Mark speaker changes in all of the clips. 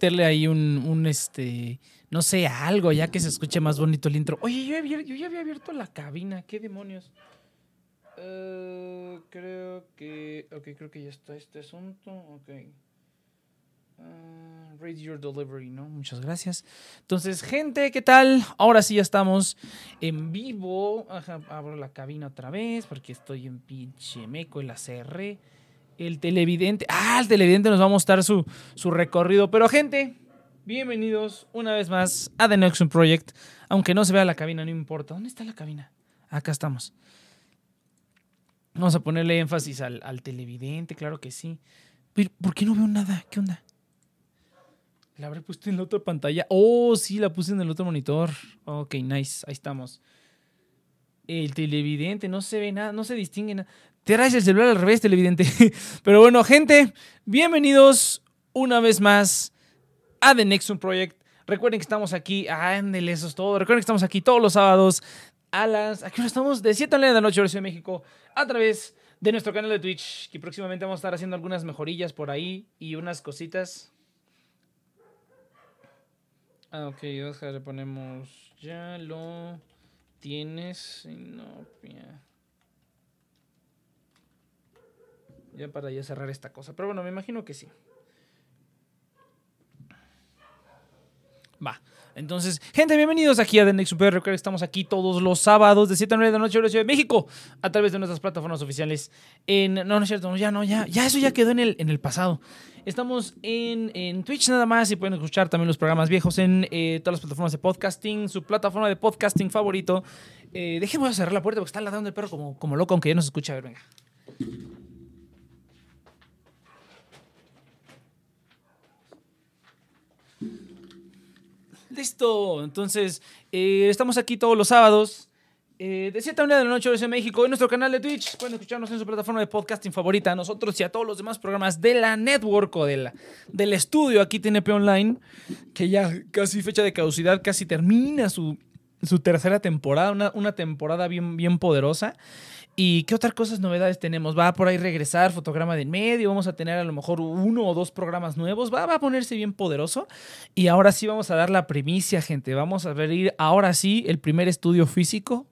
Speaker 1: Meterle ahí un, este, no sé, algo, ya que se escuche más bonito el intro. Oye, yo, yo ya había abierto la cabina, ¿qué demonios? Eh, creo que, ok, creo que ya está este asunto, ok. Uh, your delivery, ¿no? Muchas gracias. Entonces, gente, ¿qué tal? Ahora sí ya estamos en vivo. Ajá, abro la cabina otra vez porque estoy en pinche meco y la cerré. El televidente. Ah, el televidente nos va a mostrar su, su recorrido. Pero, gente, bienvenidos una vez más a The Nexus Project. Aunque no se vea la cabina, no importa. ¿Dónde está la cabina? Acá estamos. Vamos a ponerle énfasis al, televidente, claro que sí. ¿por qué no veo nada? ¿Qué onda? La habré puesto en la otra pantalla. Oh, sí, la puse en el otro monitor. Ok, nice. Ahí estamos. El televidente, no se ve nada, no se distingue nada. Traes el celular al revés, televidente. Pero bueno, gente, bienvenidos una vez más a The Nexus Project. Recuerden que estamos aquí. Ándele, eso es todo. Recuerden que estamos aquí todos los sábados a las. Aquí estamos de 7 a 9 de la noche, hora de México, a través de nuestro canal de Twitch. Que próximamente vamos a estar haciendo algunas mejorillas por ahí y unas cositas. Ah, ok, Oscar, le ponemos. Ya lo tienes. Ya para ya cerrar esta cosa. Pero bueno, me imagino que sí. Va. Entonces, gente, bienvenidos aquí a The Next Super. Recuerden estamos aquí todos los sábados de 7 a 9 de la noche, hora de Ciudad de México, a través de nuestras plataformas oficiales. No, no es cierto, ya no, ya, ya eso ya quedó en el, en el pasado. Estamos en, en Twitch nada más y pueden escuchar también los programas viejos en eh, todas las plataformas de podcasting, su plataforma de podcasting favorito. Eh, déjenme cerrar la puerta porque está ladrando el perro como, como loco, aunque ya no se escucha. A ver, venga. Listo. Entonces, eh, estamos aquí todos los sábados. Eh, de 7 a 1 de la noche en México en nuestro canal de Twitch. Pueden escucharnos en su plataforma de podcasting favorita. A nosotros y a todos los demás programas de la network o de la, del estudio aquí TNP Online, que ya casi fecha de caducidad, casi termina su, su tercera temporada, una, una temporada bien, bien poderosa. ¿Y qué otras cosas, novedades tenemos? Va por ahí regresar fotograma de en medio, vamos a tener a lo mejor uno o dos programas nuevos, va, va, a ponerse bien poderoso. Y ahora sí vamos a dar la primicia, gente. Vamos a ver ahora sí el primer estudio físico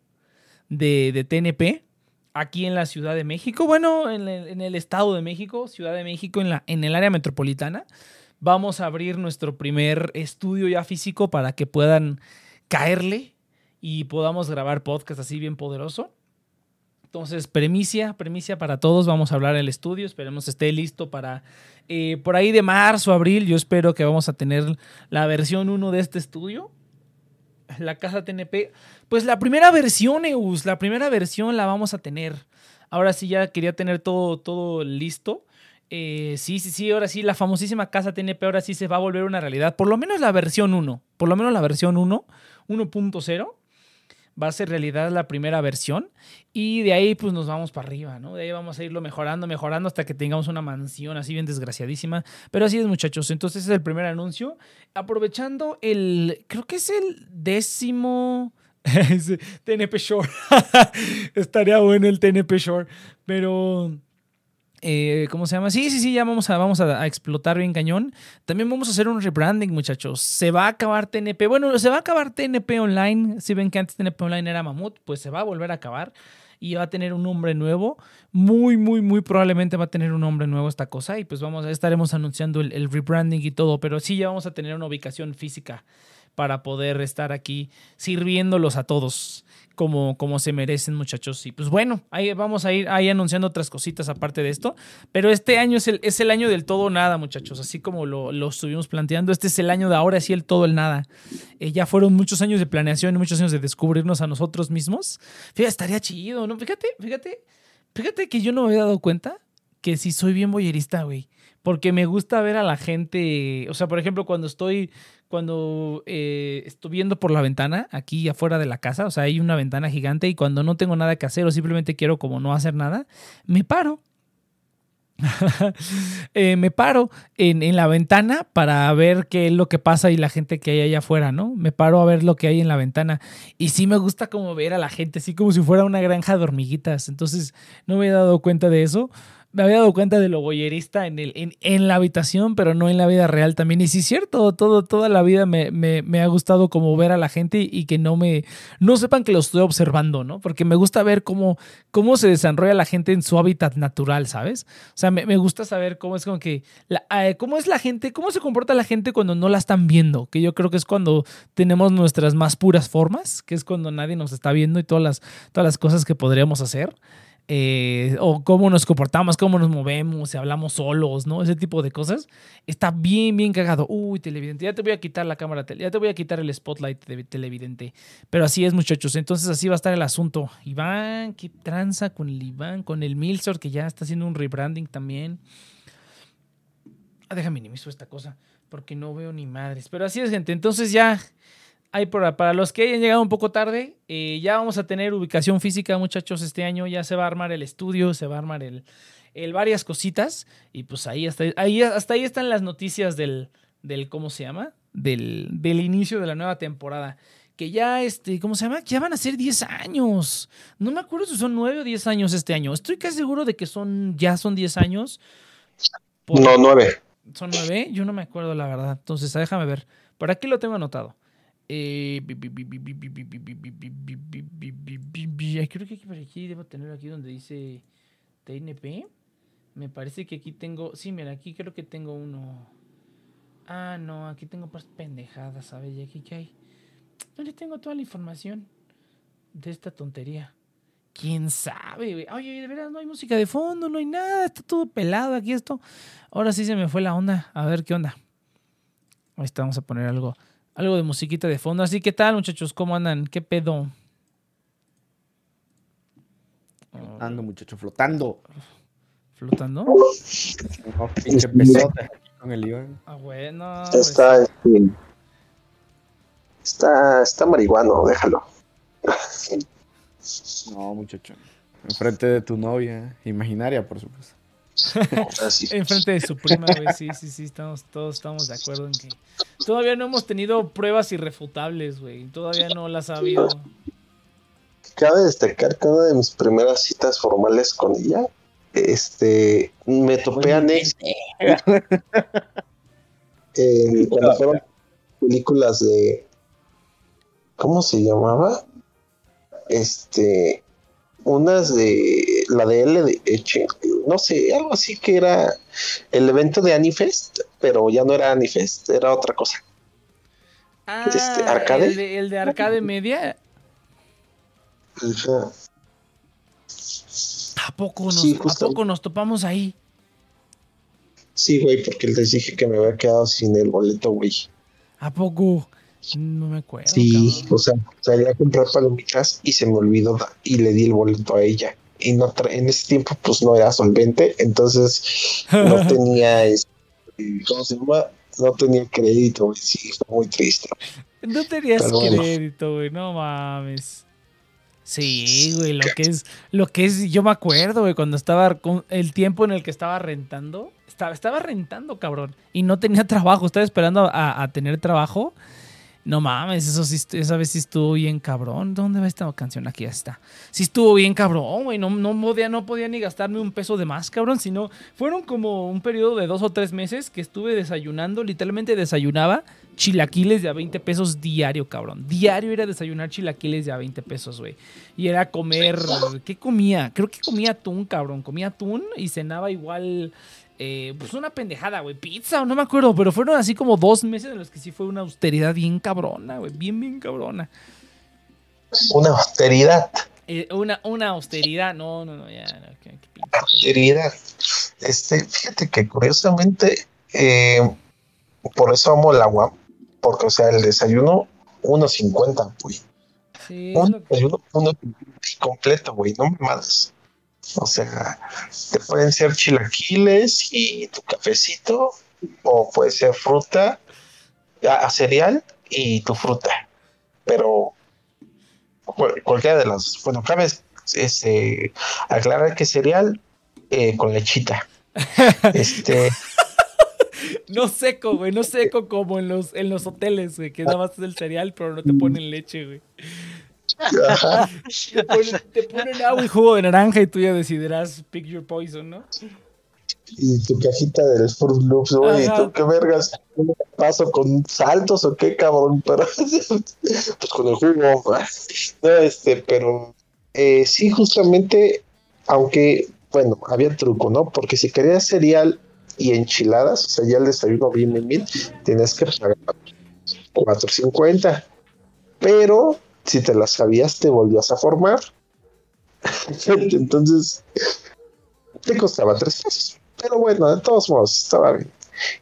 Speaker 1: de, de TNP aquí en la Ciudad de México, bueno, en el, en el, Estado de México, Ciudad de México, en, la, en el área metropolitana. Vamos a abrir nuestro primer estudio ya físico para que puedan caerle y podamos grabar podcast así bien poderoso. Entonces, premicia, premicia para todos. Vamos a hablar el estudio. Esperemos esté listo para eh, por ahí de marzo, abril. Yo espero que vamos a tener la versión 1 de este estudio. La casa TNP. Pues la primera versión, Eus, la primera versión la vamos a tener. Ahora sí ya quería tener todo, todo listo. Eh, sí, sí, sí, ahora sí, la famosísima casa TNP ahora sí se va a volver una realidad. Por lo menos la versión 1. Por lo menos la versión 1, 1.0 va a ser realidad la primera versión y de ahí pues nos vamos para arriba, ¿no? De ahí vamos a irlo mejorando, mejorando hasta que tengamos una mansión así bien desgraciadísima. Pero así es muchachos, entonces es el primer anuncio. Aprovechando el, creo que es el décimo... TNP Shore. Estaría bueno el TNP Shore, pero... Eh, ¿Cómo se llama? Sí, sí, sí, ya vamos, a, vamos a, explotar bien cañón. También vamos a hacer un rebranding, muchachos. Se va a acabar TNP. Bueno, se va a acabar TNP Online. Si ven que antes TNP Online era Mamut, pues se va a volver a acabar y va a tener un nombre nuevo. Muy, muy, muy probablemente va a tener un nombre nuevo esta cosa y pues vamos, estaremos anunciando el, el rebranding y todo, pero sí ya vamos a tener una ubicación física para poder estar aquí sirviéndolos a todos como, como se merecen, muchachos. Y pues bueno, ahí vamos a ir ahí anunciando otras cositas aparte de esto. Pero este año es el, es el año del todo nada, muchachos. Así como lo, lo estuvimos planteando, este es el año de ahora sí el todo el nada. Eh, ya fueron muchos años de planeación muchos años de descubrirnos a nosotros mismos. Fíjate, estaría chido, ¿no? Fíjate, fíjate, fíjate que yo no me había dado cuenta que sí soy bien boyerista, güey porque me gusta ver a la gente, o sea, por ejemplo, cuando estoy, cuando eh, estoy viendo por la ventana, aquí afuera de la casa, o sea, hay una ventana gigante y cuando no tengo nada que hacer o simplemente quiero como no hacer nada, me paro. eh, me paro en, en, la ventana para ver qué es lo que pasa y la gente que hay allá afuera, ¿no? Me paro a ver lo que hay en la ventana. Y sí me gusta como ver a la gente, así como si fuera una granja de hormiguitas. Entonces no me he dado cuenta de eso me había dado cuenta de lo boyerista en, el, en, la habitación, pero no en la vida real también. Y sí es cierto, todo, toda la vida me, me, ha gustado como ver a la gente y que no me, no sepan que lo estoy observando, ¿no? Porque me gusta ver cómo, cómo se desarrolla la gente en su hábitat natural, ¿sabes? O sea, me, gusta saber cómo es como que, eh, cómo es la gente, cómo se comporta la gente cuando no la están viendo, que yo creo que es cuando tenemos nuestras más puras formas, que es cuando nadie nos está viendo y todas las, todas las cosas que podríamos hacer. Eh, o cómo nos comportamos, cómo nos movemos, si hablamos solos, ¿no? Ese tipo de cosas. Está bien, bien cagado. Uy, televidente, ya te voy a quitar la cámara, ya te voy a quitar el spotlight de televidente. Pero así es, muchachos. Entonces así va a estar el asunto. Iván, qué tranza con el Iván, con el Milsor, que ya está haciendo un rebranding también. Ah, déjame minimizo esta cosa, porque no veo ni madres. Pero así es, gente. Entonces ya para los que hayan llegado un poco tarde, eh, ya vamos a tener ubicación física, muchachos, este año. Ya se va a armar el estudio, se va a armar el, el varias cositas. Y pues ahí hasta ahí, hasta ahí están las noticias del, del ¿cómo se llama? Del, del inicio de la nueva temporada. Que ya, este, ¿cómo se llama? Que ya van a ser 10 años. No me acuerdo si son 9 o 10 años este año. Estoy casi seguro de que son, ya son 10 años.
Speaker 2: no, 9.
Speaker 1: ¿Son 9? Yo no me acuerdo, la verdad. Entonces, déjame ver. Por aquí lo tengo anotado. Eh, creo que aquí por aquí debo tener aquí donde dice TNP. Me parece que aquí tengo. Sí, mira, aquí creo que tengo uno. Ah, no, aquí tengo pues pendejadas, ¿sabes? ¿Y aquí qué hay? ¿Dónde tengo toda la información de esta tontería? ¿Quién sabe, Oye, de verdad no hay música de fondo, no hay nada, está todo pelado aquí esto. Ahora sí se me fue la onda. A ver qué onda. Ahí está, vamos a poner algo algo de musiquita de fondo. Así que tal, muchachos, ¿cómo andan? ¿Qué pedo?
Speaker 3: Flotando, muchacho, flotando.
Speaker 1: ¿Flotando?
Speaker 3: No, pinche pesote con el Iván.
Speaker 1: Ah, bueno.
Speaker 2: Está, pues. está, está marihuano, déjalo.
Speaker 3: No, muchacho. Enfrente de tu novia, imaginaria, por supuesto.
Speaker 1: Enfrente de su prima, güey. Sí, sí, sí, estamos, todos estamos de acuerdo en que todavía no hemos tenido pruebas irrefutables, güey. Todavía no las ha habido.
Speaker 2: Cabe destacar que una de mis primeras citas formales con ella, este, me topé a Nex cuando fueron películas de, ¿cómo se llamaba? Este, unas de la de L no sé, algo así que era el evento de Anifest, pero ya no era Anifest, era otra cosa.
Speaker 1: Ah, este, ¿arcade? El, de, Arcade Media. ¿A poco, nos, ¿A poco nos topamos ahí?
Speaker 2: Sí, güey, porque les dije que me había quedado sin el boleto, güey.
Speaker 1: ¿A poco? No me acuerdo.
Speaker 2: Sí, o sea, salí a comprar palomitas y se me olvidó y le di el boleto a ella. Y no en ese tiempo, pues no era solvente, entonces no tenía. Este, ¿Cómo se llama? No tenía crédito, güey. Sí, fue muy triste.
Speaker 1: No tenías crédito, güey, no mames. Sí, güey, lo que es, lo que es, yo me acuerdo, güey, cuando estaba con el tiempo en el que estaba rentando, estaba, estaba rentando, cabrón, y no tenía trabajo, estaba esperando a, a tener trabajo no mames, eso sí, esa vez sí estuvo bien cabrón. ¿Dónde va esta canción? Aquí está. Sí estuvo bien cabrón, güey. No, no, podía, no podía ni gastarme un peso de más, cabrón. Sino fueron como un periodo de dos o tres meses que estuve desayunando. Literalmente desayunaba chilaquiles de a 20 pesos diario, cabrón. Diario era desayunar chilaquiles de a 20 pesos, güey. Y era comer. ¿Qué comía? Creo que comía atún, cabrón. Comía atún y cenaba igual eh, pues una pendejada, güey, pizza, no me acuerdo, pero fueron así como dos meses en los que sí fue una austeridad bien cabrona, güey, bien, bien cabrona.
Speaker 2: Una austeridad.
Speaker 1: Eh, una, una austeridad, no, no, no, ya,
Speaker 2: austeridad. Este, fíjate que curiosamente, eh, por eso amo el agua, porque, o sea, el desayuno, 1.50, güey. Sí, un desayuno, uno completo, güey, no me malas. O sea, te pueden ser chilaquiles y tu cafecito, o puede ser fruta, a, cereal y tu fruta. Pero cualquiera de las, bueno, cabe este, aclarar que cereal eh, con lechita. este.
Speaker 1: No seco, güey, no seco como en los, en los hoteles, güey, que nada más es el cereal, pero no te ponen leche, güey.
Speaker 2: Ajá.
Speaker 1: Te ponen, te ponen agua y jugo de naranja y tú ya decidirás pick your poison, ¿no?
Speaker 2: Y tu cajita del Fruit Loops, güey, ¿y tú qué vergas? ¿Paso con saltos o qué, cabrón? Pero, pues con el jugo. No, este, pero eh, sí, justamente, aunque, bueno, había truco, ¿no? Porque si querías cereal y enchiladas, o sea, ya el desayuno bien, bien, bien, tienes que pagar 4.50. Pero si te las sabías, te volvías a formar. Entonces, te costaba tres pesos. Pero bueno, de todos modos, estaba bien.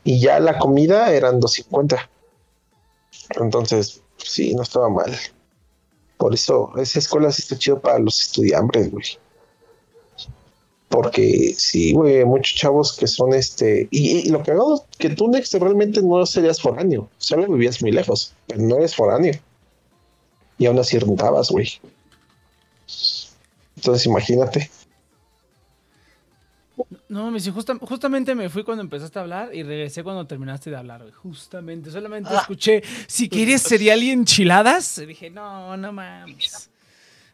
Speaker 2: Y ya la comida eran 2.50. Entonces, sí, no estaba mal. Por eso, esa escuela sí está chido para los estudiantes, güey. Porque sí, güey, muchos chavos que son este. Y, y lo que hago que tú, Next, realmente no serías foráneo. Solo vivías muy lejos, pero no eres foráneo. Y aún así rentabas, güey. Entonces, imagínate.
Speaker 1: No, me justa- justamente me fui cuando empezaste a hablar y regresé cuando terminaste de hablar, güey. Justamente, solamente
Speaker 4: Ah.
Speaker 1: escuché, si quieres cereal y enchiladas. Y dije, no, no mames.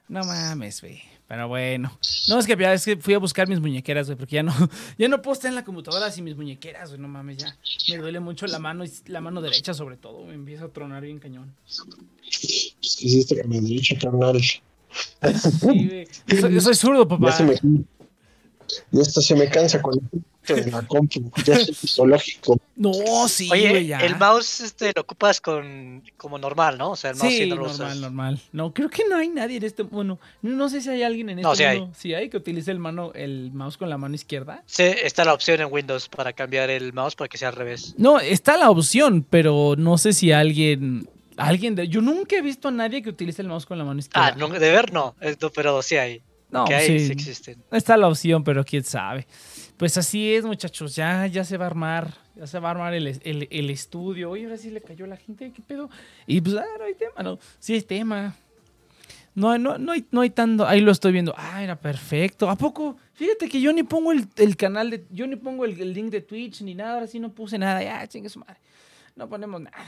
Speaker 1: No mames, güey. Pero bueno. No, es que ya es que fui a buscar mis muñequeras, güey, porque ya no, ya no puedo estar en la computadora sin mis muñequeras, güey. No mames, ya. Me duele mucho la mano, la mano derecha sobre todo. Me empieza a tronar bien cañón.
Speaker 2: Pues, ¿qué hiciste con mi derecho, carnal?
Speaker 1: Sí, güey. Yo soy, yo soy zurdo, papá.
Speaker 2: Ya se me. Y esto se me cansa con el de la compu. Ya es fisiológico.
Speaker 1: No, sí,
Speaker 4: Oye,
Speaker 1: ya.
Speaker 4: el mouse este, lo ocupas con como normal, ¿no? O sea, el mouse sí,
Speaker 1: Sí,
Speaker 4: no
Speaker 1: normal,
Speaker 4: usas.
Speaker 1: normal. No, creo que no hay nadie en este. Bueno, no, no sé si hay alguien en este
Speaker 4: No, sí hay.
Speaker 1: Sí hay que utilice el mano, el mouse con la mano izquierda.
Speaker 4: Sí, está la opción en Windows para cambiar el mouse para que sea al revés.
Speaker 1: No, está la opción, pero no sé si alguien. Alguien de. Yo nunca he visto a nadie que utilice el mouse con la mano izquierda.
Speaker 4: Ah, no, de ver no, no, pero sí hay.
Speaker 1: No,
Speaker 4: que hay,
Speaker 1: sí,
Speaker 4: sí existen.
Speaker 1: Está la opción, pero quién sabe. Pues así es, muchachos. Ya, ya se va a armar. Ya se va a armar el, el- el estudio. Oye, ahora sí le cayó a la gente. ¿Qué pedo? Y pues, ah, no hay tema. No, sí hay tema. No, no, no, hay, no hay tanto. Ahí lo estoy viendo. Ah, era perfecto. ¿A poco? Fíjate que yo ni pongo el, el canal de. Yo ni pongo el, el link de Twitch ni nada. Ahora sí no puse nada. Ya, chingue su madre. No ponemos nada.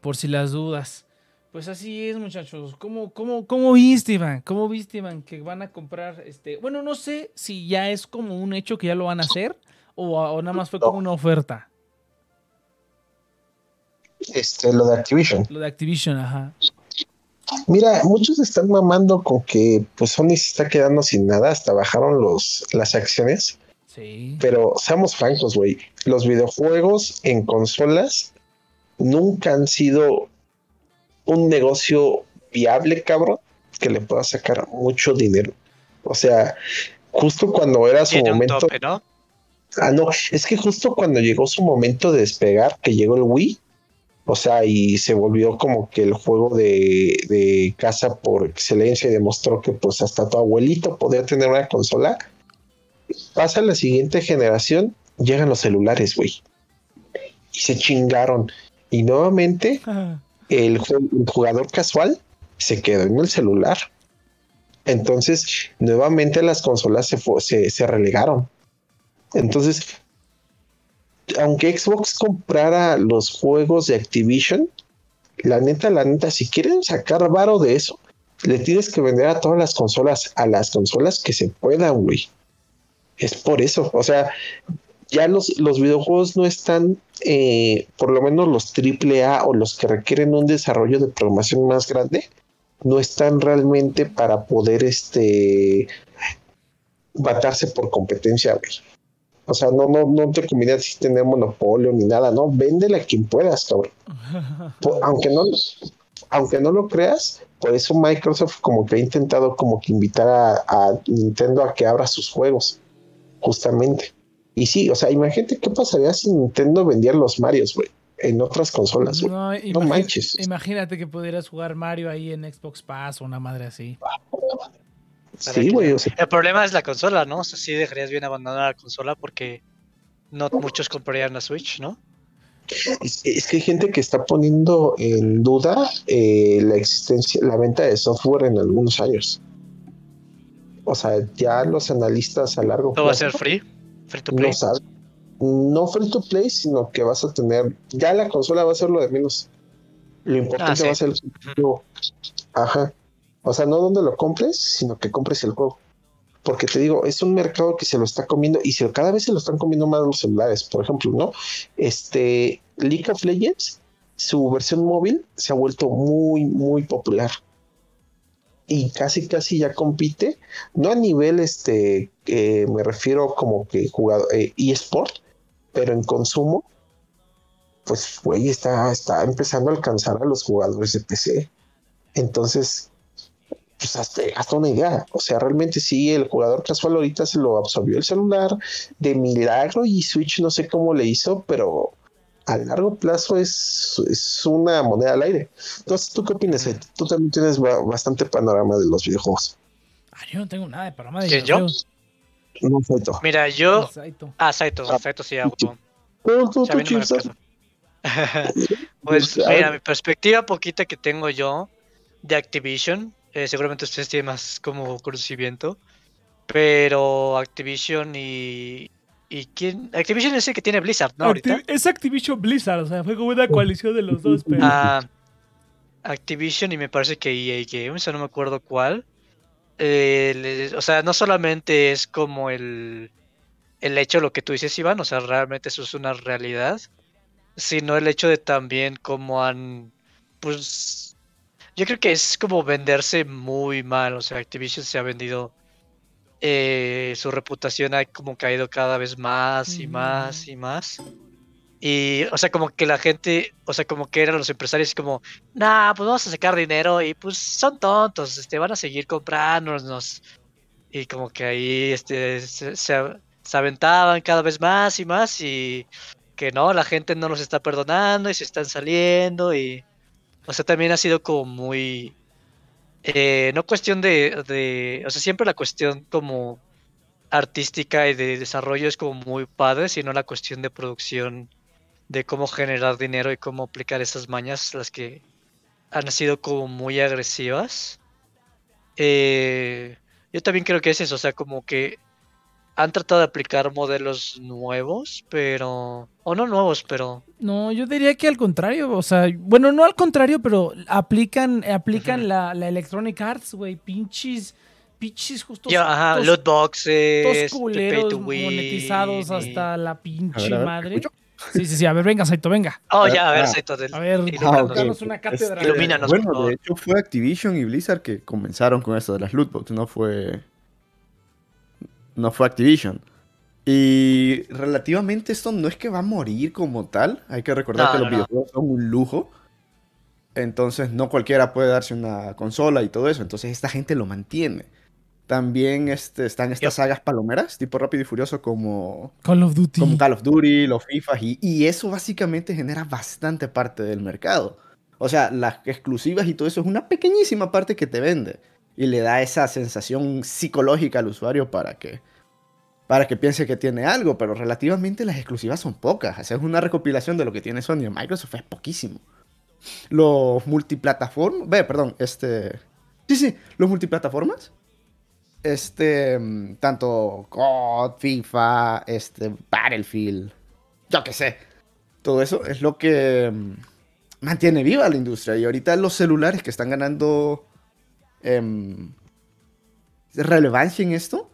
Speaker 1: Por si las dudas. Pues así es, muchachos. ¿Cómo, cómo, cómo viste, Iván? ¿Cómo viste, Iván? Que van a comprar este. Bueno, no sé si ya es como un hecho que ya lo van a hacer. O, o nada más fue como una oferta.
Speaker 2: Este, lo de Activision.
Speaker 1: Lo de Activision, ajá.
Speaker 2: Mira, muchos están mamando con que pues Sony se está quedando sin nada, hasta bajaron los, las acciones,
Speaker 1: Sí.
Speaker 2: pero seamos francos, güey, los videojuegos en consolas nunca han sido un negocio viable, cabrón, que le pueda sacar mucho dinero. O sea, justo cuando era su momento,
Speaker 4: tope, ¿no?
Speaker 2: Ah, no, es que justo cuando llegó su momento de despegar, que llegó el Wii, o sea, y se volvió como que el juego de, de casa por excelencia y demostró que pues hasta tu abuelito podía tener una consola. Pasa la siguiente generación, llegan los celulares, güey. Y se chingaron. Y nuevamente el, ju- el jugador casual se quedó en el celular. Entonces, nuevamente las consolas se, se, se relegaron. Entonces, aunque Xbox comprara los juegos de Activision, la neta, la neta, si quieren sacar varo de eso, le tienes que vender a todas las consolas, a las consolas que se puedan, güey. Es por eso, o sea, ya los, los videojuegos no están, eh, por lo menos los AAA o los que requieren un desarrollo de programación más grande, no están realmente para poder este batarse por competencia. O sea, no, no, no te conviene si tener monopolio ni nada, no, véndele a quien puedas, cabrón. Aunque no, aunque no lo creas, por eso Microsoft como que ha intentado como que invitar a Nintendo a que abra sus juegos, justamente. Y sí, o sea, imagínate qué pasaría si Nintendo vendiera los Marios, güey, en otras consolas, güey.
Speaker 1: No,
Speaker 2: No manches.
Speaker 1: Imagínate que pudieras jugar Mario ahí en Xbox Pass o una madre así.
Speaker 2: Sí, güey, o sea,
Speaker 4: El problema es la consola, ¿no? O sea, sí dejarías bien abandonar la consola porque no muchos comprarían la Switch, ¿no?
Speaker 2: Es, es que hay gente que está poniendo en duda eh, la existencia, la venta de software en algunos años. O sea, ya los analistas a largo
Speaker 4: Todo va a
Speaker 2: plazo
Speaker 4: ser free, free to play.
Speaker 2: no saben. No free to play, sino que vas a tener, ya la consola va a ser lo de menos. Lo importante
Speaker 4: Ah, sí.
Speaker 2: va a ser el juego. Ajá. O sea, no donde lo compres, sino que compres el juego. Porque te digo, es un mercado que se lo está comiendo y se, cada vez se lo están comiendo más los celulares. Por ejemplo, ¿no? Este League of Legends, su versión móvil se ha vuelto muy, muy popular. Y casi, casi ya compite, no a nivel, este, eh, me refiero como que jugador eh, eSport, pero en consumo, pues, güey, está, está empezando a alcanzar a los jugadores de PC. Entonces, pues hasta, hasta, una idea. O sea, realmente sí, el jugador casual ahorita se lo absorbió el celular de milagro y Switch no sé cómo le hizo, pero a largo plazo es, es una moneda al aire. Entonces, ¿tú qué opinas? Tú también tienes bastante panorama de los videojuegos.
Speaker 1: Ah, yo no tengo nada de panorama de
Speaker 4: videojuegos.
Speaker 2: yo? No, Saito.
Speaker 4: Mira, yo. Ah, Saito, ah, Saito sí, hago. Tú, tú, tú, pues, mira, mi perspectiva poquita que tengo yo de Activision, eh, seguramente ustedes tienen más como conocimiento, pero Activision y, ¿Y quién? Activision es el que tiene Blizzard, ¿no? ahorita.
Speaker 1: Es Activision Blizzard, o sea, fue como una coalición de los dos. Pero...
Speaker 4: Ah, Activision y me parece que EA Games, no me acuerdo cuál. Eh, o sea, no solamente es como el, el hecho de lo que tú dices, Iván, o sea, realmente eso es una realidad, sino el hecho de también cómo han, pues, yo creo que es como venderse muy mal, o sea, Activision se ha vendido eh, su reputación ha como caído cada vez más y más y más. Y, o sea, como que la gente, o sea, como que eran los empresarios como, nah, pues vamos a sacar dinero y pues son tontos, este, van a seguir comprándonos. Y como que ahí, este, se, se, aventaban cada vez más y más y que no, la gente no los está perdonando y se están saliendo y, o sea, también ha sido como muy, eh, no cuestión de, o sea, siempre la cuestión como artística y de desarrollo es como muy padre, sino la cuestión de producción, de cómo generar dinero y cómo aplicar esas mañas, las que han sido como muy agresivas. Eh, yo también creo que es eso, o sea, como que han tratado de aplicar modelos nuevos, pero... O no nuevos, pero...
Speaker 1: No, yo diría que al contrario, o sea, bueno, no al contrario, pero aplican, aplican la, la, Electronic Arts, güey, pinches... Pinches justos.
Speaker 4: Ya, ajá, loot boxes,
Speaker 1: culeros monetizados hasta la pinche madre. Sí, sí, sí, a ver, venga, Saito, venga.
Speaker 4: Oh, ya, a ver, Saito.
Speaker 1: A ver, danos una cátedra.
Speaker 3: Ilumínanos, bueno, de hecho fue Activision y Blizzard que comenzaron con esto de las loot boxes, no fue no fue Activision. Y relativamente esto no es que va a morir como tal. Hay que recordar que los videojuegos son un lujo. Entonces no cualquiera puede darse una consola y todo eso. Entonces esta gente lo mantiene. También este, están estas sagas palomeras, tipo Rápido y Furioso, como
Speaker 1: Call of Duty.
Speaker 3: Como Call of Duty, los FIFA. Y, y eso básicamente genera bastante parte del mercado. O sea, las exclusivas y todo eso es una pequeñísima parte que te vende y le da esa sensación psicológica al usuario para que, para que piense que tiene algo, pero relativamente las exclusivas son pocas. Hacer una recopilación de lo que tiene Sony Microsoft es poquísimo. Los multiplataformas, ve, perdón, este... Sí, sí, los multiplataformas. Este, mm, tanto COD, FIFA, este, Battlefield, yo qué sé. Todo eso es lo que mm, mantiene viva la industria. Y ahorita los celulares que están ganando Em, relevancia en esto,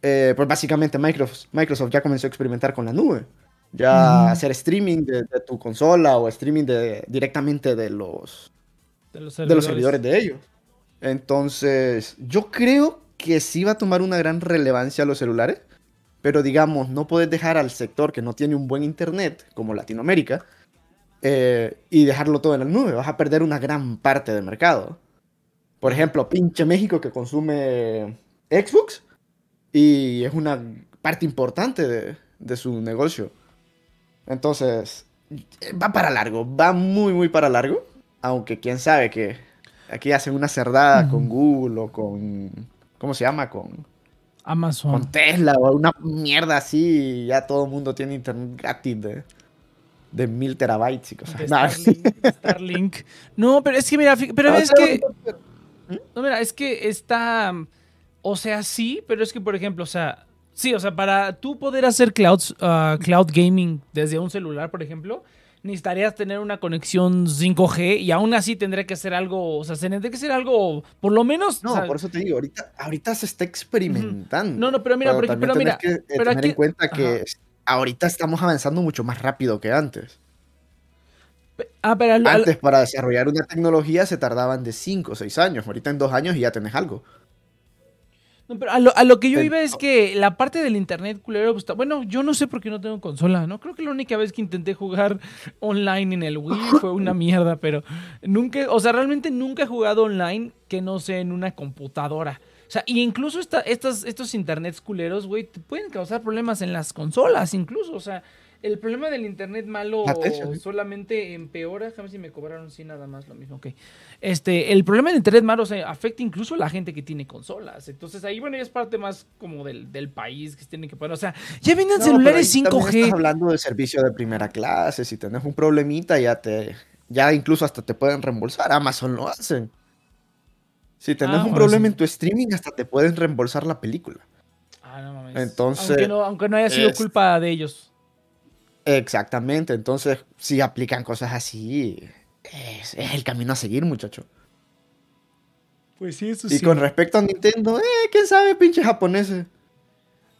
Speaker 3: eh, pues básicamente Microsoft, Microsoft ya comenzó a experimentar con la nube. Ya hacer streaming de, tu consola o streaming de, directamente de los, de los, servidores de ellos. Entonces, yo creo que sí va a tomar una gran relevancia los celulares, pero digamos, no puedes dejar al sector que no tiene un buen internet, como Latinoamérica, eh, y dejarlo todo en la nube. Vas a perder una gran parte del mercado. Por ejemplo, pinche México que consume Xbox y es una parte importante de, su negocio. Entonces, va para largo, va muy, muy para largo. Aunque quién sabe que aquí hacen una cerdada con Google o con. ¿Cómo se llama? Con.
Speaker 1: Amazon.
Speaker 3: Con Tesla o una mierda así. Y ya todo el mundo tiene internet gratis de, de mil terabytes y cosas.
Speaker 1: así. Starlink, No, pero es que mira, pero es que. No, mira, es que está. O sea, sí, pero es que, por ejemplo, o sea, sí, o sea, para tú poder hacer cloud, ah, cloud gaming desde un celular, por ejemplo, necesitarías tener una conexión 5G y aún así tendría que ser algo, o sea, tendría que ser algo, por lo menos.
Speaker 3: No,
Speaker 1: o sea,
Speaker 3: por eso te digo, ahorita, ahorita se está experimentando.
Speaker 1: No, no, pero mira, por- pero mira,
Speaker 3: tenés que eh,
Speaker 1: pero
Speaker 3: tener
Speaker 1: aquí-
Speaker 3: en cuenta que
Speaker 1: Ajá.
Speaker 3: ahorita estamos avanzando mucho más rápido que antes.
Speaker 1: Ah, pero al- al-
Speaker 3: Antes para desarrollar una tecnología se tardaban de 5 o 6 años. Ahorita en 2 años ya tenés algo.
Speaker 1: No, pero a lo, a lo que yo iba es que la parte del internet culero, pues, bueno, yo no sé por qué no tengo consola, ¿no? Creo que la única vez que intenté jugar online en el Wii fue una mierda, pero nunca, o sea, realmente nunca he jugado online que no sea en una computadora. O sea, y incluso esta, estas, estos internets culeros, güey, te pueden causar problemas en las consolas, incluso. O sea, el problema del internet malo solamente empeora. Déjame si me cobraron sí nada más lo mismo. Ok. Este, el problema del internet malo o sea, afecta incluso a la gente que tiene consolas. Entonces ahí, bueno, ya es parte más como del, del país que se tienen que poner. O sea, ya vienen
Speaker 3: No,
Speaker 1: celulares
Speaker 3: ahí también
Speaker 1: 5G.
Speaker 3: Estás hablando de servicio de primera clase. Si tenés un problemita, ya te. Ya incluso hasta te pueden reembolsar. Amazon lo hacen. Si tenés
Speaker 1: Ah,
Speaker 3: un
Speaker 1: bueno,
Speaker 3: problema
Speaker 1: sí.
Speaker 3: en tu streaming, hasta te pueden reembolsar la película.
Speaker 1: Ah, no mames.
Speaker 3: Entonces,
Speaker 1: Aunque no, aunque no haya sido
Speaker 3: es-
Speaker 1: culpa de ellos.
Speaker 3: Exactamente. Entonces, si aplican cosas así, es, es el camino a seguir, muchacho.
Speaker 1: Pues sí, eso
Speaker 3: Y con respecto a Nintendo, eh, quién sabe, pinche japoneses.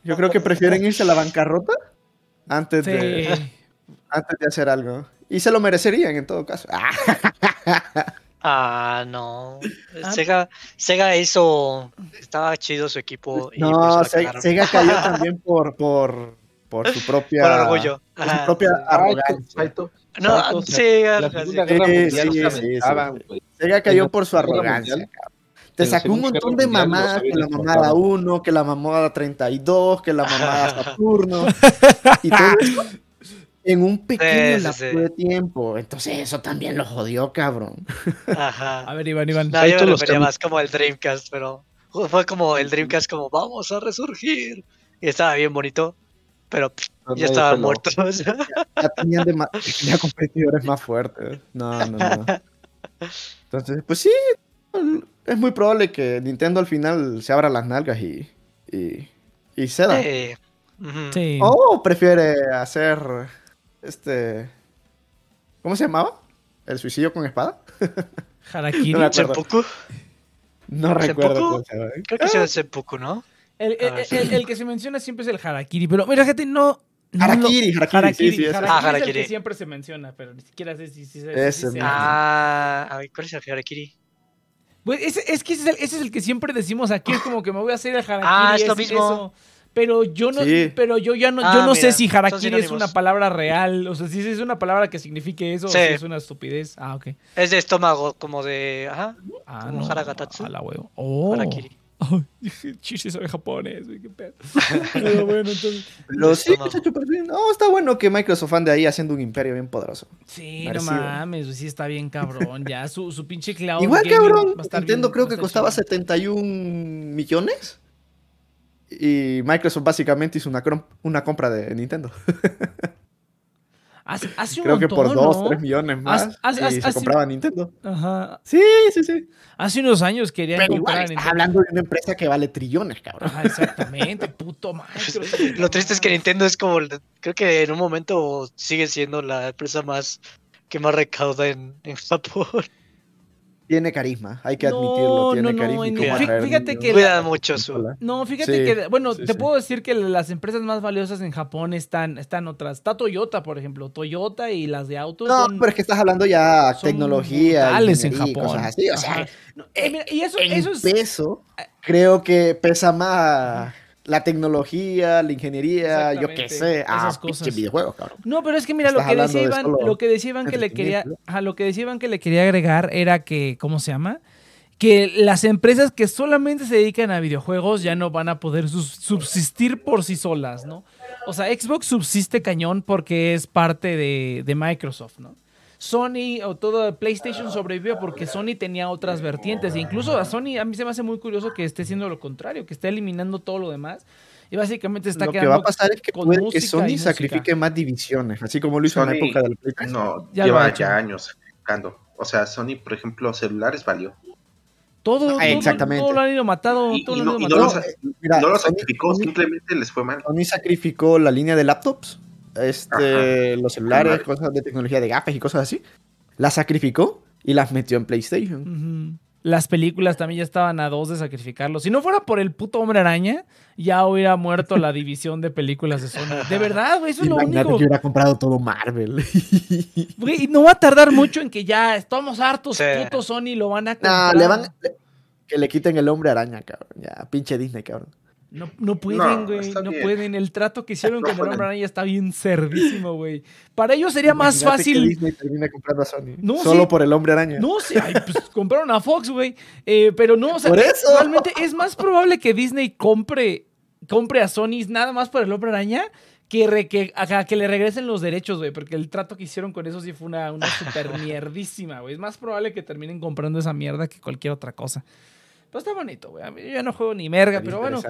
Speaker 3: Yo creo que prefieren irse a la bancarrota antes, de,
Speaker 1: Sí.
Speaker 3: antes de hacer algo. Y se lo merecerían en todo caso. Ah,
Speaker 4: no.
Speaker 1: Ah.
Speaker 4: Sega, Sega hizo. Estaba chido su equipo. Y
Speaker 3: no, Se-. Sega cayó también por, por, por su propia,
Speaker 4: Por orgullo.
Speaker 3: por su propia arrogancia.
Speaker 4: No,
Speaker 3: Sí. Sega cayó por su arrogancia. Te sacó un montón de mamadas, que la mamada 1, que la mamada 32, que la mamada Saturno. y todo eso en un pequeño
Speaker 4: Sí, sí,
Speaker 3: lapso
Speaker 4: sí.
Speaker 3: de tiempo. Entonces eso también lo jodió, cabrón.
Speaker 4: Ajá.
Speaker 1: A ver, Iván, Iván.
Speaker 4: No, yo refería
Speaker 2: cam-
Speaker 4: más como el Dreamcast, pero fue como el Dreamcast como vamos a resurgir. Y estaba bien bonito, pero pff, ya
Speaker 2: nadie
Speaker 4: estaba
Speaker 2: peló.
Speaker 4: muerto. o sea.
Speaker 3: Ya tenían, dema- tenía competidores más fuertes. No, no, no. Entonces, pues sí, es muy probable que Nintendo al final se abra las nalgas y, y, y ceda.
Speaker 1: Sí.
Speaker 3: O prefiere hacer este. ¿Cómo se llamaba? ¿El suicidio con espada?
Speaker 1: Harakiri.
Speaker 3: No. No recuerdo cómo se llama.
Speaker 4: Creo que sí es Seppuku, ¿no?
Speaker 1: El, el-
Speaker 4: Ah,
Speaker 1: el- el que se menciona siempre es el Harakiri, pero mira, gente, no. no lo-
Speaker 3: Harakiri, Harakiri,
Speaker 1: Harakiri,
Speaker 3: sí, sí, ese.
Speaker 1: Harakiri
Speaker 4: Ah,
Speaker 1: es el que siempre se menciona, pero ni siquiera sé si, si, si- si
Speaker 3: Ese
Speaker 1: se-
Speaker 3: mismo.
Speaker 4: Ah, a ver, ¿cuál es el Harakiri?
Speaker 1: Pues ese- es que ese es, el, ese es el que siempre decimos aquí, es como que me voy a hacer el Harakiri.
Speaker 4: Ah, es lo mismo.
Speaker 1: eso. Pero yo no,
Speaker 3: Sí.
Speaker 1: pero yo ya no,
Speaker 4: Ah,
Speaker 1: yo no sé si Harakiri es una palabra real, o sea, si es una palabra que signifique eso,
Speaker 4: Sí.
Speaker 1: o si es una estupidez. Ah, ok.
Speaker 4: Es de estómago, como de. Ajá.
Speaker 1: Ah,
Speaker 4: Como
Speaker 1: no.
Speaker 4: Haragatatsu.
Speaker 1: A la huevo. Oh.
Speaker 4: Harakiri.
Speaker 1: Dije, Chichi sabe japonés, güey, qué pedo. Pero bueno, entonces.
Speaker 3: Pero sí,
Speaker 4: estómago.
Speaker 3: muchacho, pero sí. No, está bueno que Microsoft ande ahí haciendo un imperio bien poderoso.
Speaker 1: Sí,
Speaker 3: Merecido.
Speaker 1: no mames, sí está bien cabrón. Ya su, su pinche cloud.
Speaker 3: Igual cabrón, Nintendo
Speaker 1: bien-
Speaker 3: creo que costaba
Speaker 1: chido.
Speaker 3: 71 millones. Y Microsoft básicamente hizo una compra de Nintendo.
Speaker 1: Hace, hace un
Speaker 3: Creo que por
Speaker 1: montón,
Speaker 3: 2,
Speaker 1: ¿no?
Speaker 3: 3 millones más. Y se
Speaker 1: haz-
Speaker 3: compraba Nintendo.
Speaker 1: Ajá.
Speaker 3: Sí, sí, sí.
Speaker 1: Hace unos años querían
Speaker 3: Pero
Speaker 1: comprar
Speaker 3: igual, estás hablando de una empresa que vale trillones, cabrón.
Speaker 1: Ajá, exactamente, puto Microsoft.
Speaker 4: Lo triste es que Nintendo es como. Creo que en un momento sigue siendo la empresa más. que más recauda en, en Japón.
Speaker 3: Tiene carisma, hay que
Speaker 1: No,
Speaker 3: admitirlo. Tiene
Speaker 1: no, no,
Speaker 3: carisma. y atraer
Speaker 1: fíjate
Speaker 3: niños
Speaker 1: que la-
Speaker 4: Cuida mucho su.
Speaker 1: No, fíjate
Speaker 3: Sí,
Speaker 1: que, bueno,
Speaker 3: sí,
Speaker 1: te
Speaker 3: sí.
Speaker 1: puedo decir que las empresas más valiosas en Japón están, están otras. Está Toyota, por ejemplo. Toyota y las de autos.
Speaker 3: No,
Speaker 1: son-
Speaker 3: pero es que estás hablando ya
Speaker 1: son
Speaker 3: tecnología,
Speaker 1: brutales en
Speaker 3: y
Speaker 1: Japón.
Speaker 3: cosas así. O sea.
Speaker 1: Eh, mira, y eso,
Speaker 3: en
Speaker 1: eso es.
Speaker 3: peso, creo que pesa más la tecnología, la ingeniería, yo qué sé, a
Speaker 1: esas cosas.
Speaker 3: pinches videojuegos, cabrón.
Speaker 1: No, pero es que mira, lo que decía Iván, lo que decía Iván que le quería, ajá, lo que decía Iván que le quería agregar era que, ¿cómo se llama? Que las empresas que solamente se dedican a videojuegos ya no van a poder subsistir por sí solas, ¿no? O sea, Xbox subsiste cañón porque es parte de, de Microsoft, ¿no? Sony o todo PlayStation sobrevivió porque Sony tenía otras vertientes. E incluso a Sony a mí se me hace muy curioso que esté haciendo lo contrario, que esté eliminando todo lo demás. Y básicamente está
Speaker 3: Lo que
Speaker 1: quedando
Speaker 3: va a pasar es que puede que Sony sacrifique más divisiones, así como lo hizo en la
Speaker 2: Sony-
Speaker 3: época del PlayStation.
Speaker 2: No,
Speaker 1: Ya lo
Speaker 2: lleva ya años sacrificando. O sea, Sony, por ejemplo, celulares valió.
Speaker 1: Todo,
Speaker 3: Ah,
Speaker 1: todo,
Speaker 3: exactamente.
Speaker 1: todo lo han ido matado.
Speaker 2: Y-
Speaker 1: todo
Speaker 2: y
Speaker 1: lo
Speaker 2: no-
Speaker 1: han ido
Speaker 2: y no lo
Speaker 3: Mira,
Speaker 2: no lo
Speaker 3: Sony-
Speaker 2: sacrificó,
Speaker 3: Sony-
Speaker 2: simplemente les fue mal.
Speaker 3: Sony sacrificó la línea de laptops este, los celulares, cosas de tecnología de gafas y cosas así. Las sacrificó y las metió en PlayStation.
Speaker 1: Las películas también ya estaban a dos de sacrificarlo. Si no fuera por el puto hombre araña, ya hubiera muerto la división de películas de Sony. De verdad, güey, eso es lo único.
Speaker 3: que hubiera comprado todo Marvel.
Speaker 1: Güey, y no va a tardar mucho en que ya estamos hartos,
Speaker 4: Sí.
Speaker 1: puto Sony lo van a
Speaker 3: no,
Speaker 1: comprar.
Speaker 3: le van le- que le quiten el hombre araña, cabrón. Ya, pinche Disney, cabrón.
Speaker 1: No, no pueden, güey, no pueden. El trato que hicieron
Speaker 2: No
Speaker 1: con el hombre araña está bien cerdísimo, güey. Para ellos sería más
Speaker 3: Imagínate que
Speaker 1: fácil
Speaker 3: Disney termine comprando a Sony.
Speaker 1: No,
Speaker 3: Solo
Speaker 1: sí.
Speaker 3: por el hombre araña.
Speaker 1: No sé, ay, pues compraron a Fox, güey. Eh, pero no, o sea,
Speaker 3: Por eso.
Speaker 1: realmente es más probable que Disney compre, compre a Sony nada más por el hombre araña que, re- que, que le regresen los derechos, güey. Porque el trato que hicieron con eso sí fue una, una super mierdísima, güey. Es más probable que terminen comprando esa mierda que cualquier otra cosa. Pero está bonito, güey. A mí Yo ya no juego ni merga, pero bueno.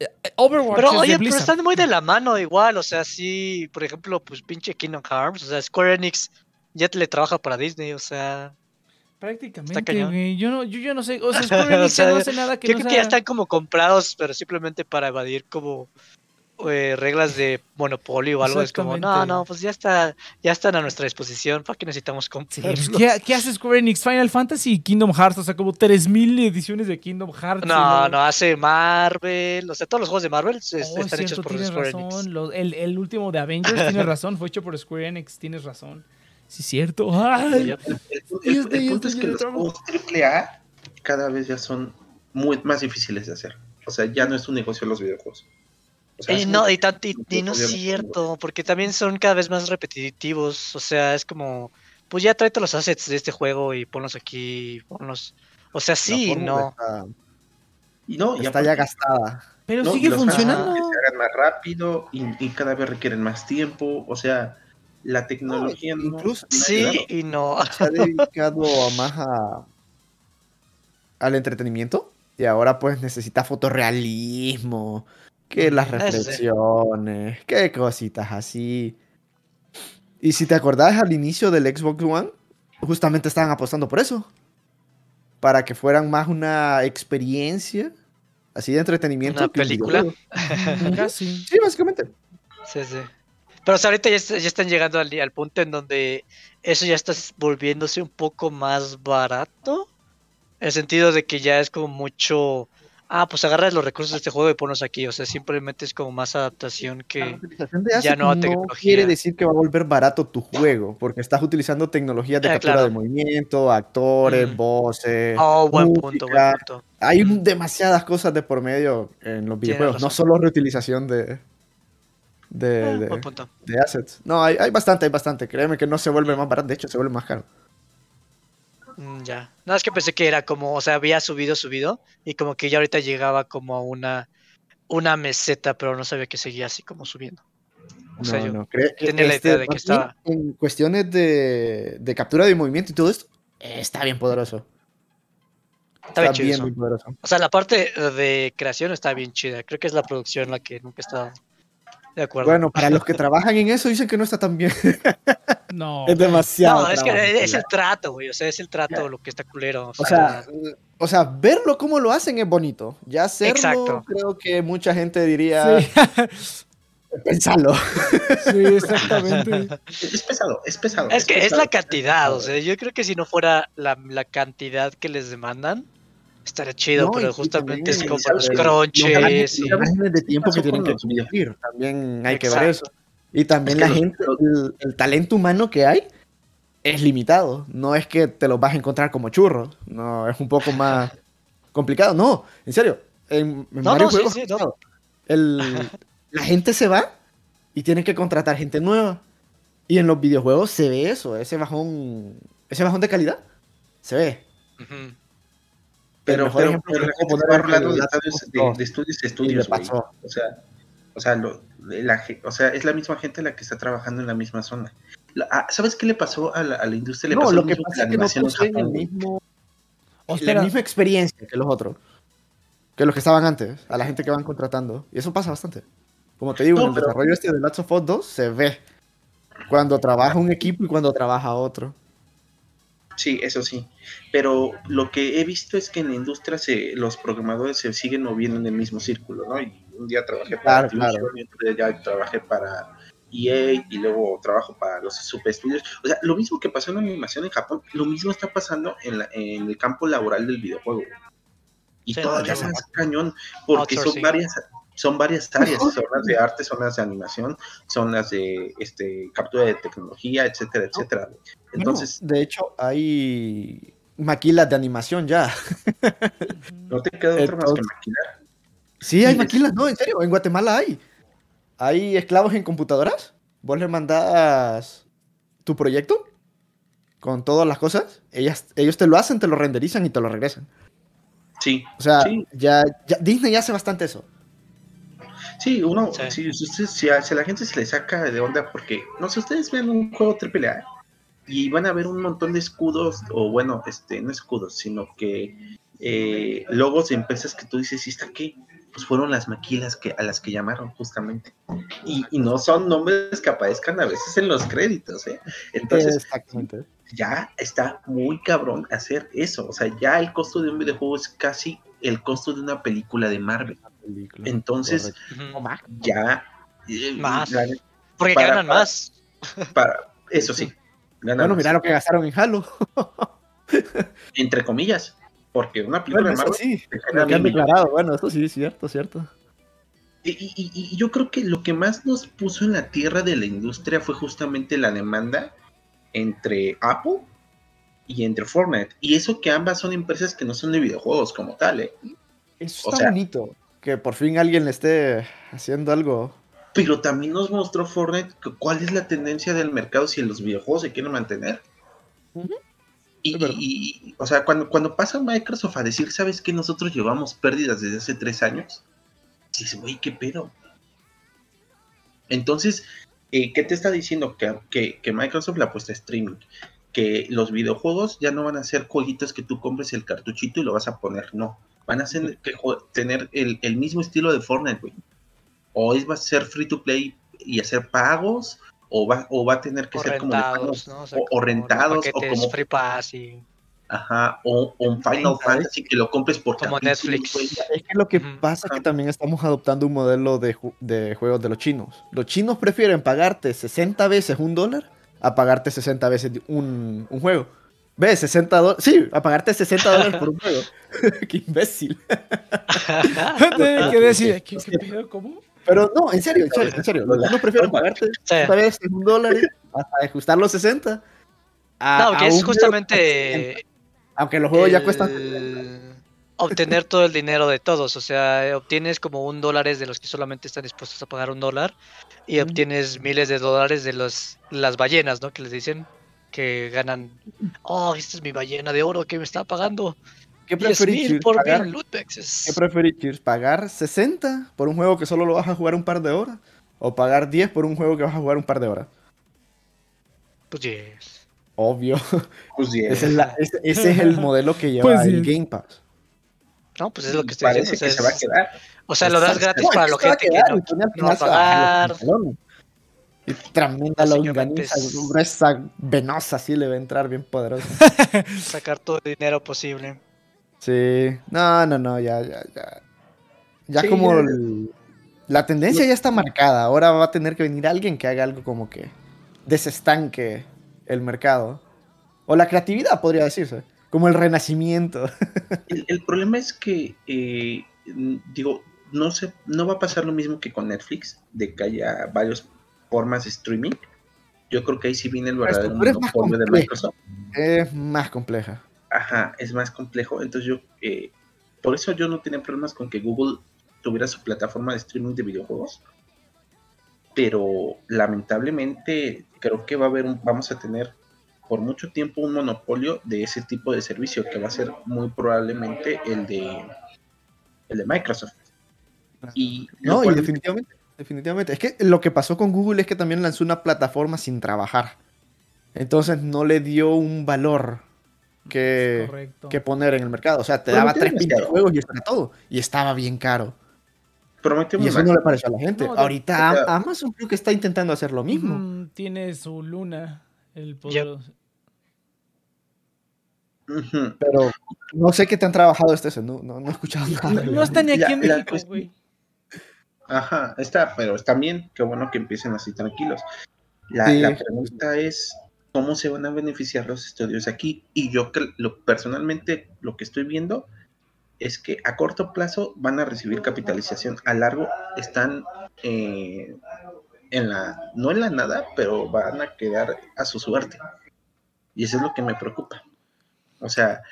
Speaker 1: Eh, eh, Overwatch
Speaker 4: Pero
Speaker 1: es de
Speaker 4: oye, pero están muy de la mano igual, o sea, sí, por ejemplo, pues pinche Kingdom Hearts, o sea, Square Enix ya le trabaja para Disney, o sea,
Speaker 1: Prácticamente, güey. Yo no, yo, yo no sé. O sea, Square Enix
Speaker 4: O sea,
Speaker 1: no hace nada que
Speaker 4: yo
Speaker 1: no
Speaker 4: creo que ya están como comprados, pero simplemente para evadir como eh, reglas de monopolio o algo, es como, no, no, pues ya está, ya están a nuestra disposición, ¿para qué necesitamos
Speaker 1: Sí, pues, ¿qué, qué hace Square Enix? Final Fantasy y Kingdom Hearts. O sea, como 3000 ediciones de Kingdom Hearts.
Speaker 4: No, no, hace Marvel, o sea, todos los juegos de Marvel
Speaker 1: Oh, es
Speaker 4: están hechos
Speaker 1: cierto,
Speaker 4: por
Speaker 1: tienes
Speaker 4: Square
Speaker 1: razón.
Speaker 4: Enix.
Speaker 1: Los- el, el último de Avengers, tienes razón. Fue hecho por Square Enix, tienes razón. Sí, cierto. Ay.
Speaker 2: El, el-
Speaker 1: Y
Speaker 2: el- el
Speaker 1: y
Speaker 2: punto es que los juegos AAA cada vez ya son muy más difíciles de hacer. O sea, ya no es un negocio los videojuegos. O sea,
Speaker 4: Y no, y, y- y no es cierto, porque también son cada vez más repetitivos. O sea, es como, pues ya trae todos los assets de este juego y ponlos aquí, ponlos. O sea, sí,
Speaker 3: fórmula
Speaker 4: no.
Speaker 3: Está,
Speaker 2: y no, y
Speaker 3: está ya gastada.
Speaker 1: pero
Speaker 2: No, y
Speaker 1: sigue
Speaker 2: los
Speaker 1: funcionando.
Speaker 2: que se hagan más rápido y, y cada vez requieren más tiempo. O sea, la tecnología no,
Speaker 3: incluso-
Speaker 2: no
Speaker 4: Sí
Speaker 2: ayudado.
Speaker 4: y no.
Speaker 3: Se ha dedicado más a, al entretenimiento y ahora pues necesita fotorrealismo, que las reflexiones, que cositas así. Y si te acordás al inicio del Xbox One, justamente estaban apostando por eso. Para que fueran más una experiencia así de entretenimiento.
Speaker 4: Una
Speaker 3: que
Speaker 4: película.
Speaker 1: Casi.
Speaker 3: Sí, básicamente.
Speaker 4: Sí, sí. Pero o sea, ahorita ya están llegando al, al punto en donde eso ya está volviéndose un poco más barato. En el sentido de que ya es como mucho. Ah, pues agarras los recursos de este juego y ponlos aquí. O sea, simplemente es como más adaptación que. ya
Speaker 3: no
Speaker 4: tecnología.
Speaker 3: quiere decir que va a volver barato tu juego, porque estás utilizando tecnologías de
Speaker 4: Eh,
Speaker 3: captura
Speaker 4: claro.
Speaker 3: de movimiento, actores,
Speaker 4: Mm.
Speaker 3: voces.
Speaker 4: Oh, buen punto, buen punto.
Speaker 3: Hay
Speaker 4: Mm.
Speaker 3: demasiadas cosas de por medio en los videojuegos, no solo reutilización de, de,
Speaker 4: Ah,
Speaker 3: de- de assets. No, hay, hay bastante, hay bastante. Créeme que no se vuelve más barato, de hecho se vuelve más caro.
Speaker 4: Mm, ya. No, es que pensé que era como, o sea, había subido, subido, y como que ya ahorita llegaba como a una, una meseta, pero no sabía que seguía así como subiendo. O sea,
Speaker 3: no,
Speaker 4: yo
Speaker 3: no, cre-
Speaker 4: tenía la idea de que
Speaker 3: más
Speaker 4: estaba-
Speaker 3: En cuestiones de, de captura de movimiento y todo esto, está bien poderoso.
Speaker 4: está bien chido
Speaker 3: bien poderoso.
Speaker 4: O sea, la parte de creación está bien chida. Creo que es la producción la que nunca está de acuerdo.
Speaker 3: Bueno, para los que trabajan en eso dicen que no está tan bien.
Speaker 1: No.
Speaker 3: es demasiado.
Speaker 4: no, es que es el trato, güey. O sea, es el trato lo que está culero.
Speaker 3: O sea, o sea, verlo como lo hacen es bonito. Ya hacerlo,
Speaker 4: Exacto.
Speaker 3: creo que mucha gente diría,
Speaker 1: Sí,
Speaker 3: pensarlo.
Speaker 1: sí, exactamente.
Speaker 2: Es pesado, es pesado.
Speaker 4: es que es la cantidad. O sea, yo creo que si no fuera la, la cantidad que les demandan, estaría chido.
Speaker 3: No,
Speaker 4: pero justamente es como los crunches. Y-
Speaker 3: márgenes de tiempo que tienen que cumplir. También hay que ver
Speaker 4: Exacto.
Speaker 3: eso. Y también
Speaker 2: Es que
Speaker 3: la gente,
Speaker 2: los-
Speaker 3: el, el talento humano que hay es limitado. No es que te los vas a encontrar como churros. No, es un poco más complicado. No, en serio. En, en
Speaker 4: No,
Speaker 3: varios
Speaker 4: no, sí,
Speaker 3: juegos
Speaker 4: sí,
Speaker 3: ha
Speaker 4: no.
Speaker 3: El- la gente se va y tienen que contratar gente nueva. Y en los videojuegos se ve eso, ese bajón, ese bajón de calidad. Se ve.
Speaker 4: Ujú.
Speaker 3: El
Speaker 2: Pero, pero,
Speaker 3: ejemplo
Speaker 2: pero la gente
Speaker 3: poner
Speaker 2: hablando de, de,
Speaker 3: 2.
Speaker 2: de estudios estudios, güey.
Speaker 3: pasó.
Speaker 2: O sea, o sea, lo, la, o sea, es la misma gente la que está trabajando en la misma zona. La- ah, ¿Sabes qué le pasó a la, a la industria? Le
Speaker 3: No,
Speaker 2: pasó
Speaker 3: lo que pasa
Speaker 2: la
Speaker 3: es que no
Speaker 2: en
Speaker 3: el mismo
Speaker 1: O
Speaker 3: la
Speaker 1: espera,
Speaker 3: misma experiencia que los otros. Que los que estaban antes, a la gente que van contratando. Y eso pasa bastante. Como te digo,
Speaker 2: No,
Speaker 3: en el
Speaker 2: pero-
Speaker 3: desarrollo este de Last of Us 2 se ve cuando trabaja un equipo y cuando trabaja otro.
Speaker 2: Sí, eso sí. Pero lo que he visto es que en la industria se, los programadores se siguen moviendo en el mismo círculo, ¿no? Y un día trabajé para
Speaker 3: Claro,
Speaker 2: Activision
Speaker 3: claro.
Speaker 2: y otro día ya trabajé para
Speaker 5: EA y luego trabajo para los super estudios. O sea, lo mismo que pasó en la animación en Japón, lo mismo está pasando en, la- en el campo laboral del videojuego. Y
Speaker 4: Sí,
Speaker 5: todavía más cañón, porque son varias, son varias áreas, son las de arte, son las de animación, son las de este captura de tecnología, etcétera, etcétera. Entonces,
Speaker 3: de hecho, hay maquilas de animación ya.
Speaker 5: no te queda otra más que maquilar.
Speaker 3: Sí, hay maquilas, no, en serio, en Guatemala hay. Hay esclavos en computadoras. Vos le mandás tu proyecto con todas las cosas. Ellas, ellos te lo hacen, te lo renderizan y te lo regresan.
Speaker 5: Sí,
Speaker 3: O sea,
Speaker 5: Sí.
Speaker 3: ya, ya- Disney hace bastante eso.
Speaker 5: Sí, uno,
Speaker 4: Sí.
Speaker 5: sí, si, usted- si a, si a la gente se le saca de onda porque, no sé, ustedes ven un juego AAA y van a ver un montón de escudos, o bueno, este, no escudos, sino que eh, logos de empresas que tú dices, ¿y está qué? Pues fueron las maquilas que, a las que llamaron justamente. Y, y no son nombres que aparezcan a veces en los créditos, ¿eh? Entonces,
Speaker 3: Exactamente.
Speaker 5: ya está muy cabrón hacer eso. O sea, ya el costo de un videojuego es casi el costo de una película de Marvel.
Speaker 3: Película,
Speaker 5: Entonces,
Speaker 3: correcto.
Speaker 5: Ya eh,
Speaker 4: Más.
Speaker 5: la-
Speaker 4: Porque
Speaker 5: para-
Speaker 4: ganan
Speaker 5: para-
Speaker 4: más.
Speaker 5: para eso sí ganan
Speaker 3: Bueno, mira lo que gastaron en Halo.
Speaker 5: entre comillas porque una película
Speaker 3: Bueno,
Speaker 5: de
Speaker 3: eso
Speaker 5: Marvel
Speaker 3: sí, lo que han declarado. Bueno, eso sí, cierto, cierto.
Speaker 5: y, y- y- y yo creo que lo que más nos puso en la tierra de la industria fue justamente la demanda entre Apple y entre Fortnite y eso que ambas son empresas que no son de videojuegos como tal ¿eh?
Speaker 3: Eso
Speaker 5: O
Speaker 3: está
Speaker 5: sea-
Speaker 3: bonito. Que por fin alguien le esté haciendo algo.
Speaker 5: pero también nos mostró Fortnite cuál es la tendencia del mercado si los videojuegos se quieren mantener. Y, o sea, cuando, cuando pasa Microsoft a decir, ¿sabes qué? Nosotros llevamos pérdidas desde hace tres años. Dices, güey, ¿qué pedo? Entonces, eh, ¿qué te está diciendo? Que, que, que Microsoft le apuesta a streaming. Que los videojuegos ya no van a ser jueguitos que tú compres el cartuchito y lo vas a poner. No. Van a ser, que, tener el, el mismo estilo de Fortnite, güey. O es, va a ser free to play y hacer pagos. O va, o va a tener que
Speaker 4: O
Speaker 5: ser como
Speaker 4: ¿no? O, sea,
Speaker 5: o- o
Speaker 4: como los
Speaker 5: rentados, o como
Speaker 4: Free Pass y...
Speaker 5: Ajá, o, o un Final. Fantasy que lo compres por
Speaker 4: Como Netflix.
Speaker 5: güey.
Speaker 3: Es que lo que pasa es que también estamos adoptando un modelo de, ju- de juegos de los chinos. Los chinos prefieren pagarte 60 veces un dólar a pagarte 60 veces un, un juego. ¿Ves? 60 dólares. Sí, a pagarte 60 dólares por un juego. Qué imbécil.
Speaker 1: Te quedé así de, ¿qué, qué pedo? ¿Cómo?
Speaker 3: Pero no, en serio, en serio, en serio. Los chinos prefieren pagarte. 60 veces un dólar hasta ajustar los 60. a-
Speaker 4: No, que es justamente
Speaker 3: Aunque los juegos ya cuestan.
Speaker 4: obtener todo el dinero de todos. O sea, eh, obtienes como un dólares de los que solamente están dispuestos a pagar un dólar y obtienes miles de dólares de los, las ballenas, ¿no? Que les dicen que ganan. Oh, esta es mi ballena de oro que me está pagando.
Speaker 3: ¿Qué
Speaker 4: 10
Speaker 3: preferís?
Speaker 4: por
Speaker 3: ¿Pagar-
Speaker 4: mil.
Speaker 3: ¿Qué preferís? ¿Pagar 60 por un juego que solo lo vas a jugar un par de horas? ¿O pagar 10 por un juego que vas a jugar un par de horas?
Speaker 4: Pues yes.
Speaker 3: Obvio.
Speaker 5: Pues bien,
Speaker 3: Ese es, la- ese- ese es el modelo que lleva
Speaker 1: Pues
Speaker 3: el. Game Pass.
Speaker 4: No, pues es lo que estoy
Speaker 5: parece
Speaker 4: diciendo. o sea,
Speaker 5: se va a quedar.
Speaker 4: O sea, lo das gratis
Speaker 3: No,
Speaker 4: para la gente que no, no va a pagar.
Speaker 3: Y tremenda
Speaker 4: Básicamente
Speaker 3: longaniza
Speaker 4: es-
Speaker 3: gruesa, venosa, sí le va a entrar bien poderosa.
Speaker 4: sacar todo el dinero posible.
Speaker 3: Sí, no, no, no, ya, ya, ya. Ya
Speaker 5: Sí,
Speaker 3: como el- la tendencia ya está marcada. Ahora va a tener que venir alguien que haga algo como que desestanque el mercado. O la creatividad, podría decirse. Como el renacimiento.
Speaker 5: El, el problema es que, eh, digo, no, se, no va a pasar lo mismo que con Netflix, de que haya varias formas de streaming. Yo creo que ahí sí viene el verdadero
Speaker 3: estructura es más
Speaker 5: monopolio de. Microsoft.
Speaker 3: es más compleja.
Speaker 5: Ajá, es más complejo. Entonces yo, eh, por eso yo no tenía problemas con que Google tuviera su plataforma de streaming de videojuegos. Pero lamentablemente creo que va a haber un, vamos a tener por mucho tiempo un monopolio de ese tipo de servicio que va a ser muy probablemente el de el de Microsoft. Y
Speaker 3: No, y definitivamente, definitivamente. Es que lo que pasó con Google es que también lanzó una plataforma sin trabajar. Entonces no le dio un valor que, que poner en el mercado. O sea, te daba tres
Speaker 5: demasiado.
Speaker 3: juegos y eso era todo. Y estaba bien caro.
Speaker 5: prometió
Speaker 3: Y eso
Speaker 5: mal.
Speaker 3: no le pareció a la gente.
Speaker 1: No,
Speaker 3: Ahorita Amazon creo que está intentando hacer lo mismo.
Speaker 1: Mm, tiene su luna. El poderoso.
Speaker 5: Ujú.
Speaker 3: Pero no sé qué te han trabajado este. No, no, no he escuchado nada.
Speaker 1: No, no está ni aquí en México,
Speaker 5: cuestión-
Speaker 1: güey.
Speaker 5: Ajá, está, pero está bien, qué bueno que empiecen así tranquilos. La,
Speaker 3: Sí.
Speaker 5: la pregunta es cómo se van a beneficiar los estudios aquí. Y yo lo, personalmente lo que estoy viendo es que a corto plazo van a recibir capitalización, a largo están eh, en la, no en la nada, pero van a quedar a su suerte. Y eso es lo que me preocupa. O sea,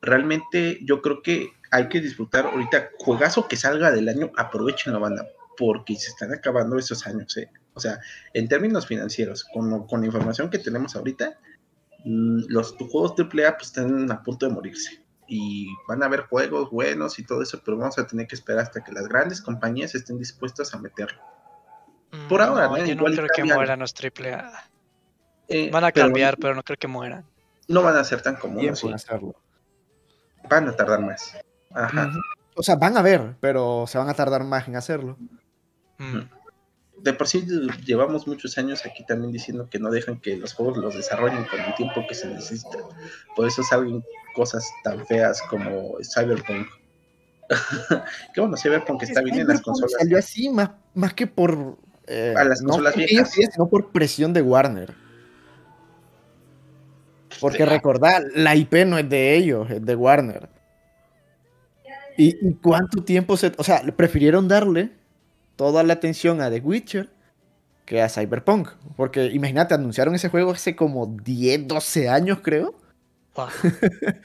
Speaker 5: realmente yo creo que hay que disfrutar ahorita juegazo que salga del año, aprovechenlo, banda, porque se están acabando esos años, ¿eh? O sea, en términos financieros, con, lo- con la información que tenemos ahorita, mm, los juegos AAA pues están a punto de morirse. Y van a haber juegos buenos y todo eso, pero vamos a tener que esperar hasta que las grandes compañías estén dispuestas a meterlo. Por ahora, ¿no?
Speaker 4: yo no
Speaker 5: Igual y
Speaker 4: creo que mueran los AAA.
Speaker 5: Eh,
Speaker 4: Van a
Speaker 5: pero
Speaker 4: cambiar, pero no creo que mueran.
Speaker 5: No van a ser tan comunes, van a tardar más. Ajá.
Speaker 3: O sea, van a ver, pero se van a tardar más en hacerlo.
Speaker 4: Mm.
Speaker 5: de por sí llevamos muchos años aquí también diciendo que no dejan que los juegos los desarrollen con el tiempo que se necesita. Por eso salen cosas tan feas como Cyberpunk. que bueno, Cyberpunk está bien en las consolas.
Speaker 3: Salió así más, más que por. eh,
Speaker 5: A las consolas viejas.
Speaker 3: ellos querían, sino por presión de Warner. Porque recordad, la IP no es de ellos, es de Warner. ¿Y, y cuánto tiempo se.? O sea, prefirieron darle toda la atención a The Witcher que a Cyberpunk. Porque imagínate, anunciaron ese juego hace como 10, 12 años, creo.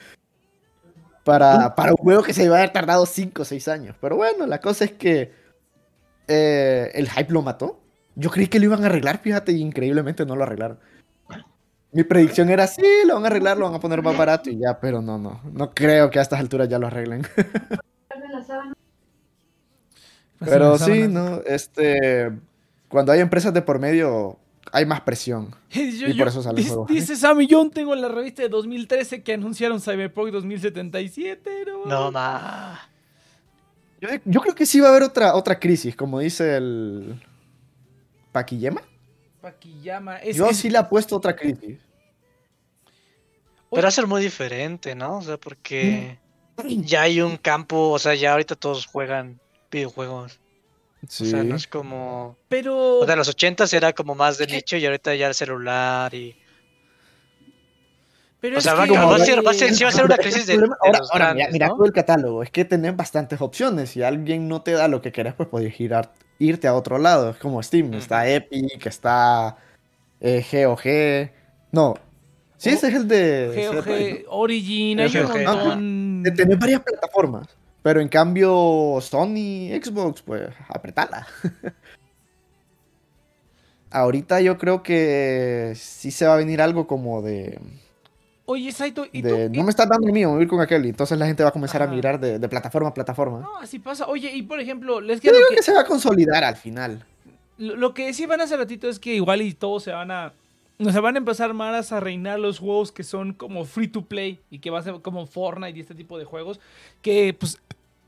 Speaker 3: Para, para un juego que se iba a haber tardado 5 o 6 años. Pero bueno, la cosa es que eh, el hype lo mató. Yo creí que lo iban a arreglar, fíjate, y increíblemente no lo arreglaron. Mi predicción era, sí, lo van a arreglar, lo van a poner más barato y ya, pero no, no. No creo que a estas alturas ya lo arreglen. Pero sí, no, este... Cuando hay empresas de por medio, hay más presión.
Speaker 1: Yo-
Speaker 3: Y
Speaker 1: yo-
Speaker 3: por eso salen
Speaker 1: dice,
Speaker 3: juegos.
Speaker 1: dice Sammy, yo tengo la revista de 2013 que anunciaron Cyberpunk 2077. No,
Speaker 4: No, ma.
Speaker 3: Yo, yo creo que sí va a haber otra, otra crisis, como dice el... ¿Paquillema?
Speaker 1: Pakiyama. Es,
Speaker 3: Yo
Speaker 1: es-
Speaker 3: sí le apuesto otra crisis.
Speaker 4: Pero va a ser muy diferente, ¿no? O sea, porque ya hay un campo, o sea, ya ahorita todos juegan videojuegos.
Speaker 3: Sí.
Speaker 4: O sea, no es como...
Speaker 1: Pero.
Speaker 4: O sea, en los 80 era como más de nicho y ahorita ya el celular y...
Speaker 1: pero
Speaker 4: o
Speaker 1: es
Speaker 4: sea, va-
Speaker 1: que-
Speaker 4: va a ser- va a ser- sí va a ser una crisis de-
Speaker 3: problema.
Speaker 4: de
Speaker 3: Ahora,
Speaker 4: los
Speaker 3: ahora, mira,
Speaker 4: grandes,
Speaker 3: mira
Speaker 4: ¿no?
Speaker 3: todo el catálogo. Es que tenés bastantes opciones. Si alguien no te da lo que querés, pues podés girar, irte a otro lado. Es como Steam.
Speaker 4: Ujú.
Speaker 3: Está Epic, está eh, GOG. No. Sí, ese es el de...
Speaker 1: GOG, Origin, hay un
Speaker 4: GOG,
Speaker 1: montón.
Speaker 3: De tener varias plataformas. Pero en cambio, Sony, Xbox, pues apretala. Ahorita yo creo que sí se va a venir algo como de...
Speaker 1: Oye, Saito, ¿y tú?
Speaker 3: de,
Speaker 1: y-
Speaker 3: no me estás dando el mío, me voy a ir con aquel. Y entonces la gente va a comenzar
Speaker 1: Ajá.
Speaker 3: a migrar de, de plataforma a plataforma.
Speaker 1: No, así pasa. Oye, y por ejemplo, les
Speaker 3: Yo
Speaker 1: quiero
Speaker 3: digo
Speaker 1: que,
Speaker 3: que se va a consolidar al final.
Speaker 1: lo, lo que sí van a hacer ratito es que igual y todos se van a. O sea, van a empezar más a reinar los juegos que son como free to play y que va a ser como Fortnite y este tipo de juegos. Que pues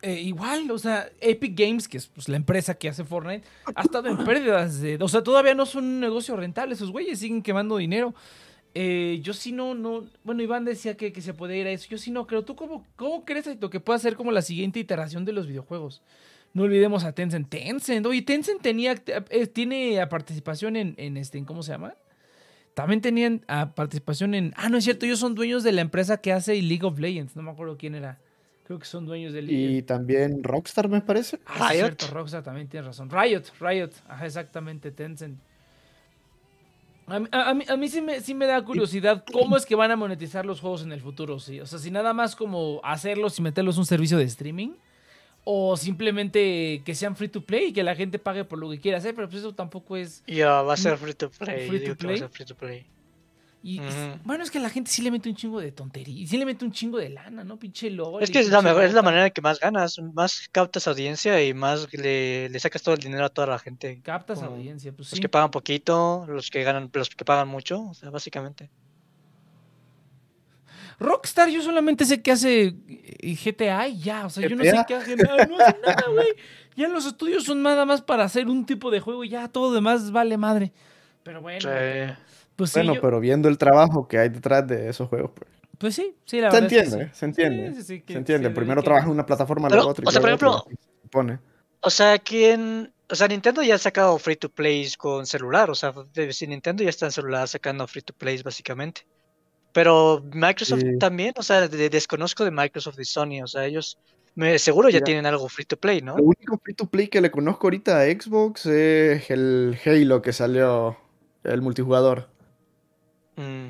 Speaker 1: eh, igual, o sea, Epic Games, que es pues, la empresa que hace Fortnite, ha estado en pérdidas. de- o sea, todavía no son un negocio rentable. Esos güeyes siguen quemando dinero. Eh, yo sí no, no. Bueno, Iván decía que, que se puede ir a eso. Yo sí no creo. ¿Tú cómo, cómo crees que pueda ser como la siguiente iteración de los videojuegos? No olvidemos a Tencent. Tencent, oye, Tencent tenía, eh, tiene participación en, en este, ¿cómo se llama? También tenían a participación en. Ah, no es cierto, ellos son dueños de la empresa que hace League of Legends. No me acuerdo quién era. Creo que son dueños de League.
Speaker 3: Y también Rockstar, me parece.
Speaker 1: Ah, sí, es
Speaker 4: Riot.
Speaker 1: cierto, Rockstar también tiene razón. Riot, Riot, ajá, exactamente, Tencent. A mí, a- a mí- a mí sí, me, sí me da curiosidad cómo es que van a monetizar los juegos en el futuro, sí. O sea, si nada más como hacerlos y meterlos en un servicio de streaming. O simplemente que sean free to play y que la gente pague por lo que quiera hacer, pero pues eso tampoco es...
Speaker 4: Ya va a ser free to play.
Speaker 1: Free to
Speaker 4: va a ser free to play.
Speaker 1: Y, bueno, es que la gente sí le mete un chingo de tontería. Y sí le mete un chingo de lana, ¿no? Pinche LOL.
Speaker 4: Es que es la mejor, es la manera que más ganas, más captas audiencia y más le, le sacas todo el dinero a toda la gente.
Speaker 1: Captas
Speaker 4: como
Speaker 1: audiencia, pues
Speaker 4: Los
Speaker 1: sí.
Speaker 4: que pagan poquito, los que ganan, los que pagan mucho, o sea, básicamente.
Speaker 1: Rockstar, yo solamente sé que hace eh, GTA y ya. O sea, yo no sé qué hace nada. No hace nada, güey. Ya los estudios son nada más para hacer un tipo de juego y ya todo demás vale madre. Pero bueno,
Speaker 4: Sí.
Speaker 1: Pues sí.
Speaker 3: bueno,
Speaker 1: yo-
Speaker 3: pero viendo el trabajo que hay detrás de esos juegos, pues.
Speaker 1: Pues sí, sí, la
Speaker 3: Se
Speaker 1: verdad. es que
Speaker 3: entiende,
Speaker 1: sí.
Speaker 3: se entiende.
Speaker 1: Sí, sí, sí, que
Speaker 3: se entiende. Primero trabajas en una plataforma,
Speaker 4: Pero,
Speaker 3: luego otra. y
Speaker 4: o sea, por ejemplo,
Speaker 3: se supone.
Speaker 4: O sea, ¿quién? O sea, Nintendo ya ha sacado free to plays con celular. O sea, de- si Nintendo ya está en celular sacando free to plays básicamente. Pero Microsoft
Speaker 3: Sí.
Speaker 4: también, o sea, de- desconozco de Microsoft y Sony. O sea, ellos me, seguro ya tienen algo free to play, ¿no?
Speaker 3: Lo único free to play que le conozco ahorita a Xbox es el Halo que salió, el multijugador.
Speaker 4: Mm,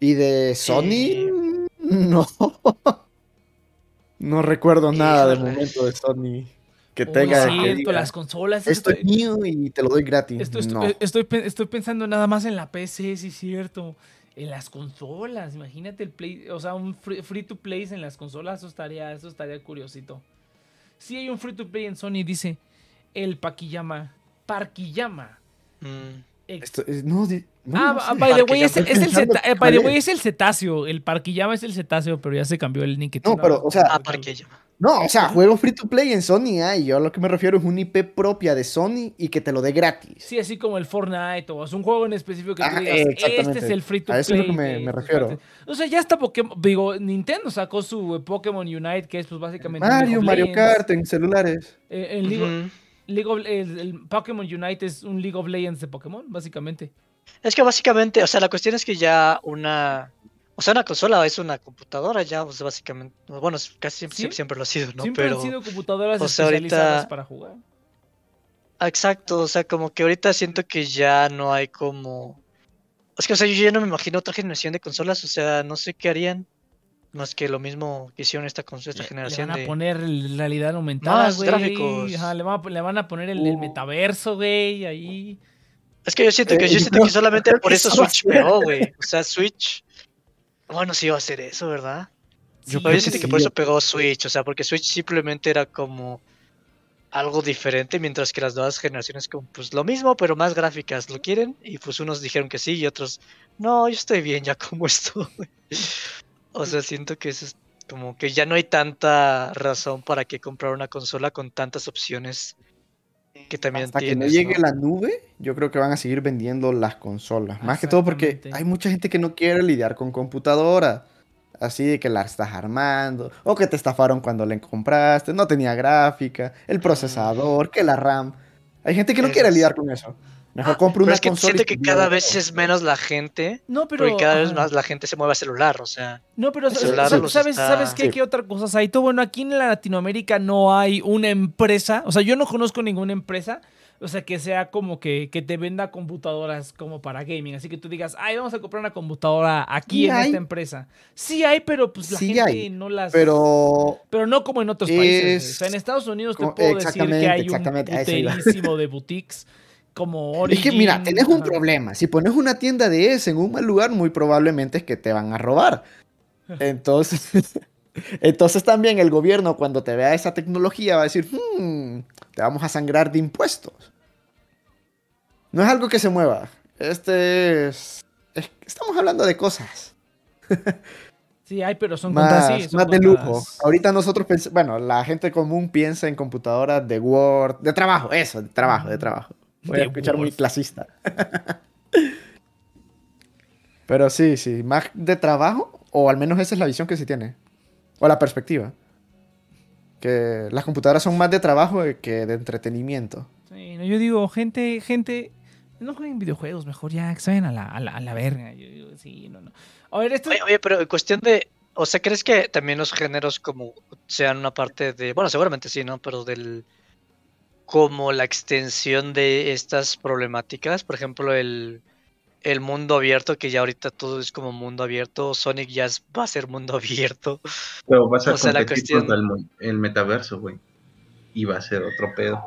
Speaker 3: Y de Sony, no. No recuerdo nada de
Speaker 4: Híjole.
Speaker 3: momento de Sony que tenga. que diga,
Speaker 1: las consolas.
Speaker 3: Esto es mío y te lo doy gratis.
Speaker 1: esto- esto-
Speaker 3: no.
Speaker 1: eh, estoy, estoy pensando nada más en la PC, sí es cierto. En las consolas, imagínate el play, o sea, un free, free to play en las consolas, eso estaría, eso estaría curiosito. Sí hay un free to play en Sony, dice el Paquillama, Parquillama.
Speaker 4: mm.
Speaker 1: Ex-
Speaker 3: Esto es- no, di- no,
Speaker 1: ah,
Speaker 3: no
Speaker 1: ah,
Speaker 3: sé.
Speaker 1: by the way, es, el- es el
Speaker 3: Pensando
Speaker 1: ceta- eh, by
Speaker 3: cuál
Speaker 1: the
Speaker 3: es.
Speaker 1: way, es el cetáceo. El Parquillama es el cetáceo, pero ya se cambió el nick.
Speaker 3: No, pero, o sea,
Speaker 4: Ah.
Speaker 3: No, o sea, juego free to play en Sony, ah, y yo a lo que me refiero es un IP propia de Sony y que te lo dé gratis.
Speaker 1: Sí, así como el Fortnite o es un juego en específico que tú
Speaker 3: Ajá,
Speaker 1: digas,
Speaker 3: eh,
Speaker 1: este es el free to
Speaker 3: A
Speaker 1: play.
Speaker 3: eso es lo que me-
Speaker 1: estos
Speaker 3: refiero.
Speaker 1: O sea, ya está Pokémon, digo, Nintendo sacó su eh, Pokémon Unite, que es pues básicamente
Speaker 3: Mario, Mario. Kart en celulares.
Speaker 1: Eh, League. League of- el, el Pokémon Unite es un League of Legends de Pokémon, básicamente.
Speaker 4: Es que básicamente, o sea, la cuestión es que ya una. O sea, una consola es una computadora, ya, sea, básicamente. Bueno, casi siempre,
Speaker 1: Sí.
Speaker 4: siempre, siempre lo ha sido, ¿no?
Speaker 1: Siempre
Speaker 4: Pero.
Speaker 1: han sido computadoras
Speaker 4: o sea,
Speaker 1: especializadas
Speaker 4: ahorita-
Speaker 1: para jugar.
Speaker 4: Ah, Exacto, o sea, como que ahorita siento que ya no hay como. Es que, o sea, yo ya no me imagino otra generación de consolas, o sea, no sé qué harían. Más que lo mismo que hicieron esta, esta
Speaker 1: Le
Speaker 4: generación
Speaker 1: van a
Speaker 4: de.
Speaker 1: poner realidad aumentada,
Speaker 4: Más
Speaker 1: güey.
Speaker 4: gráficos.
Speaker 1: Ajá, le, van a, le van a poner el, el
Speaker 3: Uh.
Speaker 1: metaverso, güey, ahí.
Speaker 4: Es que yo siento que
Speaker 3: Eh,
Speaker 4: yo siento
Speaker 3: creo-
Speaker 4: que solamente por
Speaker 3: que
Speaker 4: eso
Speaker 3: eso
Speaker 4: Switch pegó, güey. O sea, Switch. Bueno, sí iba a hacer eso, ¿verdad?
Speaker 1: Sí,
Speaker 3: Yo
Speaker 4: yo
Speaker 3: que
Speaker 4: siento que
Speaker 3: sí.
Speaker 4: por eso pegó Switch, o sea, porque Switch simplemente era como algo diferente, mientras que las nuevas generaciones como pues lo mismo, pero más gráficas, ¿lo quieren? Y pues unos dijeron que sí y otros, no, yo estoy bien ya como estoy. O sea, siento que eso es como que ya no hay tanta razón para que comprar una consola con tantas opciones que también
Speaker 3: Hasta que no llegue
Speaker 4: ¿no?
Speaker 3: la nube, yo creo que van a seguir vendiendo las consolas. Más que todo porque hay mucha gente que no quiere lidiar con computadora. Así de que la estás armando, o que te estafaron cuando la compraste, no tenía gráfica, el procesador, que la RAM. Hay gente que no
Speaker 4: Eso
Speaker 3: quiere lidiar con eso. Mejor
Speaker 4: Ah,
Speaker 3: compro
Speaker 4: pero
Speaker 3: una
Speaker 4: es que siento que cada vez es menos la gente,
Speaker 1: No, pero.
Speaker 4: porque cada vez más la gente se mueve a celular, o sea.
Speaker 1: No, pero
Speaker 4: El
Speaker 1: sa-
Speaker 4: celular
Speaker 1: sa-
Speaker 4: los
Speaker 1: ¿sabes,
Speaker 4: está-
Speaker 1: ¿sabes qué,
Speaker 3: Sí.
Speaker 1: qué otra cosa hay? Tú, bueno, aquí en Latinoamérica no hay una empresa, o sea, yo no conozco ninguna empresa, o sea, que sea como que, que te venda computadoras como para gaming, así que tú digas, ay, vamos a comprar una computadora aquí
Speaker 3: Sí
Speaker 1: en
Speaker 3: hay.
Speaker 1: esta empresa. Sí hay, pero pues la
Speaker 3: Sí
Speaker 1: gente
Speaker 3: hay,
Speaker 1: no las...
Speaker 3: Pero
Speaker 1: Pero no como en otros países. O sea, en Estados Unidos te puedo decir que hay un puterísimo de boutiques como
Speaker 3: es que mira, tenés un problema. Si pones una tienda de ese en un mal lugar, muy probablemente es que te van a robar. Entonces, entonces también el gobierno cuando te vea esa tecnología va a decir, "Hmm, te vamos a sangrar de impuestos. No es algo que se mueva. Este es, es- estamos hablando de cosas
Speaker 1: Sí, hay, pero son
Speaker 3: más,
Speaker 1: contas, sí, son
Speaker 3: más de lujo. Ahorita nosotros pensamos, bueno, la gente común piensa en computadoras de Word, de trabajo, eso, de trabajo, de trabajo. Voy a escuchar muy clasista. Pero sí, sí, más de trabajo, o al menos esa es la visión que se tiene, o la perspectiva. Que las computadoras son más de trabajo que de entretenimiento.
Speaker 1: Sí, no, yo digo, gente, gente, no jueguen videojuegos, mejor ya que se vayan a la, a la, a la verga. Yo digo, sí, no, no. A ver, esto...
Speaker 4: Oye, oye, pero en cuestión de, o sea, ¿crees que también los géneros como sean una parte de, bueno, seguramente sí, ¿no? Pero del, como la extensión de estas problemáticas, por ejemplo, el, el mundo abierto, que ya ahorita todo es como mundo abierto, Sonic ya es- va a ser mundo abierto.
Speaker 5: Pero vas a
Speaker 4: O sea, la cuestión-
Speaker 5: el, metaverso, güey. Y va a ser otro pedo.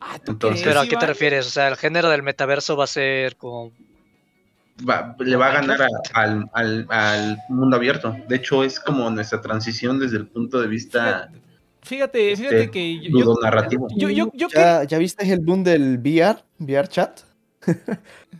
Speaker 1: Ah, ¿tú
Speaker 5: entonces-
Speaker 4: Pero ¿a qué te
Speaker 1: Iván?
Speaker 4: refieres? O sea, el género del metaverso va a ser como...
Speaker 5: Va- le va a ganar a- al, al- al mundo abierto. De hecho, es como nuestra transición desde el punto de vista
Speaker 1: Fíjate, fíjate
Speaker 5: este,
Speaker 1: que yo, yo,
Speaker 5: narrativo.
Speaker 1: yo, yo, yo
Speaker 3: ¿Ya, ¿Ya viste el boom del VR? ¿VR chat?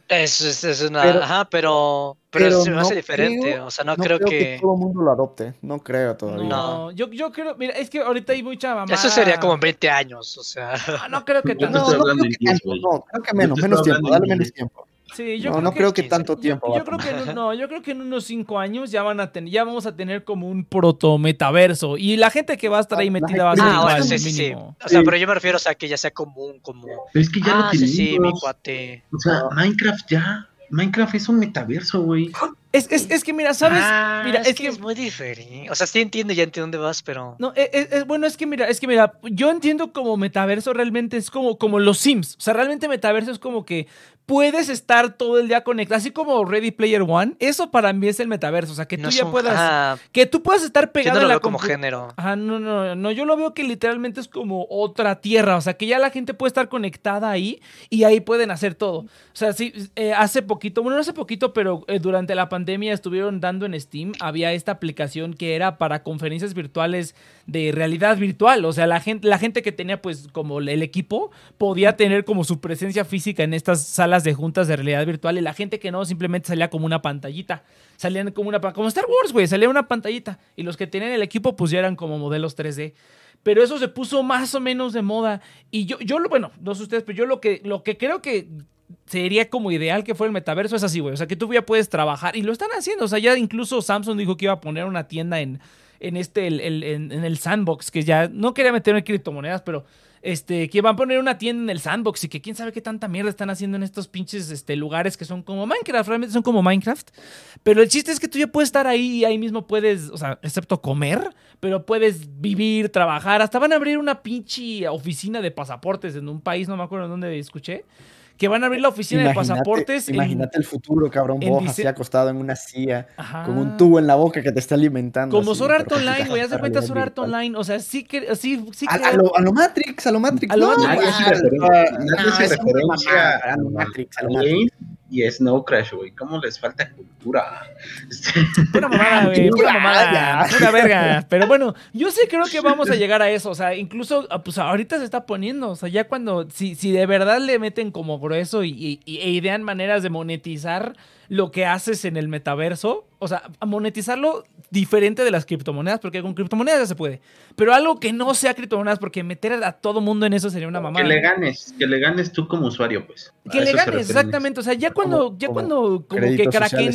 Speaker 4: Es, es, es una...
Speaker 3: Pero-
Speaker 4: ajá, pero... Pero,
Speaker 3: pero
Speaker 4: se me hace
Speaker 3: no
Speaker 4: diferente.
Speaker 3: creo-
Speaker 4: o sea, no,
Speaker 3: No
Speaker 4: creo, que...
Speaker 3: todo el mundo lo adopte. No creo todavía.
Speaker 1: no, yo, yo creo, mira, es que ahorita hay mucha mamá.
Speaker 4: Eso sería como en 20 años, o sea...
Speaker 1: No, no creo que tanto.
Speaker 5: no
Speaker 3: No, creo que
Speaker 5: 10,
Speaker 3: tanto, no, creo que menos, menos tiempo, dale
Speaker 5: en
Speaker 3: menos
Speaker 5: 10.
Speaker 3: tiempo.
Speaker 1: Sí, yo
Speaker 3: no,
Speaker 1: creo
Speaker 3: no
Speaker 1: que,
Speaker 3: creo que tanto tiempo.
Speaker 1: yo
Speaker 3: a
Speaker 1: creo que en no, yo creo que en unos cinco años ya van a tener, ya vamos a tener como un proto metaverso y la gente que va a estar ahí
Speaker 3: Las
Speaker 1: metida va a ser
Speaker 4: Ah,
Speaker 1: igual,
Speaker 4: bueno, sí, sí. O sea,
Speaker 5: Sí.
Speaker 4: pero yo me refiero, o sea, que ya sea común, como...
Speaker 5: Pero es que ya
Speaker 4: ah,
Speaker 5: lo
Speaker 4: sí, sí, mi
Speaker 5: tenemos.
Speaker 4: cuate.
Speaker 5: O sea, Minecraft ya. Minecraft es un metaverso, güey.
Speaker 1: Es, es, es que mira, ¿sabes?
Speaker 4: Ah,
Speaker 1: mira,
Speaker 4: es,
Speaker 1: es
Speaker 4: que,
Speaker 1: que
Speaker 4: es muy diferente. O sea, sí entiendo, ya entiendo dónde vas, pero...
Speaker 1: No, es, es- es- bueno, es que mira, es que mira, yo entiendo como metaverso realmente es como, como los Sims. O sea, realmente metaverso es como que puedes estar todo el día conectado, así como Ready Player One. Eso para mí es el metaverso. O sea, que tú
Speaker 4: no
Speaker 1: ya puedas,
Speaker 4: ah,
Speaker 1: que tú puedas estar
Speaker 4: yo
Speaker 1: pegado
Speaker 4: no
Speaker 1: en
Speaker 4: lo
Speaker 1: la
Speaker 4: veo como género.
Speaker 1: Ajá, no, no, no, yo lo veo que literalmente es como otra tierra, o sea, que ya la gente puede estar conectada ahí y ahí pueden hacer todo. O sea, sí, eh, hace poquito, bueno, no hace poquito, pero eh, durante la pandemia estuvieron dando en Steam, había esta aplicación que era para conferencias virtuales de realidad virtual, o sea, la gente, la gente que tenía pues como el equipo podía tener como su presencia física en estas salas de juntas de realidad virtual y la gente que no simplemente salía como una pantallita. Salían como una como Star Wars, güey, salía una pantallita. Y los que tenían el equipo pues ya eran como modelos 3D. Pero eso se puso más o menos de moda. Y yo yo bueno, no sé ustedes, pero yo lo que lo que creo que sería como ideal que fuera el metaverso es así, güey, o sea, que tú ya puedes trabajar. Y lo están haciendo, o sea, ya incluso Samsung dijo que iba a poner una tienda en en este el- el- en, en el sandbox que ya no quería meterme criptomonedas, pero este, que van a poner una tienda en el sandbox y que quién sabe qué tanta mierda están haciendo en estos pinches este, lugares que son como Minecraft, realmente son como Minecraft. Pero el chiste es que tú ya puedes estar ahí y ahí mismo puedes, o sea, excepto comer, pero puedes vivir, trabajar. Hasta van a abrir una pinche oficina de pasaportes en un país, no me acuerdo dónde escuché, que van a abrir la oficina de
Speaker 3: Imagínate-
Speaker 1: pasaportes. en-
Speaker 3: Imagínate el futuro, cabrón. Vos así acostado en una silla,
Speaker 1: Ajá.
Speaker 3: con un tubo en la boca que te está alimentando.
Speaker 1: Como
Speaker 3: así,
Speaker 1: Sword Art Online, güey, haz de cuenta Sword Art. Online. O sea, sí que, sí, sí
Speaker 3: A,
Speaker 1: que-
Speaker 3: a lo, a lo Matrix, a lo Matrix.
Speaker 1: A lo
Speaker 3: no,
Speaker 1: Matrix.
Speaker 3: Ah, ah, no,
Speaker 5: y Snow Crash, güey. ¿Cómo les falta cultura?
Speaker 1: Pura mamada, güey.
Speaker 3: Ya,
Speaker 1: mamada. Pura verga. Pero bueno, yo sí creo que vamos a llegar a eso. O sea, incluso, ah, pues ahorita se está poniendo. O sea, ya cuando, si, si de verdad le meten como grueso y, e idean maneras de monetizar lo que haces en el metaverso, o sea, monetizarlo diferente de las criptomonedas, porque con criptomonedas ya se puede. Pero algo que no sea criptomonedas, porque meter a todo mundo en eso sería una mamada.
Speaker 5: que le ganes, que le ganes tú como usuario, pues.
Speaker 1: Que
Speaker 5: A
Speaker 1: le ganes, exactamente. O sea, ya cuando,
Speaker 3: Como-
Speaker 1: ya
Speaker 3: como
Speaker 1: cuando, como que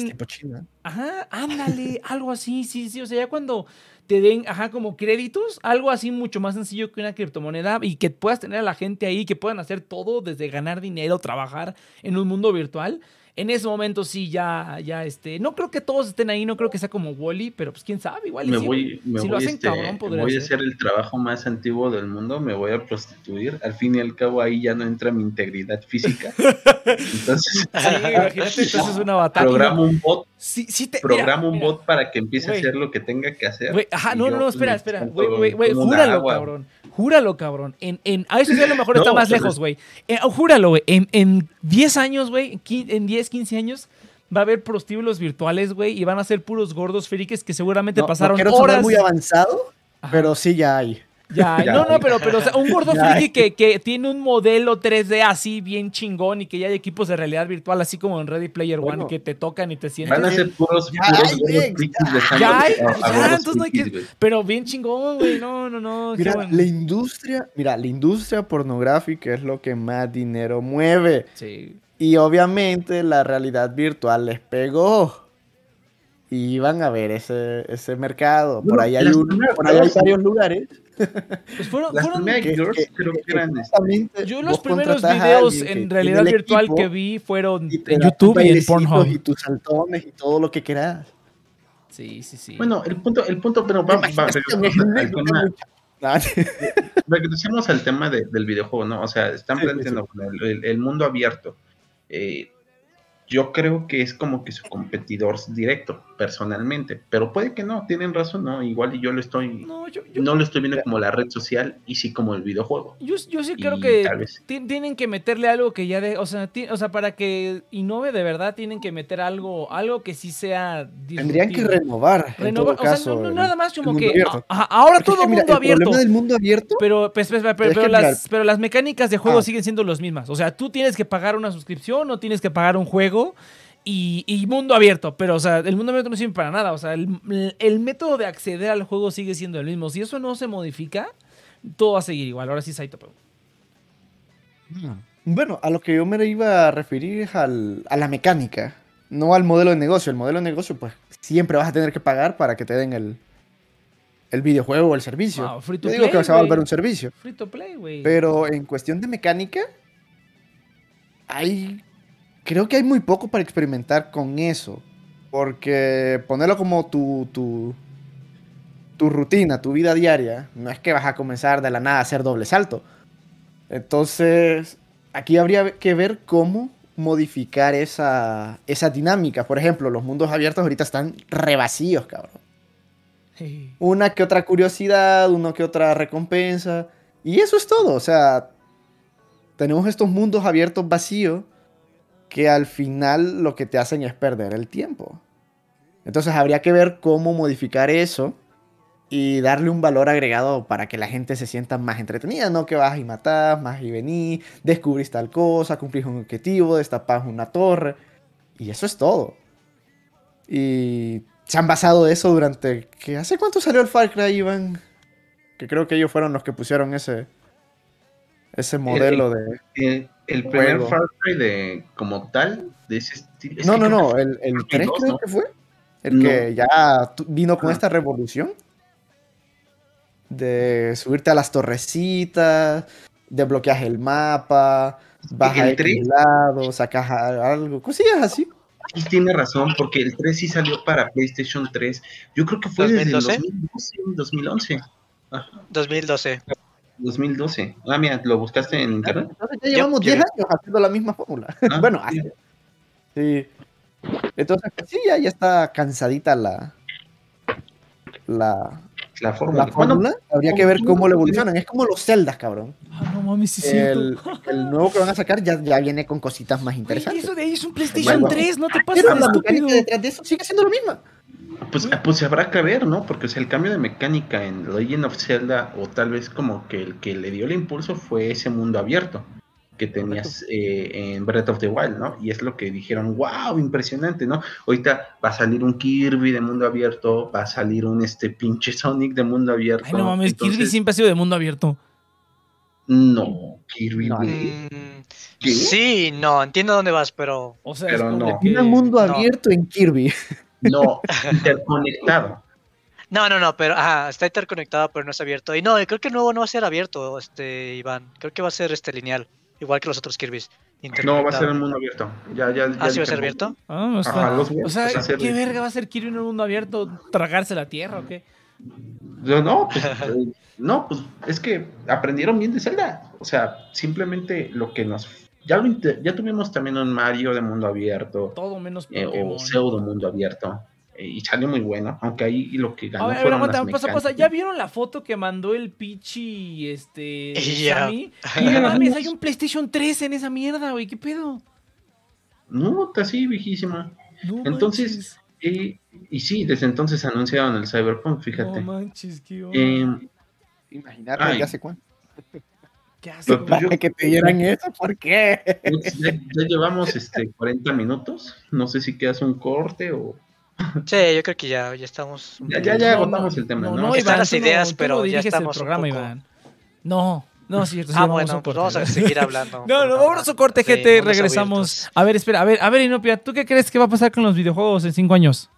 Speaker 3: tipo China.
Speaker 1: Ajá, ándale, algo así, sí, sí. O sea, ya cuando te den, ajá, como créditos, algo así mucho más sencillo que una criptomoneda y que puedas tener a la gente ahí, que puedan hacer todo desde ganar dinero, trabajar en un mundo virtual. En ese momento sí, ya, ya, este, no creo que todos estén ahí, no creo que sea como Wally, pero pues quién sabe, igual.
Speaker 5: Me
Speaker 1: sí,
Speaker 5: voy, me
Speaker 1: si lo
Speaker 5: voy,
Speaker 1: hacen
Speaker 5: este,
Speaker 1: cabrón, podría
Speaker 5: voy a hacer el trabajo más antiguo del mundo, me voy a prostituir. Al fin y al cabo ahí ya no entra mi integridad física. Entonces,
Speaker 1: Sí, imagínate, entonces una batalla.
Speaker 5: programo un bot,
Speaker 1: Sí, sí te, mira,
Speaker 5: programa un
Speaker 1: mira.
Speaker 5: bot para que empiece a hacer lo que tenga que hacer.
Speaker 1: Ajá, no,
Speaker 5: yo,
Speaker 1: no, no,
Speaker 5: pues,
Speaker 1: espera, espera. Güey, güey, júralo,
Speaker 5: agua.
Speaker 1: cabrón. Júralo, cabrón. En, en, a eso sí a lo mejor está más
Speaker 5: pero
Speaker 1: lejos, güey. Eh, júralo, güey. En, en 10 años, güey, en qui- en 10, 15 años, va a haber prostíbulos virtuales, güey, y van a ser puros gordos friques que seguramente
Speaker 3: No,
Speaker 1: pasaron
Speaker 3: no quiero
Speaker 1: horas.
Speaker 3: muy avanzado,
Speaker 1: Ajá.
Speaker 3: pero sí ya hay.
Speaker 1: Ya,
Speaker 5: Ya,
Speaker 1: no, no, pero, pero o sea, un gordo
Speaker 3: Ya.
Speaker 1: friki que, que tiene un modelo 3D así bien chingón y que ya hay equipos de realidad virtual, así como en Ready Player One, que te tocan y te sientes.
Speaker 5: Van a ser puros,
Speaker 3: Ya
Speaker 5: puros
Speaker 3: hay, ya.
Speaker 1: hay, entonces no hay que-. Pero bien chingón, güey. No, no, no.
Speaker 3: Mira,
Speaker 1: bueno.
Speaker 3: la industria, mira, la industria pornográfica es lo que más dinero mueve.
Speaker 1: Sí.
Speaker 3: Y obviamente la realidad virtual les pegó. Y van a ver ese, ese mercado. Por ahí hay, un- por ahí hay varios lugares.
Speaker 1: Pues fueron,
Speaker 5: Las
Speaker 1: fueron-
Speaker 5: primeras
Speaker 3: que-
Speaker 5: Girls
Speaker 3: que-
Speaker 5: creo que
Speaker 3: que
Speaker 5: eran este,
Speaker 3: justamente
Speaker 1: Yo
Speaker 3: vos
Speaker 1: los primeros videos en realidad virtual
Speaker 3: equipo
Speaker 1: que vi fueron en YouTube y en Pornhub.
Speaker 3: Y tus saltones y todo lo que quieras.
Speaker 1: Sí, sí, sí.
Speaker 5: Bueno, el punto, el punto, pero va, va, regresemos al tema, regresemos al tema de- del videojuego, ¿no? O sea, están
Speaker 3: Sí, sí,
Speaker 5: planteando el, el- el mundo abierto. Eh, yo creo que es como que su competidor directo, personalmente, pero puede que no, tienen razón, ¿no? Igual y yo lo estoy,
Speaker 1: no, yo, yo,
Speaker 5: no lo estoy viendo como la red social y sí como el videojuego.
Speaker 1: yo, yo sí creo
Speaker 5: Y
Speaker 1: que tienen que meterle algo que ya de, o sea, o sea, para que innove de verdad tienen que meter algo, algo que sí sea
Speaker 3: Tendrían que renovar. en
Speaker 1: Renovar,
Speaker 3: todo
Speaker 1: o sea, no, no nada más como que ajá, ahora
Speaker 3: Porque es
Speaker 1: todo
Speaker 3: que, mira,
Speaker 1: mundo
Speaker 3: el
Speaker 1: abierto.
Speaker 3: problema del mundo abierto
Speaker 1: Pero, pues, pues, pero, las, pero las mecánicas de juego
Speaker 3: Ah.
Speaker 1: siguen siendo las mismas. O sea, tú tienes que pagar una suscripción o tienes que pagar un juego y, y mundo abierto. Pero, o sea, el mundo abierto no sirve para nada. O sea, el, el método de acceder al juego sigue siendo el mismo. Si eso no se modifica, todo va a seguir igual. Ahora sí, Saito. pero-
Speaker 3: Bueno, a lo que yo me iba a referir es al- a la mecánica, no al modelo de negocio. El modelo de negocio, pues siempre vas a tener que pagar para que te den el, el videojuego o el servicio.
Speaker 1: Wow, free to
Speaker 3: yo digo que se va a volver un servicio.
Speaker 1: Free to play, güey.
Speaker 3: Pero en cuestión de mecánica, hay. Creo que hay muy poco para experimentar con eso. Porque ponerlo como tu, tu, tu rutina, tu vida diaria, no es que vas a comenzar de la nada a hacer doble salto. Entonces, aquí habría que ver cómo modificar esa, esa dinámica. Por ejemplo, los mundos abiertos ahorita están re vacíos, cabrón una que otra curiosidad, una que otra recompensa. Y eso es todo. O sea, tenemos estos mundos abiertos vacíos que al final lo que te hacen es perder el tiempo. Entonces habría que ver cómo modificar eso y darle un valor agregado para que la gente se sienta más entretenida, no que vas y matas, más y venís, descubrís tal cosa, cumplís un objetivo, destapás una torre. Y eso es todo. Y se han basado eso durante... ¿qué? ¿Hace cuánto salió el Far Cry, Iván? Que creo que ellos fueron los que pusieron ese, ese modelo de...
Speaker 5: El, el primer
Speaker 3: Juego.
Speaker 5: Far Cry de como tal, de ese estilo. es
Speaker 3: No, no, no, el, el
Speaker 5: 2002,
Speaker 3: 3 creo
Speaker 5: ¿no?
Speaker 3: que fue. El
Speaker 5: No.
Speaker 3: que ya vino con
Speaker 5: Ah.
Speaker 3: esta revolución. De subirte a las torrecitas, desbloqueas el mapa, a
Speaker 5: el
Speaker 3: X
Speaker 5: 3.
Speaker 3: lado, sacas algo, cosillas así.
Speaker 5: Y tiene razón, porque el 3 sí salió para PlayStation 3. Yo creo que fue desde el
Speaker 4: 2012.
Speaker 5: 2012, 2011. Ajá,
Speaker 4: 2012.
Speaker 5: 2012. Ah, mira, ¿lo buscaste en internet?
Speaker 3: Entonces ya llevamos
Speaker 4: yo
Speaker 3: 10
Speaker 4: vi.
Speaker 3: años haciendo la misma fórmula.
Speaker 5: Ah,
Speaker 3: bueno,
Speaker 5: sí.
Speaker 3: Entonces, pues sí, ya, ya está cansadita la, la,
Speaker 5: La fórmula.
Speaker 3: la
Speaker 5: Bueno,
Speaker 3: fórmula. Habría que ver cómo lo evolucionan. Es como los celdas, cabrón.
Speaker 1: Ah, no mames, sí
Speaker 3: El, el nuevo que van a sacar ya, ya viene con cositas más interesantes.
Speaker 1: eso de ahí es un PlayStation
Speaker 3: Bueno.
Speaker 1: 3, no te pases
Speaker 3: Pero la mecánica detrás de eso sigue siendo lo mismo.
Speaker 5: Pues, pues habrá que ver, ¿no? Porque o sea, el cambio de mecánica en Legend of Zelda, o tal vez como que el que le dio el impulso fue ese mundo abierto que tenías eh, en Breath of the Wild, ¿no? Y es lo que dijeron, wow, impresionante, ¿no? Ahorita va a salir un Kirby de mundo abierto, va a salir un este pinche Sonic de mundo abierto.
Speaker 1: Ay, no mames, Kirby siempre ha sido de mundo abierto.
Speaker 5: No, Kirby,
Speaker 3: No.
Speaker 5: güey. ¿Qué?
Speaker 4: sí, no, entiendo dónde vas, pero
Speaker 1: O sea,
Speaker 5: Pero
Speaker 1: es como
Speaker 5: no.
Speaker 1: que...
Speaker 3: Un mundo
Speaker 4: no.
Speaker 3: abierto en Kirby.
Speaker 5: No, interconectado.
Speaker 4: No, no, no, pero ajá, está interconectado, pero no es abierto. Y no, creo que el nuevo no va a ser abierto, este, Iván. Creo que va a ser este lineal, igual que los otros Kirby's.
Speaker 5: No, va a ser un mundo abierto. Ya, ya,
Speaker 4: Ah,
Speaker 5: ya
Speaker 4: sí va a ser abierto.
Speaker 1: Ah, o sea,
Speaker 5: Ajá, los
Speaker 1: o sea,
Speaker 5: va a ser
Speaker 1: ¿qué verga va a ser Kirby en un mundo abierto? ¿Tragarse la tierra o qué?
Speaker 5: Yo, No, pues, eh, no, pues es que aprendieron bien de Zelda. O sea, simplemente lo que nos. Ya, lo ya tuvimos también un Mario de mundo abierto
Speaker 1: Todo menos
Speaker 5: eh, o pseudo mundo abierto. eh, y salió muy bueno, aunque ahí lo que ganó
Speaker 1: A ver, a ver,
Speaker 5: fueron
Speaker 1: aguanta,
Speaker 5: las
Speaker 1: pasa, pasa. ¿Ya vieron la foto que mandó el Pichi, este,
Speaker 4: Ya.
Speaker 1: Sammy? Y no mames, hay un PlayStation 3 en esa mierda, güey, ¿qué pedo?
Speaker 5: No, está así, viejísima.
Speaker 1: No
Speaker 5: Entonces, Eh, y sí, desde entonces anunciaron el Cyberpunk, fíjate.
Speaker 1: no manches, qué.
Speaker 5: Eh,
Speaker 3: Imagínate, ya sé cuánto.
Speaker 1: ¿Qué haces,
Speaker 5: pero pues yo-
Speaker 3: que te dieran eso, ¿por qué?
Speaker 5: ya, ya llevamos este 40 minutos. No sé si quedas un corte o.
Speaker 4: Sí, yo creo que ya, ya estamos.
Speaker 5: Ya, ya, ya
Speaker 1: No,
Speaker 5: agotamos
Speaker 1: no,
Speaker 5: el tema,
Speaker 1: no,
Speaker 5: ¿no?
Speaker 1: no,
Speaker 4: Están
Speaker 1: Iván,
Speaker 4: las ideas, pero ya
Speaker 1: el
Speaker 4: estamos un
Speaker 1: programa,
Speaker 4: poco-
Speaker 1: Iván. No, no, es cierto. sí,
Speaker 4: Ah,
Speaker 1: vamos a
Speaker 4: bueno, pues vamos a seguir hablando.
Speaker 1: No, no, vámonos a un corte, gente. Regresamos.
Speaker 4: abiertos.
Speaker 1: A ver, espera, a ver, a ver, Inopia, ¿tú qué crees que va a pasar con los videojuegos en cinco años?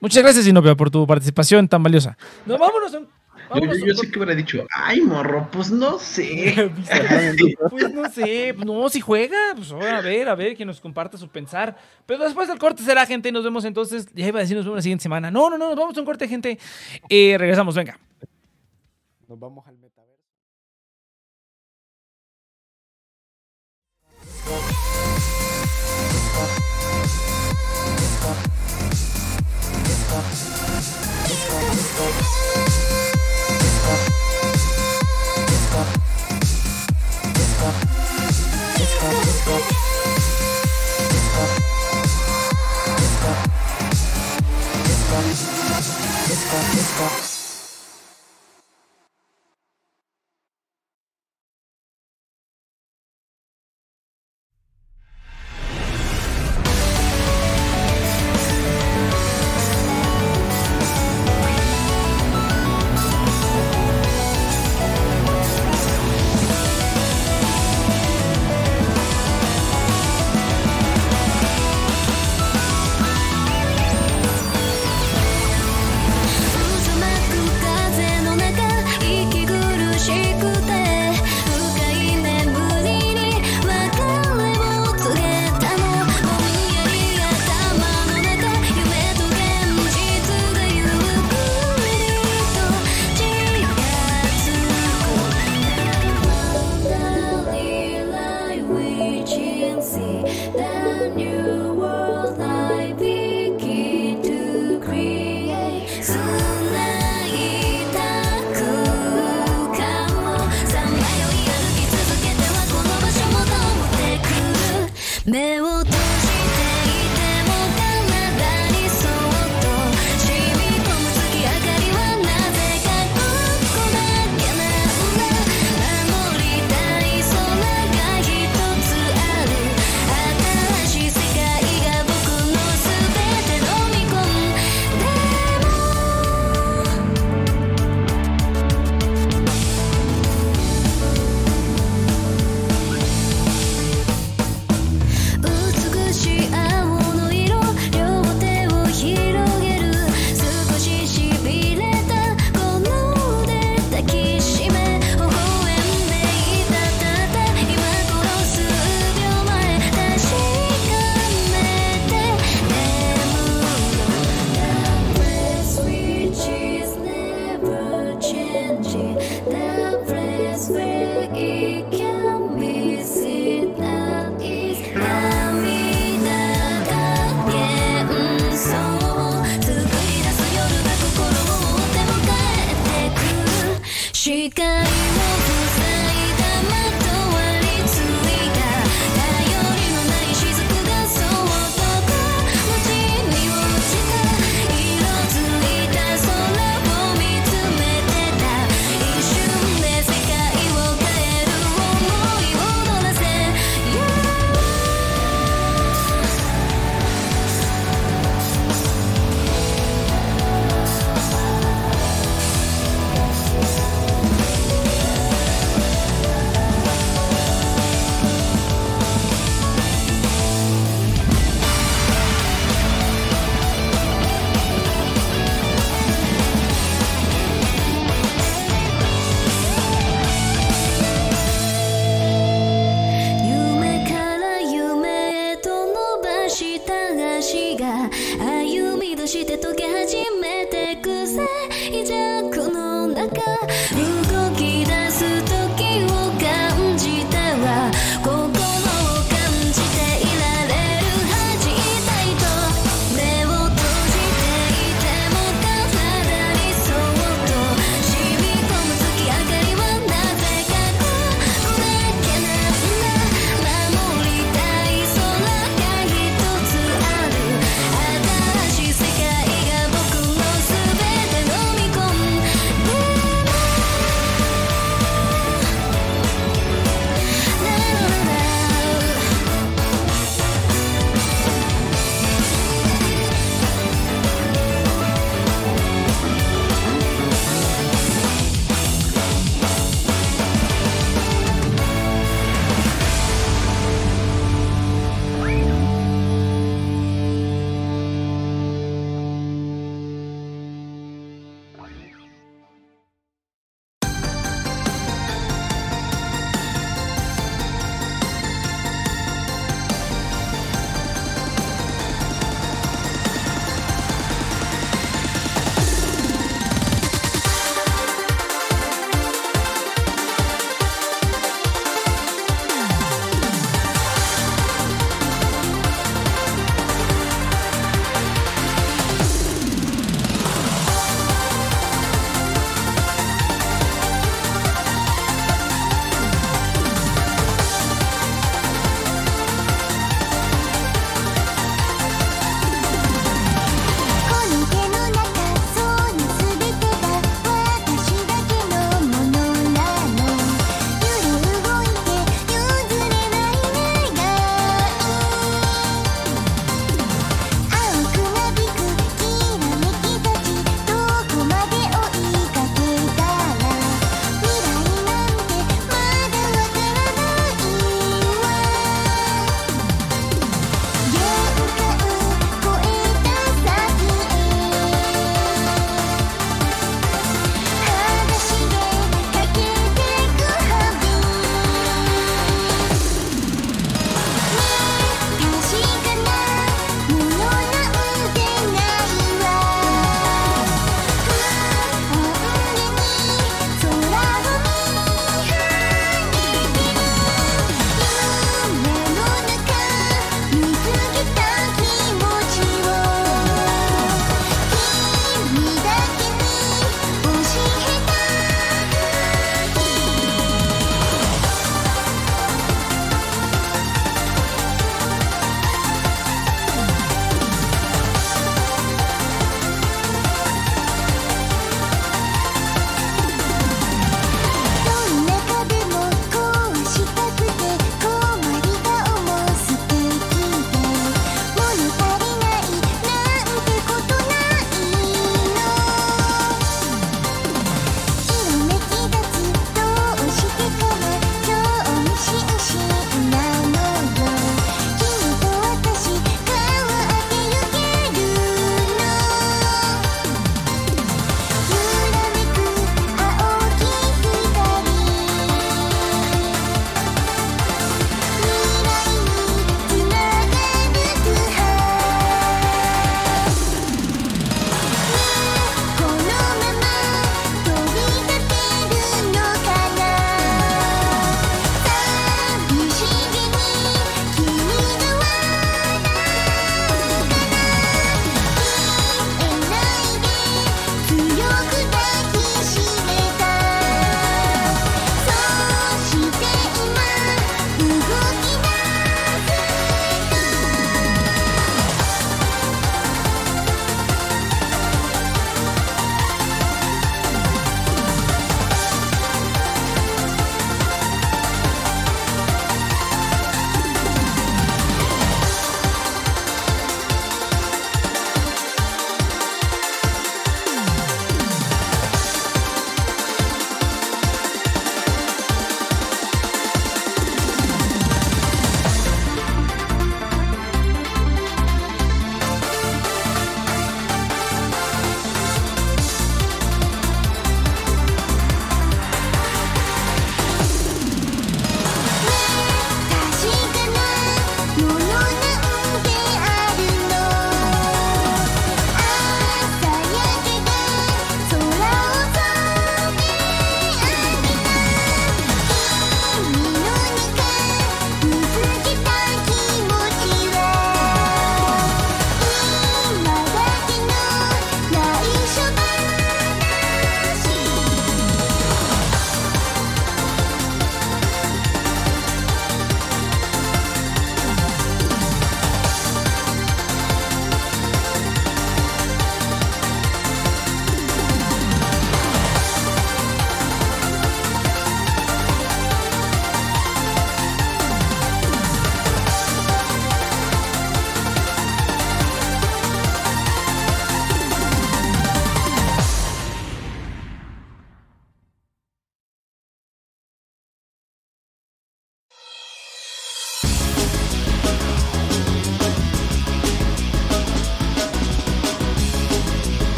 Speaker 1: Muchas gracias, Inopia, por tu participación tan valiosa. No, vámonos a un.
Speaker 5: Yo, yo, sé que hubiera dicho, ay, morro, pues no sé.
Speaker 1: Pues, pues no sé, no, si juega, pues oh, a ver, a ver, que nos comparta su pensar. Pero después del corte será, gente, nos vemos entonces. Ya iba a decir, nos vemos la siguiente semana. No, no, no, nos vamos a un corte, gente. Eh, regresamos, venga.
Speaker 3: Nos vamos al metaverso. Disco, disco.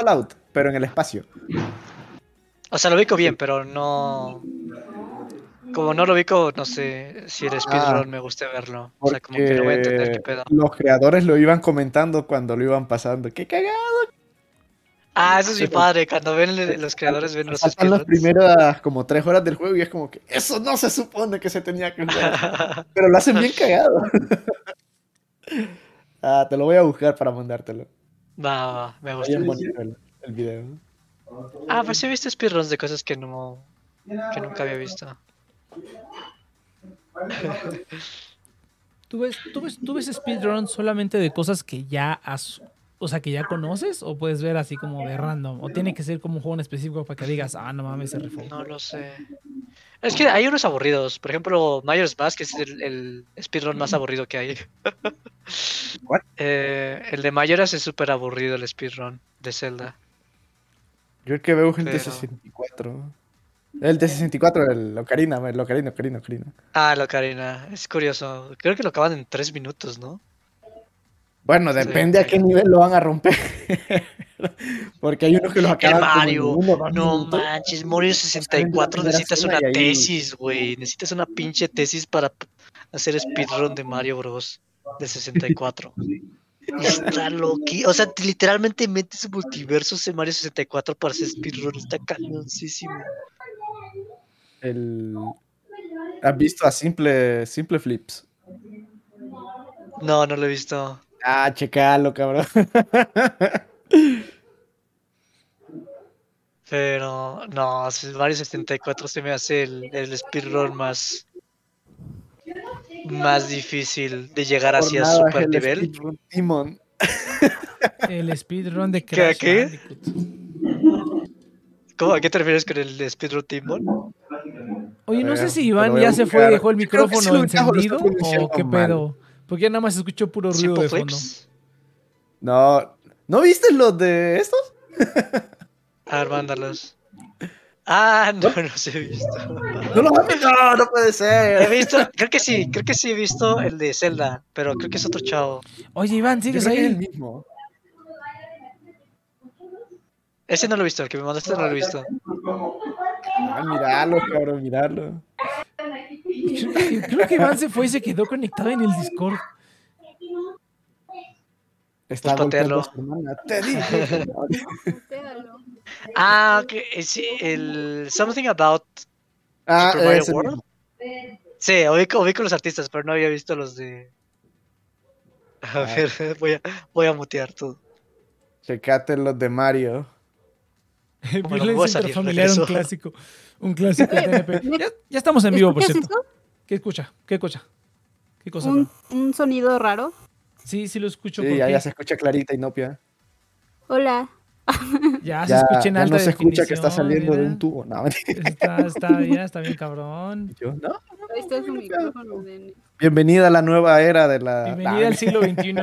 Speaker 3: Fallout, pero en el espacio.
Speaker 4: O sea, lo ubico bien, pero no. Como no lo ubico, no sé si el speedrun me gusta verlo. O sea, como que no voy a entender qué pedo.
Speaker 3: Los creadores lo iban comentando cuando lo iban pasando. ¡Qué cagado!
Speaker 4: Ah, eso es mi padre. Cuando ven le- los creadores ven los
Speaker 3: Pasan las primeras como tres horas del juego y es como que eso no se supone que se tenía que jugar. Pero lo hacen bien cagado. ah, te lo voy a buscar para mandártelo.
Speaker 4: Va, va, va, me gusta.
Speaker 3: El, el video.
Speaker 4: Ah, pues sí he visto speedruns de cosas que no. que nunca había visto.
Speaker 1: ¿Tú ves, tú, ves, ¿Tú ves speedrun solamente de cosas que ya has, o sea, que ya conoces? ¿O puedes ver así como de random? ¿O tiene que ser como un juego en específico para que digas, ah, no mames, se rifó?
Speaker 4: No lo sé. Es que hay unos aburridos. Por ejemplo, Majora's Mask que es el, el speedrun más aburrido que hay. Eh, el de Majora's es súper aburrido el speedrun de Zelda.
Speaker 3: Yo el que veo es el de
Speaker 4: Pero-
Speaker 3: 64. El de 64, el Ocarina, el Ocarina, Ocarina, Ocarina.
Speaker 4: Ah, lo Karina. Es curioso. Creo que lo acaban en tres minutos, ¿no?
Speaker 3: Bueno,
Speaker 4: Sí,
Speaker 3: depende a qué nivel lo van a romper. Porque hay unos que los acaban
Speaker 4: Mario.
Speaker 3: uno,
Speaker 4: No
Speaker 3: minutos.
Speaker 4: manches, Mario
Speaker 3: salen
Speaker 4: 64
Speaker 3: de la
Speaker 4: necesitas una tesis, güey. Necesitas una pinche tesis para hacer speedrun de Mario Bros. de 64. Está loqui. O sea, te- literalmente metes multiversos en Mario 64 para hacer speedrun. Está cañoncísimo.
Speaker 3: El... ¿Has visto a Simple, Simple Flips?
Speaker 4: No, no lo he visto.
Speaker 3: Ah, checalo, cabrón.
Speaker 4: Pero no, Mario 74 se me hace el, el speedrun más más difícil de llegar
Speaker 3: Por
Speaker 4: hacia
Speaker 3: nada
Speaker 4: super
Speaker 3: el
Speaker 4: nivel.
Speaker 3: speedrun Demon.
Speaker 1: El speedrun de
Speaker 4: ¿Qué,
Speaker 1: Crash
Speaker 4: qué?
Speaker 1: Bandicoot.
Speaker 4: ¿Cómo, ¿A qué te refieres con el speedrun Timon?
Speaker 1: Oye, no sé si Iván ya se fue y dejó el micrófono encendido o qué
Speaker 3: mal.
Speaker 1: Porque ya nada más escuchó puro ruido
Speaker 4: ¿Simple
Speaker 1: de fondo.
Speaker 3: No, ¿no viste los de estos?
Speaker 4: A ver, mándalos. Ah, no, no los he visto.
Speaker 3: No los has visto. No, no puede
Speaker 4: He
Speaker 3: ser.
Speaker 4: visto, creo que sí, creo que sí he visto el de Zelda, pero creo que es otro chavo.
Speaker 1: Oye, Iván, ¿sigues
Speaker 3: es el
Speaker 1: ahí?
Speaker 3: mismo.
Speaker 4: Ese no lo he visto, el que me mandaste no lo he visto.
Speaker 3: Ah, miralo, cabrón, miralo.
Speaker 1: Creo que, creo que Iván se fue y se quedó conectado en el Discord.
Speaker 3: Está
Speaker 4: Pues
Speaker 3: golpeando. Te dije.
Speaker 4: Ah, ok, eh, sí, el Something About
Speaker 3: Ah,
Speaker 4: Super Mario World.
Speaker 3: mismo.
Speaker 4: Sí, ubico, ubico los artistas, pero no había visto los de. A
Speaker 3: Ah.
Speaker 4: ver, voy a, voy a mutear todo.
Speaker 3: Checate los de Mario.
Speaker 4: Bueno, voy a salir,
Speaker 1: un clásico. Un clásico de TNP. Ya, ya estamos en vivo, por
Speaker 6: ¿Escuchas
Speaker 1: cierto.
Speaker 6: eso?
Speaker 1: ¿Qué escucha? ¿Qué escucha? ¿Qué cosa?
Speaker 6: Un, sonido raro.
Speaker 1: Sí, sí lo escucho.
Speaker 3: Sí,
Speaker 1: ¿por
Speaker 3: ya, ya se escucha clarita y nopia.
Speaker 6: Hola.
Speaker 1: Ya se
Speaker 3: Ya,
Speaker 1: escucha en
Speaker 3: ya
Speaker 1: alta
Speaker 3: no se escucha que está saliendo de un tubo. No.
Speaker 1: Está, está, ya está bien cabrón.
Speaker 3: Yo, no.
Speaker 6: Ahí está su micrófono.
Speaker 3: Bienvenida a la nueva era de la.
Speaker 1: Bienvenida al siglo XXI.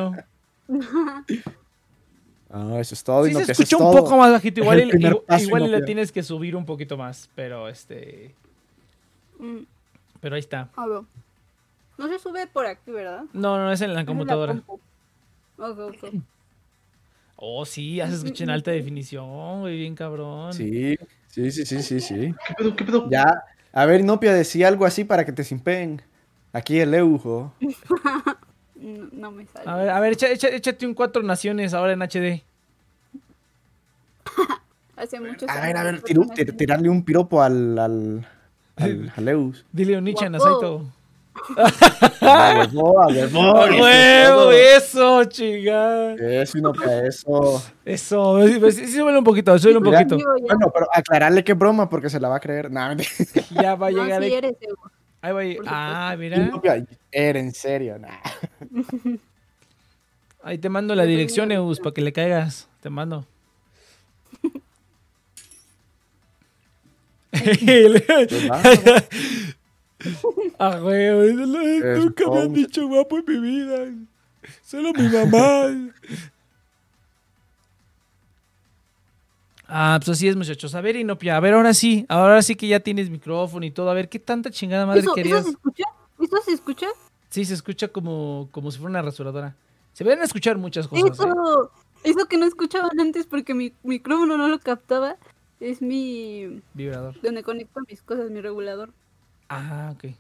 Speaker 3: Ah, eso es todo.
Speaker 1: Sí
Speaker 3: y no,
Speaker 1: se
Speaker 3: que eso es
Speaker 1: escucha un
Speaker 3: todo.
Speaker 1: poco más bajito. Igual,
Speaker 3: el
Speaker 1: igual, le tienes que subir un poquito más. Pero este.
Speaker 6: Mm,
Speaker 1: Pero ahí está.
Speaker 6: a ver. No se sube por aquí, ¿verdad?
Speaker 1: No, no es en la computadora.
Speaker 6: compu. Ok, ok.
Speaker 1: Oh, sí, ya se escucha en alta definición, güey, bien cabrón.
Speaker 3: Sí, sí, sí, sí, sí, sí.
Speaker 5: ¿Qué pedo? ¿Qué pedo?
Speaker 3: Ya. A ver, Nopia, decía algo así para que te simpeen. Aquí el Eujo.
Speaker 6: No, no me sale.
Speaker 1: A ver, a ver, echa- echa- échate un Cuatro Naciones ahora en HD.
Speaker 6: Hace muchos
Speaker 3: A ver, a ver, tiru- tir- tirarle un piropo al. al. al.
Speaker 1: Dile Onichan a
Speaker 6: Guapo.
Speaker 1: Saito.
Speaker 3: A huevo, a huevo,
Speaker 1: ¡A
Speaker 3: eso todo.
Speaker 1: ¡Eso, chica!
Speaker 3: Eso, eso.
Speaker 1: Eso, sí, súbele un poquito, súbele un poquito.
Speaker 3: Bueno, pero aclararle que es broma porque se la va a creer. Nah.
Speaker 1: Ya va a
Speaker 6: no,
Speaker 1: llegar. ahí.
Speaker 6: eres.
Speaker 1: Ahí va a ir.
Speaker 6: por
Speaker 1: Ah, mira.
Speaker 3: Era en serio. Nah.
Speaker 1: Ahí te mando la dirección, Eus, para que le caigas. Te mando. Ah, güey, nunca me han dicho guapo en mi vida. Solo mi mamá. Ah, pues así es, muchachos. A ver, Inopia, a ver, ahora sí. Ahora sí que ya tienes micrófono y todo. A ver, ¿qué tanta chingada madre
Speaker 6: ¿Eso, ¿Eso
Speaker 1: querías?
Speaker 6: se escucha? ¿Eso se escucha?
Speaker 1: Sí, se escucha como, como si fuera una rasuradora. Se van a escuchar muchas cosas. ¿eh?
Speaker 6: Eso. Eso que no escuchaban antes porque mi micrófono no lo captaba es mi.
Speaker 1: Vibrador.
Speaker 6: donde conecto mis cosas, mi regulador.
Speaker 1: Ah, ok.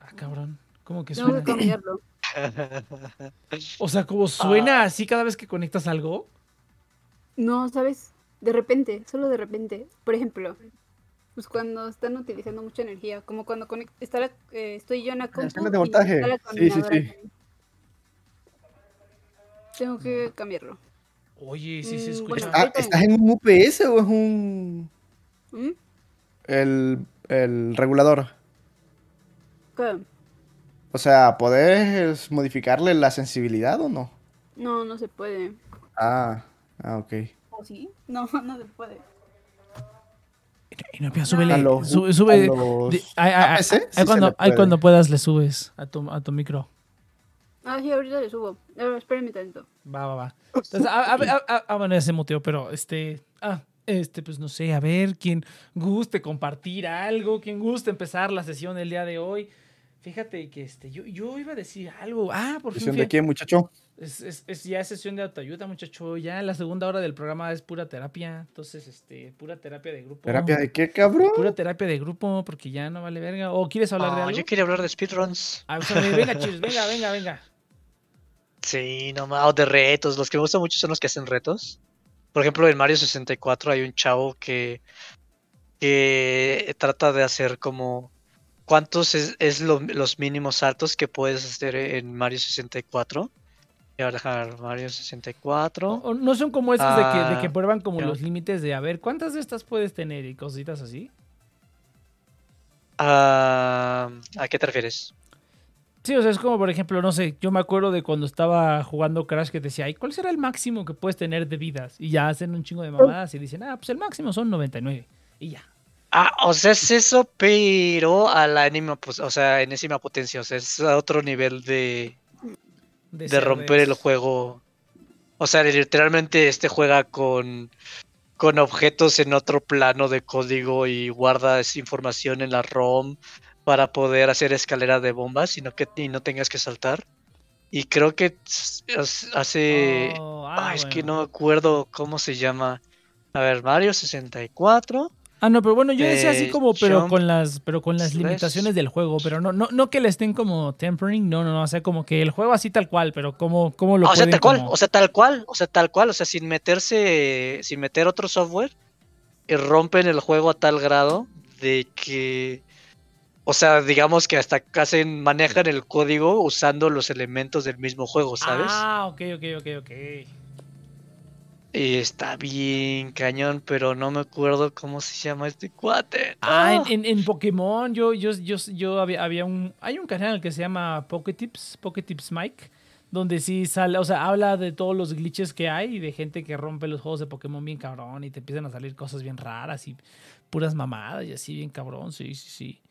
Speaker 1: Ah, cabrón. ¿Cómo que suena?
Speaker 6: cambiarlo.
Speaker 1: O sea, como suena así cada vez que conectas algo.
Speaker 6: No, ¿sabes? De repente, solo de repente. Por ejemplo, pues cuando están utilizando mucha energía, como cuando está la- eh, estoy yo en la compu
Speaker 3: de
Speaker 6: y
Speaker 3: voltaje.
Speaker 6: está la
Speaker 3: Sí, sí, sí.
Speaker 6: Tengo que cambiarlo.
Speaker 1: Oye, sí se
Speaker 6: Mm,
Speaker 1: escucha.
Speaker 6: bueno.
Speaker 3: ¿Estás en un UPS o es un.
Speaker 6: ¿Mm?
Speaker 3: el, el regulador?
Speaker 6: ¿Qué?
Speaker 3: O sea, ¿podés modificarle la sensibilidad o no?
Speaker 6: No, no se puede.
Speaker 3: Ah, ah, ok.
Speaker 6: ¿O sí? No, no se puede.
Speaker 1: Y no, pero súbele.
Speaker 3: A los-
Speaker 1: sube, sube. ahí-
Speaker 3: sí
Speaker 1: cuando, puedas le subes a tu, a tu micro.
Speaker 6: Ah, sí, ahorita le subo. Espérenme tanto.
Speaker 1: Va, va, va. Entonces, a, a, a- a- ah, bueno, ya se muteó, pero este. Ah, este, pues no sé, a ver, quien guste compartir algo, quien guste empezar la sesión el día de hoy. Fíjate que este, yo, yo iba a decir algo. Ah, por fin.
Speaker 3: ¿Sesión de qué, muchacho?
Speaker 1: Es, es, es- ya es sesión de autoayuda, muchacho. Ya la segunda hora del programa es pura terapia. Entonces, este, pura terapia de grupo.
Speaker 3: ¿Terapia de qué, cabrón?
Speaker 1: Pura terapia de grupo, porque ya no vale verga. ¿O quieres hablar de
Speaker 4: No,
Speaker 1: algo?
Speaker 4: yo quería hablar de speedruns.
Speaker 1: Ah, o sea, venga, chis, venga, venga, venga.
Speaker 4: Sí, no más, o de retos. Los que me gustan mucho son los que hacen retos. Por ejemplo, en Mario 64 hay un chavo que, que trata de hacer como cuántos es, es lo- los mínimos saltos que puedes hacer en Mario 64. A dejar Mario 64.
Speaker 1: O- no son como esos de, que, de que
Speaker 4: Ah,
Speaker 1: prueban como los límites de a ver cuántas de estas puedes tener y cositas así.
Speaker 4: Ah, ¿a qué te refieres?
Speaker 1: Sí, o sea, es como por ejemplo, no sé, yo me acuerdo de cuando estaba jugando Crash que decía, ¿y cuál será el máximo que puedes tener de vidas? Y ya hacen un chingo de mamadas y dicen, ah, pues el máximo son 99. Y ya.
Speaker 4: Ah, o sea, es eso, pero a la enésima, pues, o sea, enésima potencia, o sea, es otro nivel de, de romper el juego. O sea, literalmente este juega con, con objetos en otro plano de código y guarda esa información en la ROM para poder hacer escalera de bombas y no, que, y no tengas que saltar. Y creo que hace...
Speaker 1: Oh, ah,
Speaker 4: ah, es que no me acuerdo cómo se llama. A ver, Mario 64.
Speaker 1: Ah, no, pero bueno, yo decía así
Speaker 4: Eh,
Speaker 1: como, pero
Speaker 4: jump
Speaker 1: con las, pero con las
Speaker 4: slash.
Speaker 1: limitaciones del juego, pero no, no, no que le estén como tempering, no, no, no, o sea, como que el juego así tal cual, pero cómo, cómo lo
Speaker 4: Ah, o sea, tal cual,
Speaker 1: como-
Speaker 4: o sea, tal cual, o sea, tal cual, o sea, sin meterse, sin meter otro software, y rompen el juego a tal grado de que, o sea, digamos que hasta hacen, manejan el código usando los elementos del mismo juego, ¿sabes?
Speaker 1: Ah, ok, ok, ok, ok.
Speaker 4: Está bien cañón, pero no me acuerdo cómo se llama este cuate.
Speaker 1: Ah,
Speaker 4: ¡Ah!
Speaker 1: en, en, en Pokémon yo, yo, yo, yo había, había un, hay un canal que se llama Poketips, Poketips Mike, donde sí sale, o sea, habla de todos los glitches que hay y de gente que rompe los juegos de Pokémon bien cabrón y te empiezan a salir cosas bien raras y puras mamadas y así bien cabrón, sí, sí, sí.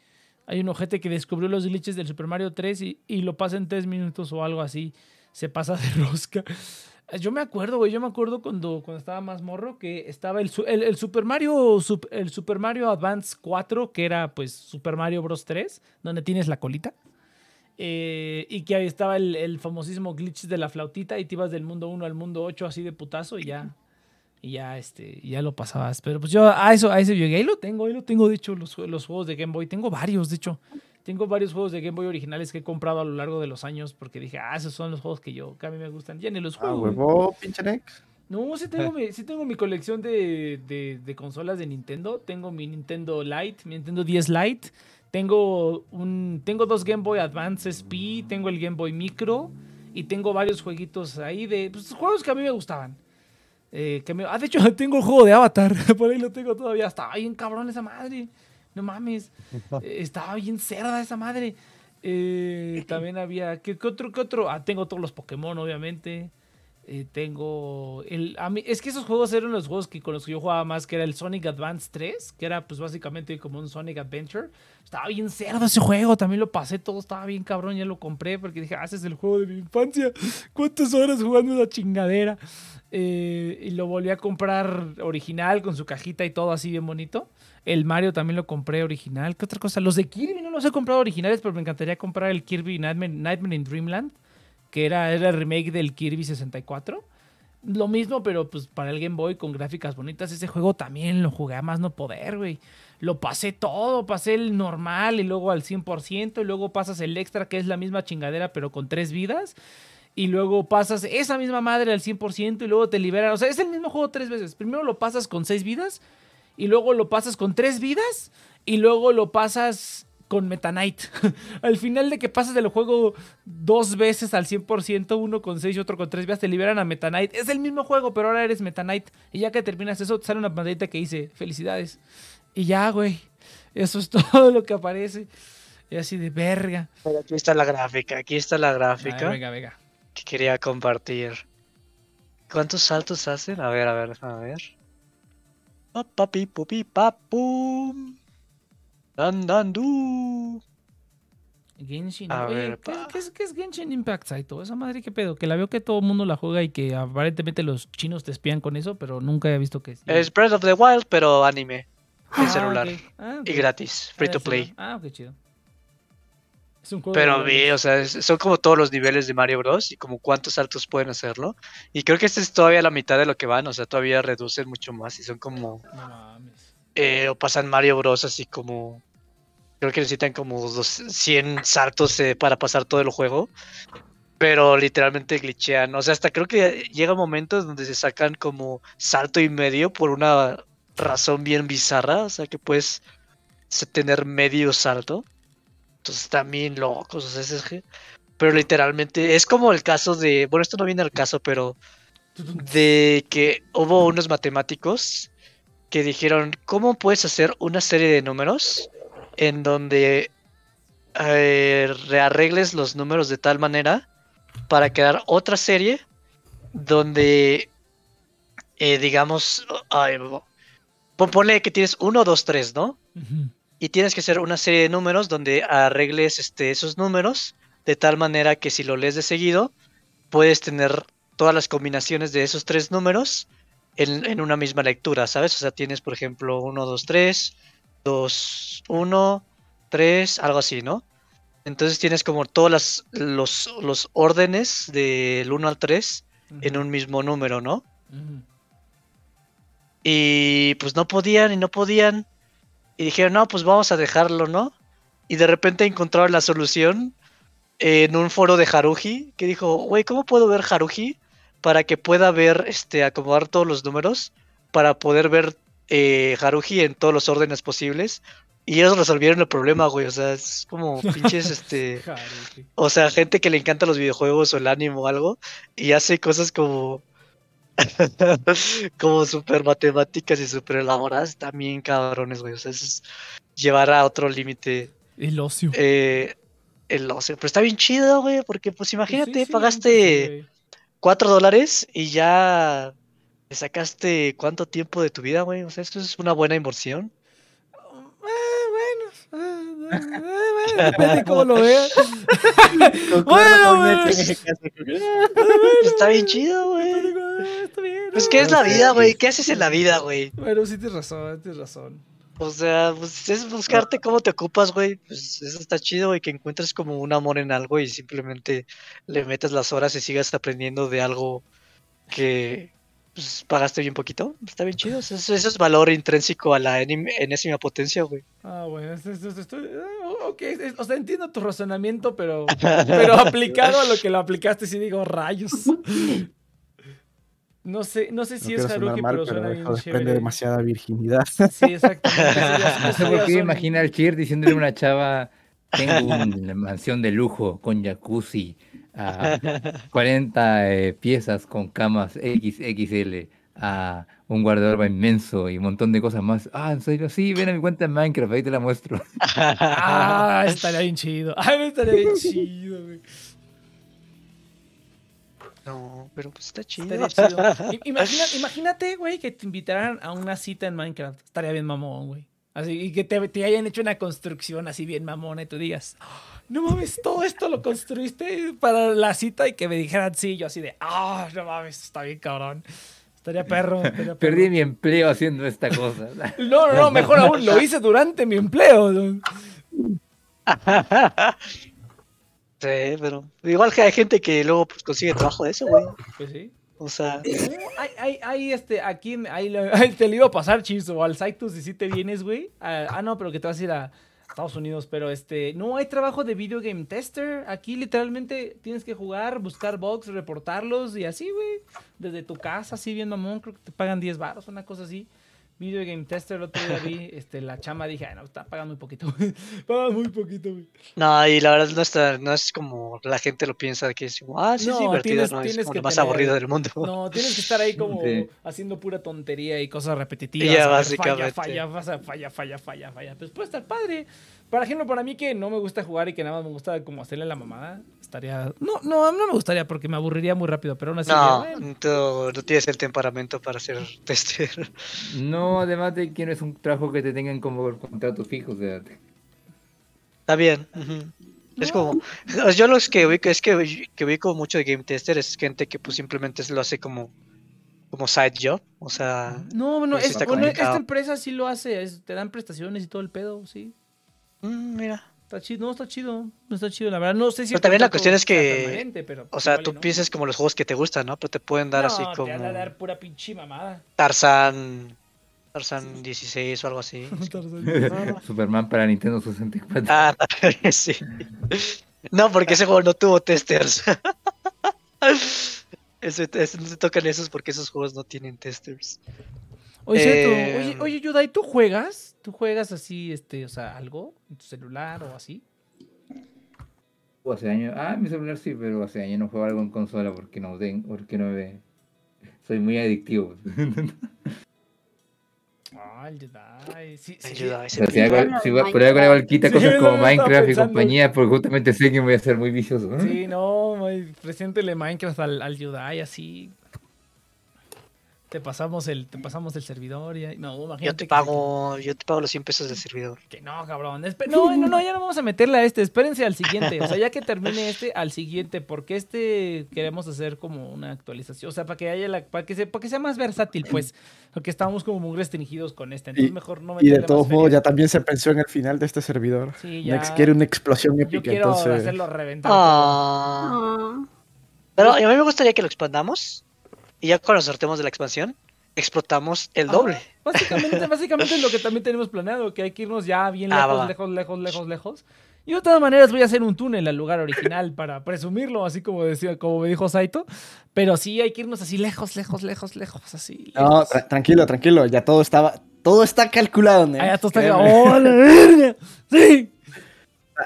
Speaker 1: Hay un ojete que descubrió los glitches del Super Mario 3 y, y lo pasa en 3 minutos o algo así. Se pasa de rosca. Yo me acuerdo, güey, yo me acuerdo cuando, cuando estaba más morro que estaba el, el, Super Mario el Super Mario Advance 4, que era pues Super Mario Bros 3, donde tienes la colita. Eh, y que ahí estaba el, el famosísimo glitch de la flautita y te ibas del mundo 1 al mundo 8 así de putazo y ya y ya este ya lo pasabas. Pero pues yo a eso a ese llegué, ahí lo tengo, ahí lo tengo de hecho los juegos de Game Boy, tengo varios de hecho. Tengo varios juegos de Game Boy originales que he comprado a lo largo de los años porque dije, ah, esos son los juegos que yo, que a mí me gustan. Ya ni los
Speaker 3: Ah,
Speaker 1: juego. güey.
Speaker 3: huevo, pinche Nex.
Speaker 1: No, sí tengo, mi, sí tengo mi colección de, de- de consolas de Nintendo. Tengo mi Nintendo Lite, mi Nintendo 10 Lite. Tengo, un, tengo dos Game Boy Advance SP, tengo el Game Boy Micro y tengo varios jueguitos ahí de pues, juegos que a mí me gustaban. Eh, que me- ah, de hecho, tengo el juego de Avatar, por ahí lo tengo todavía. Estaba bien cabrón esa madre. No mames. Eh, Estaba bien cerda esa madre. Eh, también había. ¿qué, qué otro? ¿Qué otro? Ah, tengo todos los Pokémon, obviamente. Eh, tengo. El, a mí, es que esos juegos eran los juegos que con los que yo jugaba más, que era el Sonic Advance 3, que era pues básicamente como un Sonic Adventure. Estaba bien cerdo ese juego, también lo pasé todo, estaba bien cabrón, ya lo compré porque dije, ah, ese es el juego de mi infancia. ¿Cuántas horas jugando esa chingadera? Eh, y lo volví a comprar original con su cajita y todo así bien bonito. El Mario también lo compré original. ¿Qué otra cosa? Los de Kirby no los he comprado originales, pero me encantaría comprar el Kirby Nightmare, Nightmare in Dreamland, que era, era el remake del Kirby 64. lo mismo, pero pues para el Game Boy con gráficas bonitas. Ese juego también lo jugué a más no poder, güey. Lo pasé todo, pasé el normal y luego al 100% y luego pasas el extra que es la misma chingadera pero con tres vidas. Y luego pasas esa misma madre al 100% y luego te liberan. O sea, es el mismo juego tres veces. Primero lo pasas con seis vidas y luego lo pasas con tres vidas y luego lo pasas con Meta Knight. al final de que pasas del juego dos veces al 100%, uno con seis y otro con tres vidas, te liberan a Meta Knight. Es el mismo juego, pero ahora eres Meta Knight. Y ya que terminas eso, te sale una pantallita que dice, felicidades. Y ya, güey. Eso es todo lo que aparece. Y así de verga.
Speaker 4: Pero aquí está la gráfica, aquí está la gráfica
Speaker 1: venga, venga.
Speaker 4: Que quería compartir. ¿Cuántos saltos hacen? A ver, a ver, a ver. Pa, pa, pi, pu, pi, pa, pum. Dan, dan, du.
Speaker 1: Genshin.
Speaker 4: A
Speaker 1: Oye,
Speaker 4: ver,
Speaker 1: ¿qué, es, qué es Genshin Impact, Saito? Esa madre, ¿qué pedo? Que la veo que todo el mundo la juega y que aparentemente los chinos te espían con eso, pero nunca he visto que...
Speaker 4: Es Breath of the Wild, pero anime. En
Speaker 1: Ah,
Speaker 4: celular.
Speaker 1: Ah.
Speaker 4: Y gratis. Free
Speaker 1: Ah,
Speaker 4: to play.
Speaker 1: Ah, qué chido. Es un juego
Speaker 4: Pero vi, o sea, es- son como todos los niveles de Mario Bros. y como cuántos saltos pueden hacerlo. Y creo que este es todavía la mitad de lo que van, o sea, todavía reducen mucho más y son como.
Speaker 1: No mames.
Speaker 4: eh, o pasan Mario Bros. así como. Creo que necesitan como dos, 100 saltos eh, para pasar todo el juego. Pero literalmente glitchean. O sea, hasta creo que llega momentos donde se sacan como salto y medio por una razón bien bizarra. O sea, que puedes tener medio salto. Entonces también locos. O sea, es Pero literalmente es como el caso de. Bueno, esto no viene al caso, pero. De que hubo unos matemáticos que dijeron: ¿Cómo puedes hacer una serie de números en donde eh, rearregles los números de tal manera para crear otra serie donde, eh, digamos, ay, pon- ponle que tienes 1, 2, 3, ¿no?
Speaker 1: Ujú.
Speaker 4: Y tienes que hacer una serie de números donde arregles este, esos números de tal manera que si lo lees de seguido, puedes tener todas las combinaciones de esos tres números en, en una misma lectura, ¿sabes? O sea, tienes, por ejemplo, 1, 2, 3, 2, 1, 3, algo así, ¿no? Entonces tienes como todos las, los, los órdenes del 1 al 3 en un mismo número, ¿no?
Speaker 1: Ujú.
Speaker 4: Y pues no podían y no podían. Y dijeron, no, pues vamos a dejarlo, ¿no? Y de repente encontraron la solución en un foro de Haruji que dijo, güey, ¿cómo puedo ver Haruji para que pueda ver, este, acomodar todos los números para poder ver eh, Haruji en todos los órdenes posibles? Y ellos resolvieron el problema, güey. O sea, es como pinches, este... O sea, gente que le encantan los videojuegos o el anime o algo y hace cosas como como súper matemáticas y súper elaboradas también cabrones, güey. O sea, eso es llevar a otro límite
Speaker 1: El ocio.
Speaker 4: eh, el ocio. Pero está bien chido, güey, porque pues imagínate,
Speaker 1: Sí, sí,
Speaker 4: pagaste
Speaker 1: sí.
Speaker 4: 4 dólares y ya le sacaste cuánto tiempo de tu vida, güey. O sea, esto es una buena inversión.
Speaker 1: Ah, bueno. ah, ah, ah, bueno, Depende de cómo lo veas. bueno, güey.
Speaker 4: Está bien chido, güey.
Speaker 1: Está bien.
Speaker 4: Pues. ¿qué es la vida, güey? ¿Qué haces en la vida, güey?
Speaker 1: Bueno, sí tienes razón, tienes razón.
Speaker 4: O sea, pues es buscarte cómo te ocupas, güey. Pues eso está chido, güey, que encuentres como un amor en algo y simplemente le metas las horas y sigas aprendiendo de algo que pues, pagaste bien poquito. Está bien chido. Eso, eso es valor intrínseco a la enésima potencia, güey.
Speaker 1: Ah, bueno, esto- esto- esto- estoy- ah, ok, es- o sea, entiendo tu razonamiento, pero, pero aplicado a lo que lo aplicaste, sí digo, rayos. No sé, no sé
Speaker 3: No
Speaker 1: si
Speaker 3: quiero
Speaker 1: es
Speaker 3: sonar
Speaker 1: Haruki,
Speaker 3: mal,
Speaker 1: pero
Speaker 3: pero
Speaker 1: suena bien chévere.
Speaker 3: demasiada virginidad.
Speaker 1: Sí, ya-
Speaker 7: No sé por qué imagina al Chir diciéndole a una chava, tengo una mansión de lujo con jacuzzi, a 40 eh, piezas con camas XXL, a un guardarropa inmenso y un montón de cosas más. Ah, ¿en serio? Sí, ven a mi cuenta en Minecraft, ahí te la muestro.
Speaker 1: Ah, estaría bien chido. Ah, estaría bien chido, güey.
Speaker 4: No, pero pues está chido.
Speaker 1: Estaría chido. Imagina- imagínate, güey, que te invitaran a una cita en Minecraft. Estaría bien mamón, güey. Así, y que te, te hayan hecho una construcción así bien mamona y tú digas, "Ah, no mames, todo esto lo construiste para la cita y que me dijeran sí, yo así de, ah, no mames, está bien cabrón. Estaría perro. estaría perro.
Speaker 7: Perdí mi empleo haciendo esta cosa.
Speaker 1: No, no, no, mejor aún, lo hice durante mi empleo.
Speaker 4: Sí, pero igual que hay gente que luego pues, consigue trabajo de eso, güey.
Speaker 1: Pues sí.
Speaker 4: O sea,
Speaker 1: No, hay, hay, hay, este, aquí, te lo iba a pasar, Chizo, al Saitus, si te vienes, güey. Ah, ah, no, pero que te vas a ir a Estados Unidos, pero este, no hay trabajo de video game tester. Aquí literalmente tienes que jugar, buscar bugs, reportarlos y así, güey. Desde tu casa, así bien mamón, creo que te pagan 10 baros, una cosa así. Video game tester, el otro día vi, este, la chama, dije, ay, no, está pagando muy poquito, güey. Pagan muy poquito, güey.
Speaker 4: no, y la verdad no, está, no es como la gente lo piensa, que es como, ah, sí,
Speaker 1: No,
Speaker 4: es divertido,
Speaker 1: tienes-
Speaker 4: no, es
Speaker 1: tienes
Speaker 4: como
Speaker 1: que
Speaker 4: lo más
Speaker 1: tener-
Speaker 4: aburrido del mundo.
Speaker 1: No, tienes que estar ahí como
Speaker 7: Sí.
Speaker 1: haciendo pura tontería y cosas repetitivas.
Speaker 4: Ya, básicamente.
Speaker 1: Falla, falla, falla, falla, falla, falla. Pues puede estar padre. Por ejemplo, para mí que no me gusta jugar y que nada más me gusta como hacerle la mamada, estaría... No, no, no me gustaría porque me aburriría muy rápido, pero aún así...
Speaker 4: No,
Speaker 1: diría, bueno,
Speaker 4: tú no tienes el temperamento para ser tester.
Speaker 7: No, además de que no es un trabajo que te tengan como contrato fijo, o sea,
Speaker 4: Está bien. Es como, yo los que ubico, es que, que ubico mucho de game tester es gente que pues simplemente lo hace como, como side job, o sea,
Speaker 1: No, bueno,
Speaker 4: Pues
Speaker 1: es-
Speaker 4: está
Speaker 1: bueno, esta empresa sí lo hace, es- te dan prestaciones y todo el pedo, sí.
Speaker 4: Mm, mira,
Speaker 1: Está chido, no, está chido, no está chido, la verdad. No sé si...
Speaker 4: Pero también la cuestión es que,
Speaker 1: pero,
Speaker 4: o sea, tú
Speaker 1: no.
Speaker 4: piensas como los juegos que te gustan, ¿no? Pero te pueden dar así
Speaker 1: No,
Speaker 4: como
Speaker 1: te van a dar pura pinche mamada.
Speaker 4: Tarzan, Tarzan 16 o algo así.
Speaker 7: Superman para Nintendo 64.
Speaker 4: Ah, sí. No, porque ese juego no tuvo testers. Ese, ese- no se tocan esos porque esos juegos no tienen testers.
Speaker 1: Oye, cierto,
Speaker 4: Eh,
Speaker 1: oye, oye, Yudai, ¿tú juegas? ¿Tú juegas así, este, o sea, algo en tu celular o así?
Speaker 7: O Hace años, ah, mi celular sí, pero hace años no juego algo en consola porque no, ten- porque no me... Soy muy adictivo.
Speaker 1: Ah, el Yudai, sí, sí.
Speaker 4: Ese
Speaker 7: sea, si igual quita
Speaker 1: Sí,
Speaker 7: cosas como Minecraft y compañía, porque justamente sé que me voy a hacer muy vicioso. ¿no?
Speaker 1: Sí, no, preséntele Minecraft al, al Yudai así. Te pasamos el, te pasamos el servidor y ahí- no, imagínate.
Speaker 4: Yo te pago, yo te pago los 100 pesos del servidor.
Speaker 1: Que no, cabrón. espe- No, no, no, ya no vamos a meterle a este. Espérense al siguiente. O sea, ya que termine este, al siguiente. Porque este queremos hacer como una actualización. O sea, para que haya la, para que, se, para que sea más versátil, pues. Porque estamos como muy restringidos con este. Entonces
Speaker 3: Y-
Speaker 1: mejor no
Speaker 3: Y de todos modos, ya también se pensó en el final de este servidor.
Speaker 1: Sí, ya.
Speaker 3: Quiere una explosión
Speaker 1: Yo
Speaker 3: épica,
Speaker 1: quiero
Speaker 3: entonces...
Speaker 1: hacerlo reventar.
Speaker 4: Ah.
Speaker 6: Ah,
Speaker 4: Pero a mí me gustaría que lo expandamos. Y ya cuando sortemos de la expansión, explotamos el doble.
Speaker 1: Básicamente, básicamente es lo que también tenemos planeado. Que hay que irnos ya bien
Speaker 4: Ah,
Speaker 1: lejos,
Speaker 4: va, va.
Speaker 1: lejos, lejos, lejos, lejos. Yo de todas maneras voy a hacer un túnel al lugar original para presumirlo, así como decía, como me dijo Saito. Pero sí hay que irnos así lejos, lejos, lejos, lejos, así.
Speaker 3: No, tra- tranquilo, tranquilo, ya todo estaba... Todo está calculado, Nex,
Speaker 1: Ah, ya. ¡Oh! ¡Sí!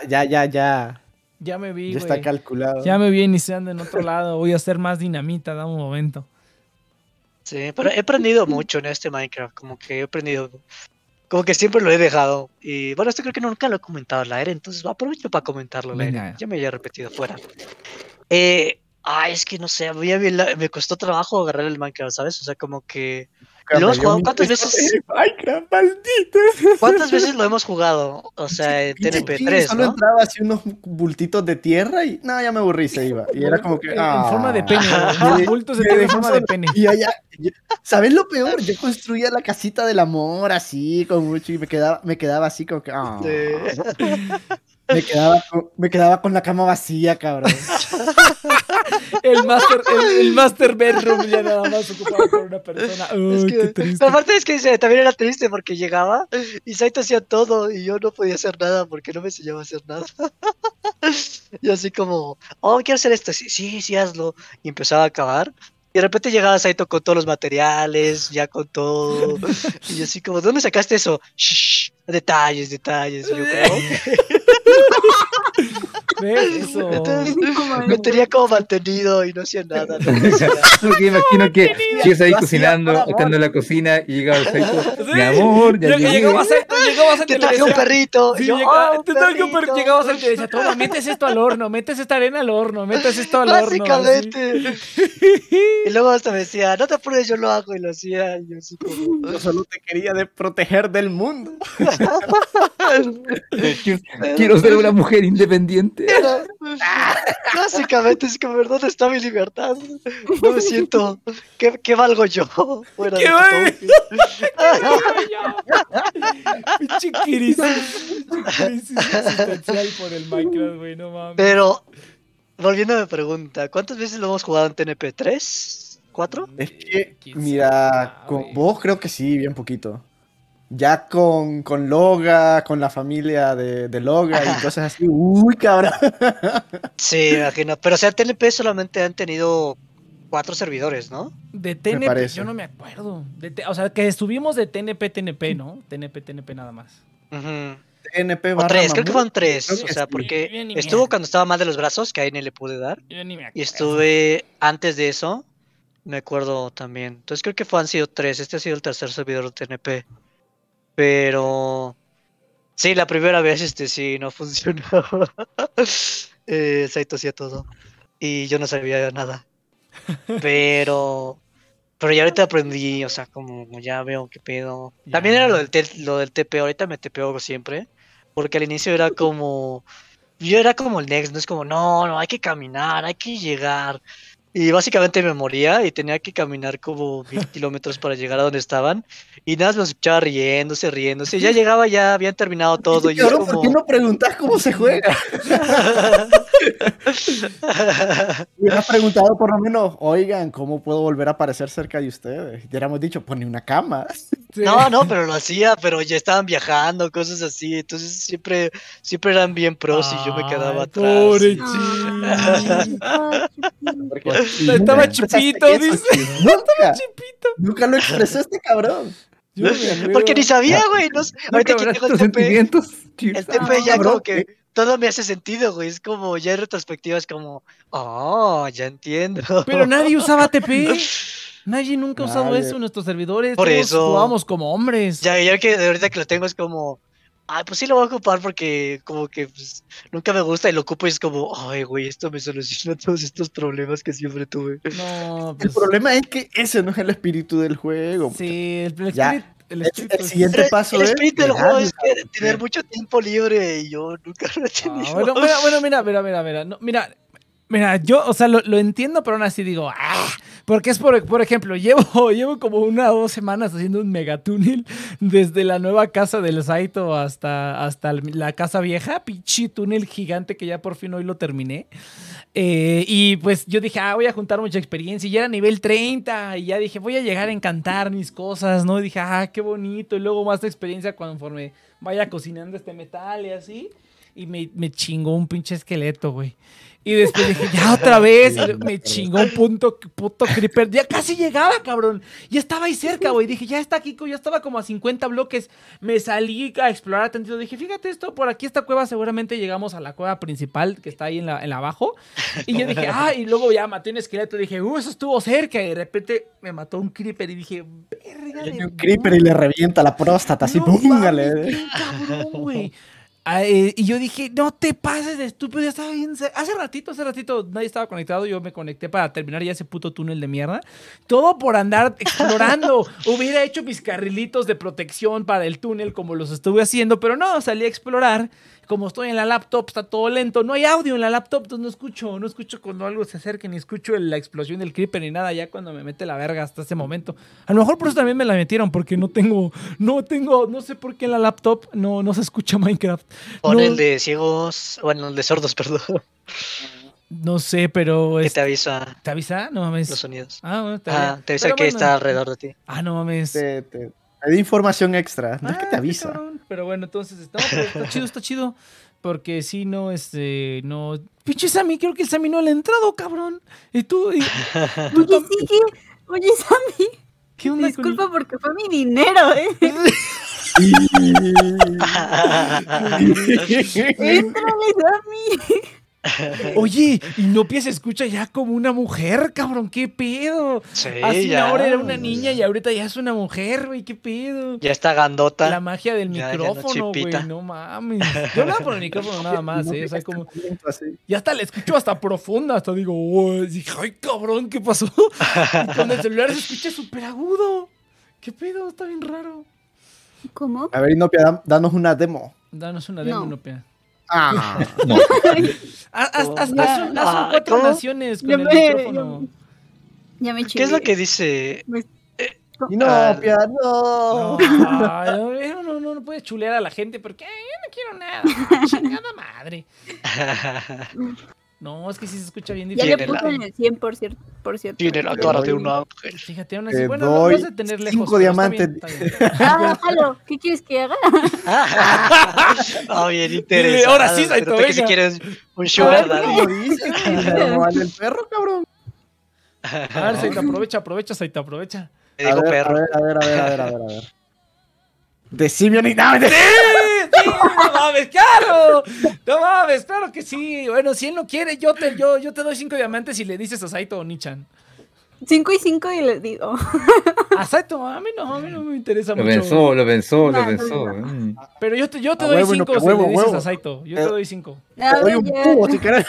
Speaker 3: Ya, ya, ya.
Speaker 1: Ya me vi,
Speaker 3: Ya
Speaker 1: güey.
Speaker 3: está calculado.
Speaker 1: Ya me vi iniciando en otro lado. Voy a hacer más dinamita, da un momento.
Speaker 4: Sí, pero he aprendido mucho en este Minecraft. Como que he aprendido. Como que siempre lo he dejado. Y bueno, esto creo que nunca lo he comentado al aire. Entonces aprovecho para comentarlo al aire. Ya me había repetido fuera. Eh, ah, es que no sé. a mí me costó trabajo agarrar el Minecraft, ¿sabes? O sea, como que.
Speaker 3: Me
Speaker 4: ¿Lo hemos
Speaker 3: dio
Speaker 4: jugado
Speaker 3: mi-
Speaker 4: cuántas veces?
Speaker 3: Minecraft, maldito.
Speaker 4: ¿Cuántas veces lo hemos jugado? O sea, en
Speaker 3: Sí,
Speaker 4: TNP3,
Speaker 3: Solo
Speaker 4: ¿no?
Speaker 3: entraba así unos bultitos de tierra y no, ya me aburrí, se iba. Y era como que.
Speaker 1: En, en
Speaker 3: ah.
Speaker 1: forma de pene. Güey. Bultos de pene en forma de pene.
Speaker 3: Y allá, ¿sabes lo peor? Yo construía la casita del amor así, con mucho, y me quedaba, me quedaba así como que. ah.
Speaker 4: Sí.
Speaker 3: Me, quedaba con, me quedaba con la cama vacía, cabrón.
Speaker 1: El master, el, el master bedroom ya nada más ocupado por una persona. Uy,
Speaker 4: Es
Speaker 1: qué
Speaker 4: que,
Speaker 1: triste.
Speaker 4: pero aparte es que dice, también era triste porque llegaba y Saito hacía todo y yo no podía hacer nada porque no me enseñaba a hacer nada. y así como, oh, quiero hacer esto. Sí, sí, sí, hazlo. Y empezaba a acabar. Y de repente llegaba Saito con todos los materiales, ya con todo. Y yo así como, ¿dónde sacaste eso? Shh, detalles, detalles. Yo
Speaker 1: ¿Ves? Eso.
Speaker 4: Entonces,
Speaker 6: como
Speaker 4: me tenía como mantenido y no hacía nada. no hacía nada.
Speaker 7: Porque imagino que sigues ahí cocinando, estando en la cocina y llega el Saito,
Speaker 1: Sí.
Speaker 7: mi amor, ya
Speaker 1: Lleg-
Speaker 7: llegué.
Speaker 1: Llegaba Saito, llegaba Saito
Speaker 4: Te traje un perrito.
Speaker 1: Sí,
Speaker 4: yo,
Speaker 1: llegaba,
Speaker 4: "Ah, un
Speaker 1: te traje un per-
Speaker 4: perrito".
Speaker 1: llegaba Saito y decía, toma, metes esto al horno, metes esta arena al horno, metes esto al horno. así.
Speaker 4: Básicamente. Y luego hasta me decía, no te apures, yo lo hago y lo hacía. Y yo así como.
Speaker 3: Yo solo te quería de proteger del mundo.
Speaker 7: Quiero, quiero ser una mujer independiente.
Speaker 4: Básicamente es como, ¿dónde está mi libertad? No me siento. ¿Qué, qué valgo yo? Fuera de
Speaker 1: ¿Qué
Speaker 4: todo.
Speaker 1: Pinche crisis. Crisis existencial por el Minecraft, güey, no mames.
Speaker 4: Pero, volviendo a mi pregunta, ¿cuántas veces lo hemos jugado en TNP? ¿Tres? 4?
Speaker 3: Es que,
Speaker 1: ¿Quién
Speaker 3: mira, con vos creo que sí, bien poquito. Ya con, con Loga, con la familia de, de Loga y cosas así. Uy, cabrón.
Speaker 4: Sí, me imagino. Pero o sea, TNP solamente han tenido cuatro servidores, ¿no?
Speaker 1: De TNP, yo no me acuerdo. De o sea, que estuvimos de TNP, TNP, ¿no? TNP, TNP nada más.
Speaker 4: Ujú.
Speaker 3: TNP
Speaker 4: O tres, creo que
Speaker 3: mamut.
Speaker 4: fueron tres. O sea, porque
Speaker 1: Yo
Speaker 4: estuvo cuando estaba mal de los brazos, que ahí ni le pude dar.
Speaker 1: Yo ni me acuerdo.
Speaker 4: Y estuve antes de eso, me acuerdo también. Entonces creo que fue, han sido tres. Este ha sido el tercer servidor de TNP. Pero sí, la primera vez este sí no funcionaba. eh, Saito hacía todo. Y yo no sabía nada. Pero pero ya ahorita aprendí, o sea, como ya veo qué pedo. También era lo del, te- lo del TP, ahorita me tepeo siempre. Porque al inicio era como. Yo era como el next, no es como, no, no, hay que caminar, hay que llegar. Y básicamente me moría y tenía que caminar como mil kilómetros para llegar a donde estaban. Y nada más me escuchaba riéndose, riéndose. Y ya llegaba, ya habían terminado todo. Y yo
Speaker 3: Cabrón, ¿por
Speaker 4: como...
Speaker 3: qué no preguntás cómo se juega? Hubieras preguntado por lo menos, oigan, ¿cómo puedo volver a aparecer cerca de ustedes? Y hubiéramos dicho, pone una cama.
Speaker 1: Sí.
Speaker 4: No, no, pero lo hacía, pero ya estaban viajando, cosas así. Entonces siempre, siempre eran bien pros y yo me quedaba
Speaker 1: Ay,
Speaker 4: atrás.
Speaker 1: pobre
Speaker 4: y-.
Speaker 6: Ah,
Speaker 1: Estaba
Speaker 3: eso.
Speaker 1: dice.
Speaker 3: Nunca,
Speaker 1: Chipito.
Speaker 3: nunca lo expresó este cabrón.
Speaker 1: Yo.
Speaker 4: Porque ni sabía, güey. No, ahorita que tengo el TP,
Speaker 7: sentimientos.
Speaker 4: el. TP ya
Speaker 3: cabrón,
Speaker 4: como que todo me hace sentido, güey. Es como, ya en retrospectiva es como, oh, ya entiendo.
Speaker 1: Pero nadie usaba TP. Nadie nunca ha usado eso en nuestros servidores.
Speaker 4: Por
Speaker 1: Todos
Speaker 4: eso.
Speaker 1: Jugábamos como hombres.
Speaker 4: Ya, ya que ahorita que lo tengo es como, ay, pues sí lo voy a ocupar porque como que pues, nunca me gusta y lo ocupo y es como, ay, güey, esto me soluciona todos estos problemas que siempre tuve.
Speaker 1: No,
Speaker 3: El
Speaker 1: pues.
Speaker 3: problema es que ese no es el espíritu del juego.
Speaker 1: Sí, el, el
Speaker 3: Ya.
Speaker 1: espíritu- el
Speaker 3: El,
Speaker 1: espíritu
Speaker 3: el
Speaker 1: es-
Speaker 3: siguiente
Speaker 4: El,
Speaker 3: paso
Speaker 4: el
Speaker 3: es
Speaker 4: espíritu del juego es que tener mucho tiempo libre y yo nunca lo he
Speaker 1: Ah,
Speaker 4: tenido.
Speaker 1: bueno, mira, bueno, mira, mira, mira, mira. no, mira, mira, yo, o sea, lo, lo entiendo, pero aún así digo, ah, porque es por, por ejemplo, llevo, llevo como una o dos semanas haciendo un megatúnel desde la nueva casa del Saito hasta, hasta la casa vieja, pinche túnel gigante que ya por fin hoy lo terminé. Eh, y pues yo dije, ah, voy a juntar mucha experiencia. Y ya era nivel 30. Y ya dije, voy a llegar a encantar mis cosas, ¿no? Y dije, ah, qué bonito. Y luego más experiencia conforme vaya cocinando este metal y así. Y me, me chingó un pinche esqueleto, güey. Y después dije, ya otra vez. Me chingó un punto, puto creeper. Ya casi llegaba, cabrón. Ya estaba ahí cerca, güey. Dije, ya está Kiko. Ya estaba como a 50 bloques. Me salí a explorar tantito. Dije, fíjate esto, por aquí esta cueva seguramente llegamos a la cueva principal que está ahí en la, en la abajo. Y yo dije, ah, y luego ya maté un esqueleto. Dije, uh, eso estuvo cerca. Y de repente me mató un creeper. Y dije, verga.
Speaker 3: un creeper y le revienta la próstata, así,
Speaker 1: no
Speaker 3: póngale.
Speaker 1: mames, qué cabrón, güey. Ah, eh, y yo dije, no te pases de estúpido, ya estaba bien. Hace ratito, hace ratito nadie estaba conectado. Yo me conecté para terminar ya ese puto túnel de mierda. Todo por andar explorando. Hubiera hecho mis carrilitos de protección para el túnel como los estuve haciendo, pero no, salí a explorar. Como estoy en la laptop, está todo lento. No hay audio en la laptop, entonces no escucho, no escucho cuando algo se acerque, ni escucho la explosión del creeper ni nada, ya cuando me mete la verga hasta ese momento. A lo mejor por eso también me la metieron, porque no tengo, no tengo, no sé por qué en la laptop no, no se escucha Minecraft.
Speaker 4: Pon
Speaker 1: No.
Speaker 4: el de ciegos, bueno, el de sordos, perdón,
Speaker 1: No sé, pero
Speaker 4: que
Speaker 1: es-
Speaker 4: te avisa
Speaker 1: ¿te avisa? No mames.
Speaker 4: los sonidos.
Speaker 1: Ah, bueno, está
Speaker 4: Ah, te avisa
Speaker 1: Pero
Speaker 4: que
Speaker 1: bueno.
Speaker 4: está alrededor de ti.
Speaker 1: Ah, no mames.
Speaker 3: Te, te, te di información extra. No es que te
Speaker 1: qué
Speaker 3: avisa.
Speaker 1: cabrón. Pero bueno, entonces, no, pero está chido, está chido. Porque si no, este, no. Pinche Sammy, creo que el Sammy no le ha entrado, cabrón. Y tú, y, tú
Speaker 6: Oye, sí, ¿qué? Oye, Sammy,
Speaker 1: ¿qué onda
Speaker 6: disculpa porque fue mi dinero, ¿eh? Éntrale, Sammy.
Speaker 1: Oye, y Nopia se escucha ya como una mujer, cabrón, qué pedo.
Speaker 4: Sí,
Speaker 1: Así
Speaker 4: ya.
Speaker 1: ahora era una niña y ahorita ya es una mujer, güey, qué pedo.
Speaker 4: Ya está gandota.
Speaker 1: La magia del
Speaker 4: Ya, ya no
Speaker 1: micrófono, güey, no mames. Yo hablaba por el micrófono nada más,
Speaker 3: No
Speaker 1: eh. O sea,
Speaker 3: digas
Speaker 1: como.
Speaker 3: así.
Speaker 1: Ya hasta la escucho hasta profunda, hasta digo, dije, ay cabrón, ¿qué pasó? Y con el celular se escucha súper agudo. ¿Qué pedo? Está bien raro.
Speaker 6: ¿Cómo?
Speaker 3: A ver, Inopia, da- danos una demo.
Speaker 1: Danos una demo,
Speaker 6: No.
Speaker 1: Nopia.
Speaker 3: Ah,
Speaker 7: No,
Speaker 1: Haz,
Speaker 4: Ah,
Speaker 1: cuatro
Speaker 4: ¿cómo?
Speaker 1: naciones con
Speaker 6: Ya
Speaker 1: el
Speaker 6: me-
Speaker 1: micrófono.
Speaker 6: Ya me
Speaker 4: ¿Qué es lo que dice?
Speaker 3: Inopia, no.
Speaker 1: No, no, no, no, no puedes chulear a la gente porque "Ay, yo no quiero nada. Chingada madre. No, es que sí se escucha bien
Speaker 6: Ya
Speaker 1: diferente.
Speaker 6: le
Speaker 4: Tiene
Speaker 6: puse
Speaker 4: la-
Speaker 6: en el 100 por cierto. Por cierto.
Speaker 4: Tiene la cara de
Speaker 3: un-
Speaker 4: ángel.
Speaker 1: Fíjate, aún así, bueno,
Speaker 3: doy
Speaker 1: vas a tener lejos.
Speaker 3: cinco
Speaker 1: está
Speaker 3: diamantes.
Speaker 1: bien, está bien.
Speaker 6: Ah. ¿Qué quieres que haga?
Speaker 4: Ah, bien interesante.
Speaker 1: ahora sí, Saito,
Speaker 4: Pero que si
Speaker 1: venga.
Speaker 4: quieres un sugar daddy.
Speaker 3: No vale el perro, cabrón.
Speaker 1: A ver, Saito, aprovecha, apecha, Saito, aprovecha.
Speaker 3: A ver, a
Speaker 4: perro.
Speaker 3: ver, a ver, a ver, a ver, a ver, a ver. Decime ni nada.
Speaker 1: ¡Sí! ¡No mames, claro! ¡No mames, claro que sí! Bueno, si él no quiere, yo te, yo, yo te doy cinco diamantes y le dices a Saito o Nichan.
Speaker 6: 5 y 5 y le digo.
Speaker 1: A Saito, a mí no, a mí no me interesa
Speaker 7: Lo
Speaker 1: mucho.
Speaker 7: pensó, lo pensó,
Speaker 6: No,
Speaker 7: lo pensó.
Speaker 6: no.
Speaker 7: mm.
Speaker 1: Pero yo te, yo te
Speaker 3: A
Speaker 1: doy
Speaker 3: huevo,
Speaker 1: cinco
Speaker 3: no,
Speaker 1: si
Speaker 3: huevo,
Speaker 1: le dices
Speaker 3: huevo.
Speaker 1: a Saito. Yo
Speaker 3: Eh,
Speaker 1: te doy cinco.
Speaker 3: Te doy un cubo si quieres.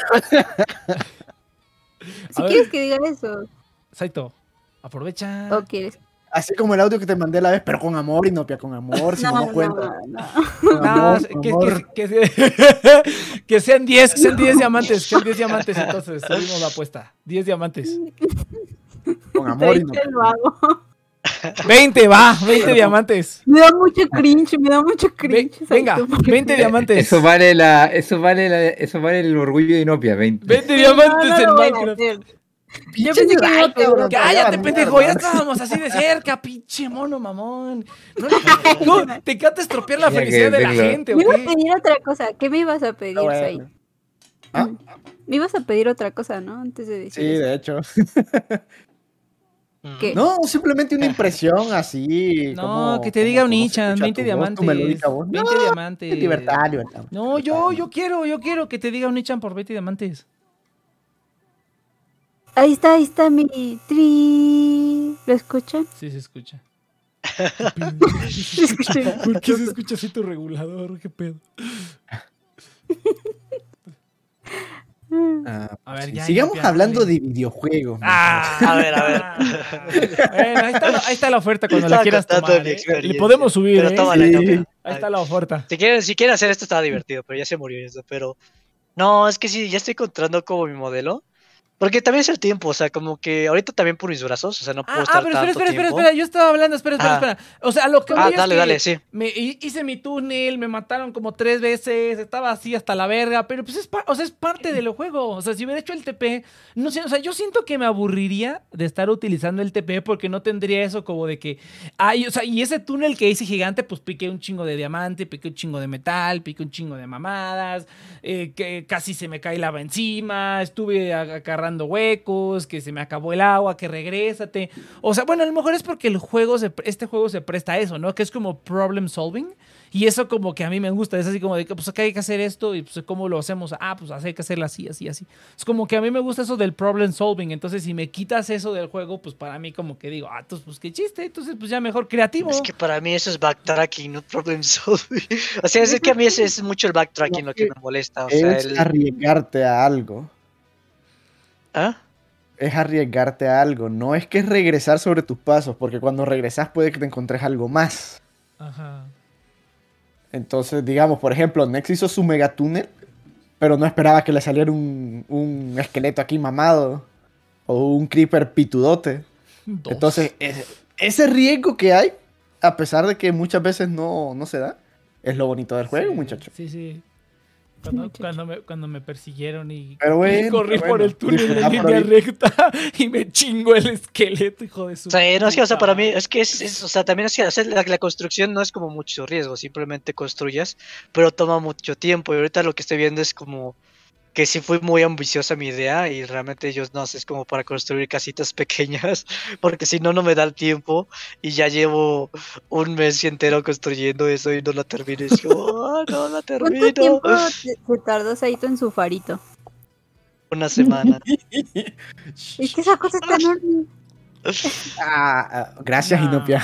Speaker 6: Si quieres que diga eso.
Speaker 1: Saito, aprovecha.
Speaker 6: ¿O quieres?
Speaker 3: Así como el audio que te mandé la vez, pero con amor y Nopia con amor, si no,
Speaker 6: No,
Speaker 3: no cuenta.
Speaker 6: no.
Speaker 3: Amor,
Speaker 1: que, que-
Speaker 3: amor.
Speaker 1: que- que- que sean 10, que sean 10 diamantes, que sean 10 diamantes, entonces subimos la apuesta. 10 diamantes.
Speaker 3: Con amor y
Speaker 6: Ahorita
Speaker 3: Nopia.
Speaker 6: lo hago.
Speaker 1: 20, va, 20 diamantes.
Speaker 6: Me da mucho cringe, me da mucho
Speaker 1: Ve-
Speaker 6: cringe.
Speaker 1: venga,
Speaker 6: Saito.
Speaker 1: 20 diamantes.
Speaker 7: Eso vale la, eso vale la, eso vale el orgullo de Inopia, 20.
Speaker 1: 20
Speaker 6: No,
Speaker 1: diamantes
Speaker 6: no
Speaker 1: en Minecraft.
Speaker 6: Yo pensé que iba
Speaker 1: Cállate, pendejo, ya estábamos así de cerca, pinche mono mamón. No, no, te encanta estropear la felicidad de la gente,
Speaker 6: Me iba a pedir otra cosa. ¿Qué me ibas a pedir,
Speaker 3: bueno.
Speaker 6: Sai?
Speaker 3: ¿Ah?
Speaker 6: Me ibas a pedir otra cosa, ¿no? Antes de decir
Speaker 3: Sí,
Speaker 6: eso.
Speaker 3: de hecho.
Speaker 6: ¿Qué?
Speaker 3: No, simplemente una impresión así.
Speaker 1: No,
Speaker 3: como-
Speaker 1: que te diga un Nichan,
Speaker 3: escucha
Speaker 1: 20
Speaker 3: tu voz, tu melódica
Speaker 1: diamantes.
Speaker 3: voz.
Speaker 1: 20
Speaker 3: No,
Speaker 1: diamantes.
Speaker 3: libertad, libertad.
Speaker 1: No, yo, yo quiero, yo quiero que te diga un Nichan por 20 diamantes.
Speaker 6: Ahí está, ahí está mi tri. ¿Lo escuchan?
Speaker 1: Sí, se escucha. ¿Por qué se escucha así tu regulador? ¿Qué pedo?
Speaker 3: Ah,
Speaker 1: A ver,
Speaker 3: sí.
Speaker 1: ya,
Speaker 3: Sigamos
Speaker 1: ya,
Speaker 3: hablando de videojuegos.
Speaker 1: Ah,
Speaker 4: A ver, a ver.
Speaker 1: Bueno, ahí está, la- ahí está la oferta cuando la quieras tomar. ¿eh? Le podemos subir,
Speaker 4: Pero
Speaker 1: ¿eh?
Speaker 4: tómala,
Speaker 3: Sí.
Speaker 1: Ahí está la oferta.
Speaker 4: Si quieren, si quieren hacer esto, estaba divertido, pero ya se murió eso. Pero no, es que sí, ya estoy encontrando como mi modelo. Porque también es el tiempo, o sea, como que ahorita también por mis brazos, o sea, no puedo
Speaker 1: Ah,
Speaker 4: estar
Speaker 1: ah, pero espera,
Speaker 4: tanto
Speaker 1: espera, espera,
Speaker 4: tiempo.
Speaker 1: espera. Yo estaba hablando, espera, espera,
Speaker 4: Ah.
Speaker 1: espera. O sea, a lo que
Speaker 4: Ah,
Speaker 1: voy es
Speaker 4: dale,
Speaker 1: que
Speaker 4: dale, sí.
Speaker 1: Me hi- hice mi túnel, me mataron como tres veces, estaba así hasta la verga, pero pues es, pa- o sea, es parte del juego. O sea, si hubiera hecho el TP, no sé, o sea, yo siento que me aburriría de estar utilizando el TP porque no tendría eso como de que, ay, o sea, y ese túnel que hice gigante, pues piqué un chingo de diamante, piqué un chingo de metal, piqué un chingo de mamadas, eh, que casi se me cae lava encima, estuve ag- agarrando huecos, que se me acabó el agua, que regrésate. O sea, bueno, a lo mejor es porque el juego, se, este juego se presta a eso, ¿no? Que es como problem solving. Y eso como que a mí me gusta, es así como de que, pues acá hay que hacer esto y pues cómo lo hacemos. Ah, pues hay que hacerlo así, así, así. Es como que a mí me gusta eso del problem solving. Entonces, si me quitas eso del juego, pues para mí como que digo, ah, entonces, pues qué chiste. Entonces, pues ya mejor creativo.
Speaker 4: Es que para mí eso es backtracking, no problem solving. O sea, es que a mí es, es mucho el backtracking lo que me molesta. O sea,
Speaker 3: es
Speaker 4: el...
Speaker 3: arriesgarte a algo.
Speaker 4: ¿Ah?
Speaker 3: Es arriesgarte a algo. No es que es regresar sobre tus pasos, porque cuando regresas puede que te encontres algo más.
Speaker 1: Ajá.
Speaker 3: Entonces, digamos, por ejemplo, Nex hizo su megatúnel, pero no esperaba que le saliera un, un esqueleto aquí mamado o un creeper pitudote.
Speaker 1: Dos.
Speaker 3: Entonces, ese, ese riesgo que hay, a pesar de que muchas veces no, no se da, es lo bonito del juego,
Speaker 1: Sí,
Speaker 3: muchacho.
Speaker 1: Sí, sí. Cuando, cuando, me, cuando me persiguieron y,
Speaker 3: Pero
Speaker 1: y
Speaker 3: bueno,
Speaker 1: corrí
Speaker 3: pero
Speaker 1: por
Speaker 3: bueno,
Speaker 1: el túnel en
Speaker 3: disfrutar por
Speaker 1: línea
Speaker 3: ahí.
Speaker 1: recta y me chingó el esqueleto, hijo de su.
Speaker 4: O sea, no es que, o sea, para mí, es que es, es- o sea, también es que o sea, la, la construcción no es como mucho riesgo, simplemente construyes, pero toma mucho tiempo. Y ahorita lo que estoy viendo es como que sí fue muy ambiciosa mi idea y realmente ellos no sé, es como para construir casitas pequeñas, porque si no, no me da el tiempo y ya llevo un mes entero construyendo eso y no la termino. Y digo, "Ah, no la
Speaker 6: ¿Cuánto
Speaker 4: termino.
Speaker 6: tiempo te- se tardó Saito en su farito?
Speaker 4: Una semana.
Speaker 6: Es que esa cosa está enorme.
Speaker 3: Ah, ah, gracias,
Speaker 1: No,
Speaker 3: Inopia.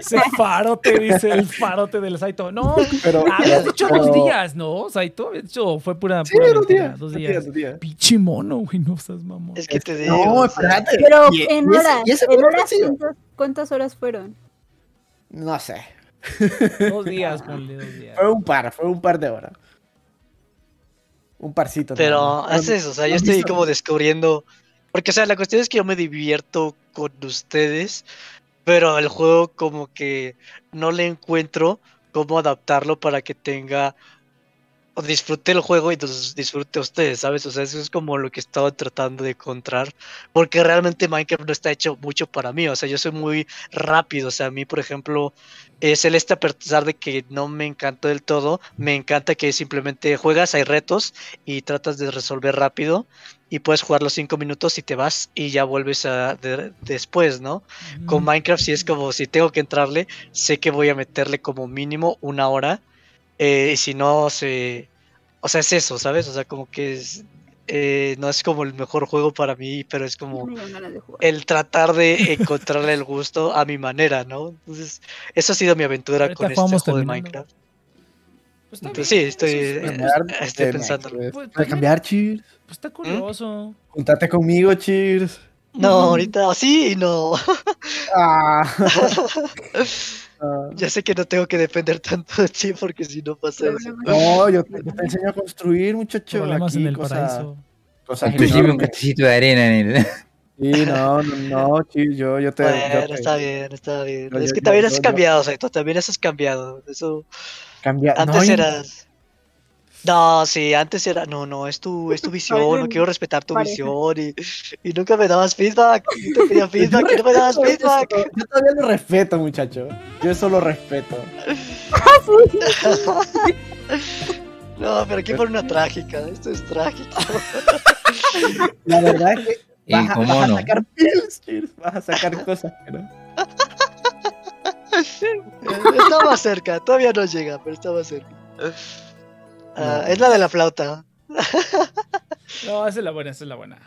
Speaker 1: Ese farote, dice el farote del Saito. No,
Speaker 3: Pero,
Speaker 1: habías dicho dos días, ¿no, Saito? Habías dicho, fue pura,
Speaker 3: Sí,
Speaker 1: pura
Speaker 3: dos
Speaker 1: mentira,
Speaker 3: días.
Speaker 1: Dos días.
Speaker 3: días, dos días.
Speaker 1: Pinche mono, güey, no seas mamón.
Speaker 4: Es que te digo.
Speaker 3: No, espérate.
Speaker 6: Pero
Speaker 3: Y-
Speaker 6: en
Speaker 3: y ese-
Speaker 6: horas,
Speaker 3: y ese
Speaker 6: en horas. ¿cuántas, cuántas horas fueron?
Speaker 3: No sé.
Speaker 1: Dos días, ponle dos días.
Speaker 3: Fue un par, fue un par de horas. Un parcito.
Speaker 4: Pero haces eso, o sea,
Speaker 3: ¿no
Speaker 4: yo estoy
Speaker 3: visto?
Speaker 4: como descubriendo. Porque, o sea, la cuestión es que yo me divierto con ustedes, pero el juego como que no le encuentro cómo adaptarlo para que tenga o disfrute el juego y disfrute ustedes, ¿sabes? O sea, eso es como lo que estaba tratando de encontrar, porque realmente Minecraft no está hecho mucho para mí, o sea, yo soy muy rápido, o sea, a mí, por ejemplo, es Celeste, a pesar de que no me encantó del todo, me encanta que simplemente juegas, hay retos y tratas de resolver rápido y puedes jugar los cinco minutos y te vas y ya vuelves a de- después, ¿no? Con Minecraft sí es como si tengo que entrarle, sé que voy a meterle como mínimo una hora. eh, y si no, se... O sea, es eso, ¿sabes? O sea, como que es... eh, no es como el mejor juego para mí, pero es como el tratar de encontrarle el gusto a mi manera, ¿no? Entonces, esa ha sido mi aventura
Speaker 1: Ahorita
Speaker 4: con este juego de. Minecraft.
Speaker 1: Pues está
Speaker 4: Entonces,
Speaker 1: bien,
Speaker 4: sí, estoy,
Speaker 1: es-
Speaker 4: eh,
Speaker 3: Cambiar,
Speaker 4: estoy pensando.
Speaker 3: Puedes
Speaker 1: Pues, pues,
Speaker 3: cambiar, Cheers.
Speaker 1: pues está curioso.
Speaker 3: Juntate conmigo, Cheers.
Speaker 4: No, ahorita sí y no.
Speaker 3: Ah. Ah.
Speaker 4: Ya sé que no tengo que depender tanto de ti porque si no pasa eso.
Speaker 3: No, yo te, yo te enseño a construir, muchacho.
Speaker 1: Problemas
Speaker 3: Aquí
Speaker 1: en el
Speaker 3: cosas-
Speaker 1: paraíso.
Speaker 3: cosas
Speaker 7: Inclusive un cachito de arena en el.
Speaker 3: Sí, no, no, no, Cheers, yo, yo te... yo
Speaker 4: Bueno,
Speaker 3: te-
Speaker 4: está bien, está bien.
Speaker 3: No,
Speaker 4: es
Speaker 3: yo-
Speaker 4: que
Speaker 3: yo-
Speaker 4: también
Speaker 3: yo-
Speaker 4: has
Speaker 3: yo-
Speaker 4: cambiado, Saito, también has cambiado. Eso
Speaker 3: Cambia... no,
Speaker 4: antes eras. No, sí, antes era. No, no, es tu, es tu visión, no quiero respetar tu
Speaker 6: pareja.
Speaker 4: visión y, y nunca me dabas feedback. Y te pedía feedback y no me dabas
Speaker 3: eso,
Speaker 4: feedback.
Speaker 3: Yo todavía lo respeto, muchacho. Yo eso lo respeto.
Speaker 4: No, pero aquí pone una trágica, esto es trágico.
Speaker 3: La verdad es que vas, a-
Speaker 7: cómo
Speaker 3: vas
Speaker 7: no.
Speaker 3: a sacar pills. Vas a sacar cosas que
Speaker 4: más cerca, todavía no llega, pero está más cerca. Ah,
Speaker 3: No.
Speaker 4: Es la de la flauta.
Speaker 1: No, esa es la buena, esa es la buena.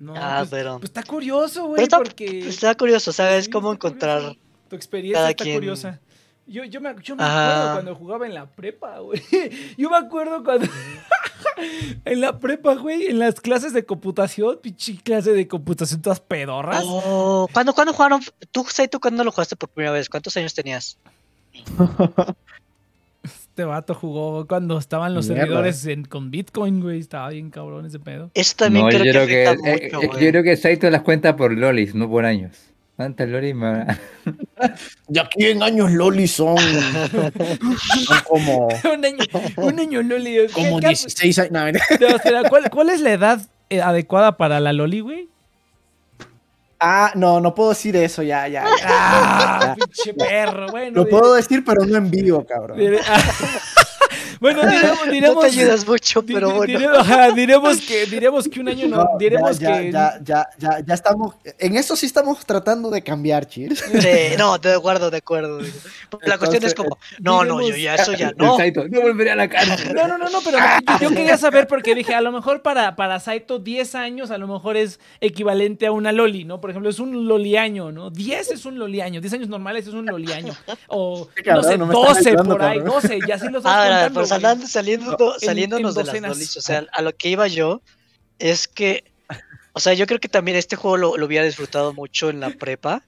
Speaker 1: No,
Speaker 4: Ah,
Speaker 1: pues,
Speaker 4: pero.
Speaker 1: pues está curioso, güey,
Speaker 4: está,
Speaker 1: porque
Speaker 4: está curioso, ¿sabes?
Speaker 1: Sí,
Speaker 4: cómo encontrar.
Speaker 1: curioso. tu experiencia
Speaker 4: cada
Speaker 1: está
Speaker 4: quien-
Speaker 1: curiosa. Yo, yo me, yo me acuerdo cuando jugaba en la prepa, güey. Yo me acuerdo cuando... en la prepa, güey, en las clases de computación, pinche clase de computación todas pedorras.
Speaker 4: Oh, ¿cuándo, ¿Cuándo jugaron? Tú, Saito, ¿cuándo lo jugaste por primera vez? ¿Cuántos años tenías?
Speaker 1: Este vato jugó cuando estaban los
Speaker 3: Mierda.
Speaker 1: servidores en- con Bitcoin, güey. Estaba bien cabrón ese pedo.
Speaker 4: Eso también
Speaker 7: No,
Speaker 4: creo,
Speaker 7: yo creo
Speaker 4: que,
Speaker 7: que,
Speaker 4: afecta
Speaker 7: eh,
Speaker 4: mucho,
Speaker 7: eh, yo creo que Saito las cuenta por lolis, no por años. ¿Cuántas lolis me habrá?
Speaker 3: De aquí en años Loli son, son como,
Speaker 1: un año, un año Loli. ¿qué-
Speaker 3: como
Speaker 1: qué-
Speaker 3: 16 años. No,
Speaker 1: espera, ¿cuál, cuál es la edad eh, adecuada para la Loli, güey?
Speaker 3: Ah, no, no puedo decir eso, ya, ya. ya.
Speaker 1: Ah, pinche perro, bueno.
Speaker 3: Lo puedo decir, pero no en vivo, cabrón.
Speaker 1: dire- bueno, diremos,
Speaker 4: no
Speaker 1: diremos,
Speaker 4: te ayudas mucho, pero bueno.
Speaker 1: diremos, ajá, diremos que, diremos que un año no,
Speaker 3: No,
Speaker 1: diremos
Speaker 3: ya,
Speaker 1: que...
Speaker 3: ya, ya, ya, ya estamos. En eso sí estamos tratando de cambiar.
Speaker 4: Sí, no, de acuerdo, de acuerdo. La cuestión es como, no, no, yo ya eso ya no.
Speaker 7: Saito, no volveré a la cárcel.
Speaker 1: No, no, no, no, pero yo, yo quería saber porque dije, a lo mejor para, para Saito 10 años a lo mejor es equivalente a una Loli, ¿no? Por ejemplo, es un loliaño, ¿no? 10 es un loliaño, 10 años normales es un loliaño. O,
Speaker 3: Sí,
Speaker 1: no sé,
Speaker 3: no me estás
Speaker 1: 12
Speaker 3: ayudando,
Speaker 1: por ahí,
Speaker 3: cabrón.
Speaker 1: 12, y así los vas
Speaker 4: Ah,
Speaker 1: contando,
Speaker 4: pues
Speaker 1: güey.
Speaker 4: andando, saliendo,
Speaker 1: En-
Speaker 4: saliéndonos
Speaker 1: en
Speaker 4: de las lolis. O sea, a lo que iba yo es que, o sea, yo creo que también este juego lo, lo hubiera disfrutado mucho en la prepa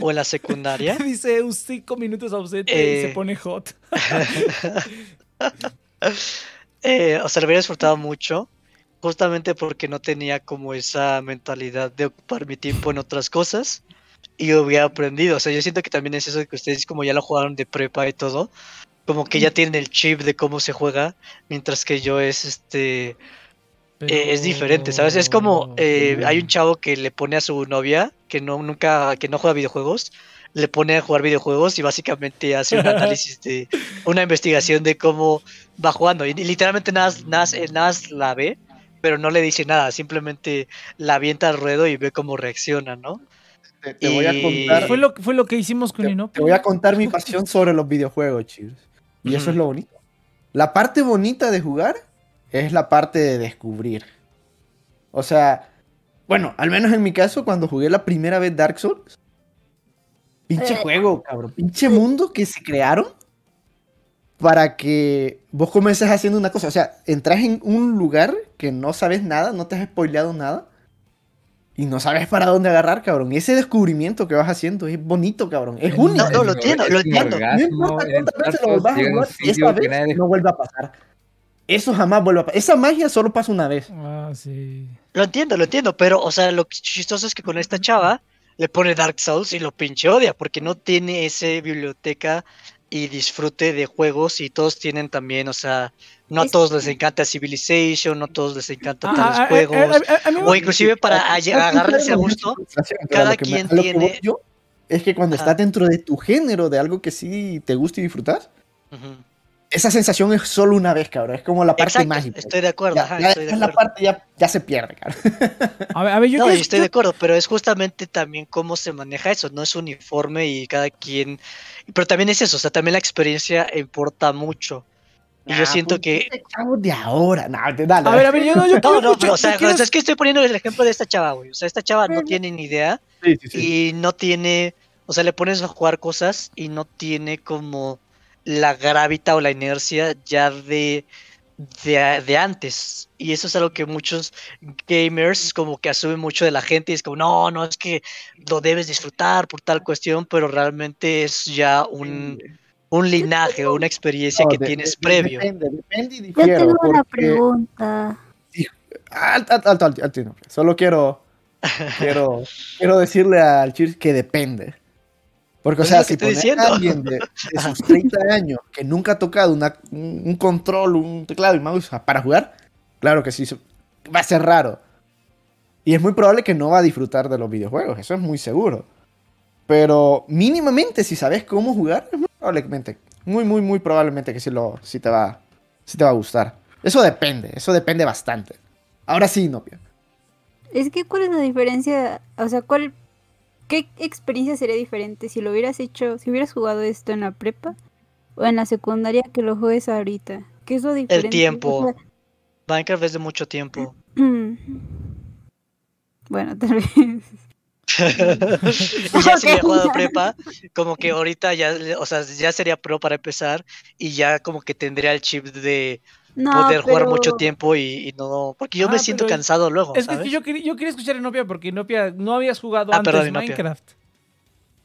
Speaker 4: o en la secundaria.
Speaker 1: Dice un 5 minutos ausente y se
Speaker 4: Eh.
Speaker 1: pone hot.
Speaker 4: Eh, o sea, lo hubiera disfrutado mucho, justamente porque no tenía como esa mentalidad de ocupar mi tiempo en otras cosas y hubiera aprendido. O sea, yo siento que también es eso de que ustedes como ya lo jugaron de prepa y todo, como que ya tienen el chip de cómo se juega, mientras que yo es este... eh, es diferente, ¿sabes? Es como eh, hay un chavo que le pone a su novia que no nunca que no juega videojuegos, le pone a jugar videojuegos y básicamente hace un análisis de una investigación de cómo va jugando y literalmente nada nada, nada la ve, pero no le dice nada, simplemente la avienta al ruedo y ve cómo reacciona, ¿no?
Speaker 3: Te, te voy a contar.
Speaker 1: Fue lo, fue lo que hicimos con Inop.
Speaker 3: te voy a contar mi pasión sobre los videojuegos, Cheers. Y eso es lo bonito. La parte bonita de jugar es la parte de descubrir. O sea, bueno, al menos en mi caso, cuando jugué la primera vez Dark Souls, pinche
Speaker 6: Eh.
Speaker 3: juego, cabrón, pinche mundo que se crearon para que vos comiences haciendo una cosa. O sea, entras en un lugar que no sabes nada, no te has spoileado nada. Y no sabes para dónde agarrar, cabrón. Ese descubrimiento que vas haciendo es bonito, cabrón. Es único.
Speaker 4: No, no, lo entiendo, lo entiendo.
Speaker 3: No importa cuántas veces lo volvás a jugar,
Speaker 7: que
Speaker 3: vez
Speaker 7: nadie-
Speaker 3: no vuelve a pasar. Eso jamás vuelve a pasar. Esa magia solo pasa una vez.
Speaker 1: Ah, sí.
Speaker 4: Lo entiendo, lo entiendo, pero, o sea, lo chistoso es que con esta chava le pone Dark Souls y lo pinche odia, porque no tiene esa biblioteca y disfrute de juegos y todos tienen también, o sea, no a todos les encanta Civilization, no a todos les encanta
Speaker 1: Ah,
Speaker 4: tales
Speaker 1: ah, ah,
Speaker 4: juegos,
Speaker 1: ah, ah, a mí me-
Speaker 4: o inclusive para a- agarrarle ese gusto. Cada
Speaker 3: a me-
Speaker 4: quien
Speaker 3: a
Speaker 4: tiene-
Speaker 3: yo es que cuando
Speaker 4: Ajá.
Speaker 3: estás dentro de tu género, de algo que sí te gusta y disfrutas. Esa sensación es solo una vez, cabrón. Es como la parte
Speaker 4: Exacto,
Speaker 3: mágica.
Speaker 4: estoy de acuerdo,
Speaker 3: Ya,
Speaker 4: ajá,
Speaker 3: ya
Speaker 4: estoy de
Speaker 3: después la parte ya, ya se pierde, cabrón.
Speaker 1: A ver, a ver, yo
Speaker 4: No,
Speaker 1: quiero-
Speaker 4: y estoy
Speaker 1: yo-
Speaker 4: de acuerdo, pero es justamente también cómo se maneja eso, no es uniforme y cada quien, pero también es eso, o sea, también la experiencia importa mucho. Y yo
Speaker 3: Ah,
Speaker 4: siento
Speaker 3: pues,
Speaker 4: que
Speaker 3: chavo de ahora. No, dale.
Speaker 1: A ver, a ver, yo no, yo
Speaker 4: No,
Speaker 1: quiero
Speaker 4: no, pero, o sea,
Speaker 1: yo
Speaker 4: es que estoy poniendo el ejemplo de esta chava, güey. O sea, esta chava no tiene ni idea
Speaker 3: Sí, sí, sí.
Speaker 4: y no tiene, o sea, le pones a jugar cosas y no tiene como la gravita o la inercia ya de, de, de antes. Y eso es algo que muchos gamers como que asumen mucho de la gente y es como, no, no, es que lo debes disfrutar por tal cuestión, pero realmente es ya un, un linaje o una experiencia
Speaker 3: No,
Speaker 4: que
Speaker 3: de-
Speaker 4: tienes
Speaker 3: de-
Speaker 4: previo.
Speaker 3: Depende, depende y
Speaker 6: Yo tengo una
Speaker 3: porque-
Speaker 6: pregunta.
Speaker 3: Alto, alto, alto, alto, alto, no, Solo quiero, quiero, quiero decirle al Cheers que depende. Porque, o sea, si pones
Speaker 4: diciendo.
Speaker 3: a alguien de, de sus 30 años que nunca ha tocado una- un, un control, un teclado y mouse para jugar, claro que sí, va a ser raro. Y es muy probable que no va a disfrutar de los videojuegos, eso es muy seguro. Pero mínimamente, si sabes cómo jugar, es muy probablemente, muy, muy, muy probablemente que sí, lo, sí, te, va, sí te va a gustar. Eso depende, eso depende bastante. Ahora sí, novio.
Speaker 6: Es que, ¿cuál es la diferencia? O sea, ¿cuál, ¿qué experiencia sería diferente si lo hubieras hecho, si hubieras jugado esto en la prepa o en la secundaria que lo juegues ahorita? ¿Qué es lo diferente?
Speaker 4: tiempo.
Speaker 6: O sea,
Speaker 4: Minecraft es de mucho tiempo.
Speaker 6: bueno, tal vez.
Speaker 4: y ya si hubiera
Speaker 6: Ok.
Speaker 4: jugado prepa, como que ahorita ya, o sea, ya sería pro para empezar y ya como que tendría el chip de
Speaker 6: No,
Speaker 4: poder jugar mucho tiempo y, y no, porque yo
Speaker 1: Ah,
Speaker 4: me siento cansado luego,
Speaker 1: Es que, es
Speaker 4: ¿sabes?
Speaker 1: que yo, quería, yo quería escuchar a Inopia porque Inopia no habías jugado
Speaker 4: Ah,
Speaker 1: antes
Speaker 4: perdón, Inopia.
Speaker 1: Minecraft.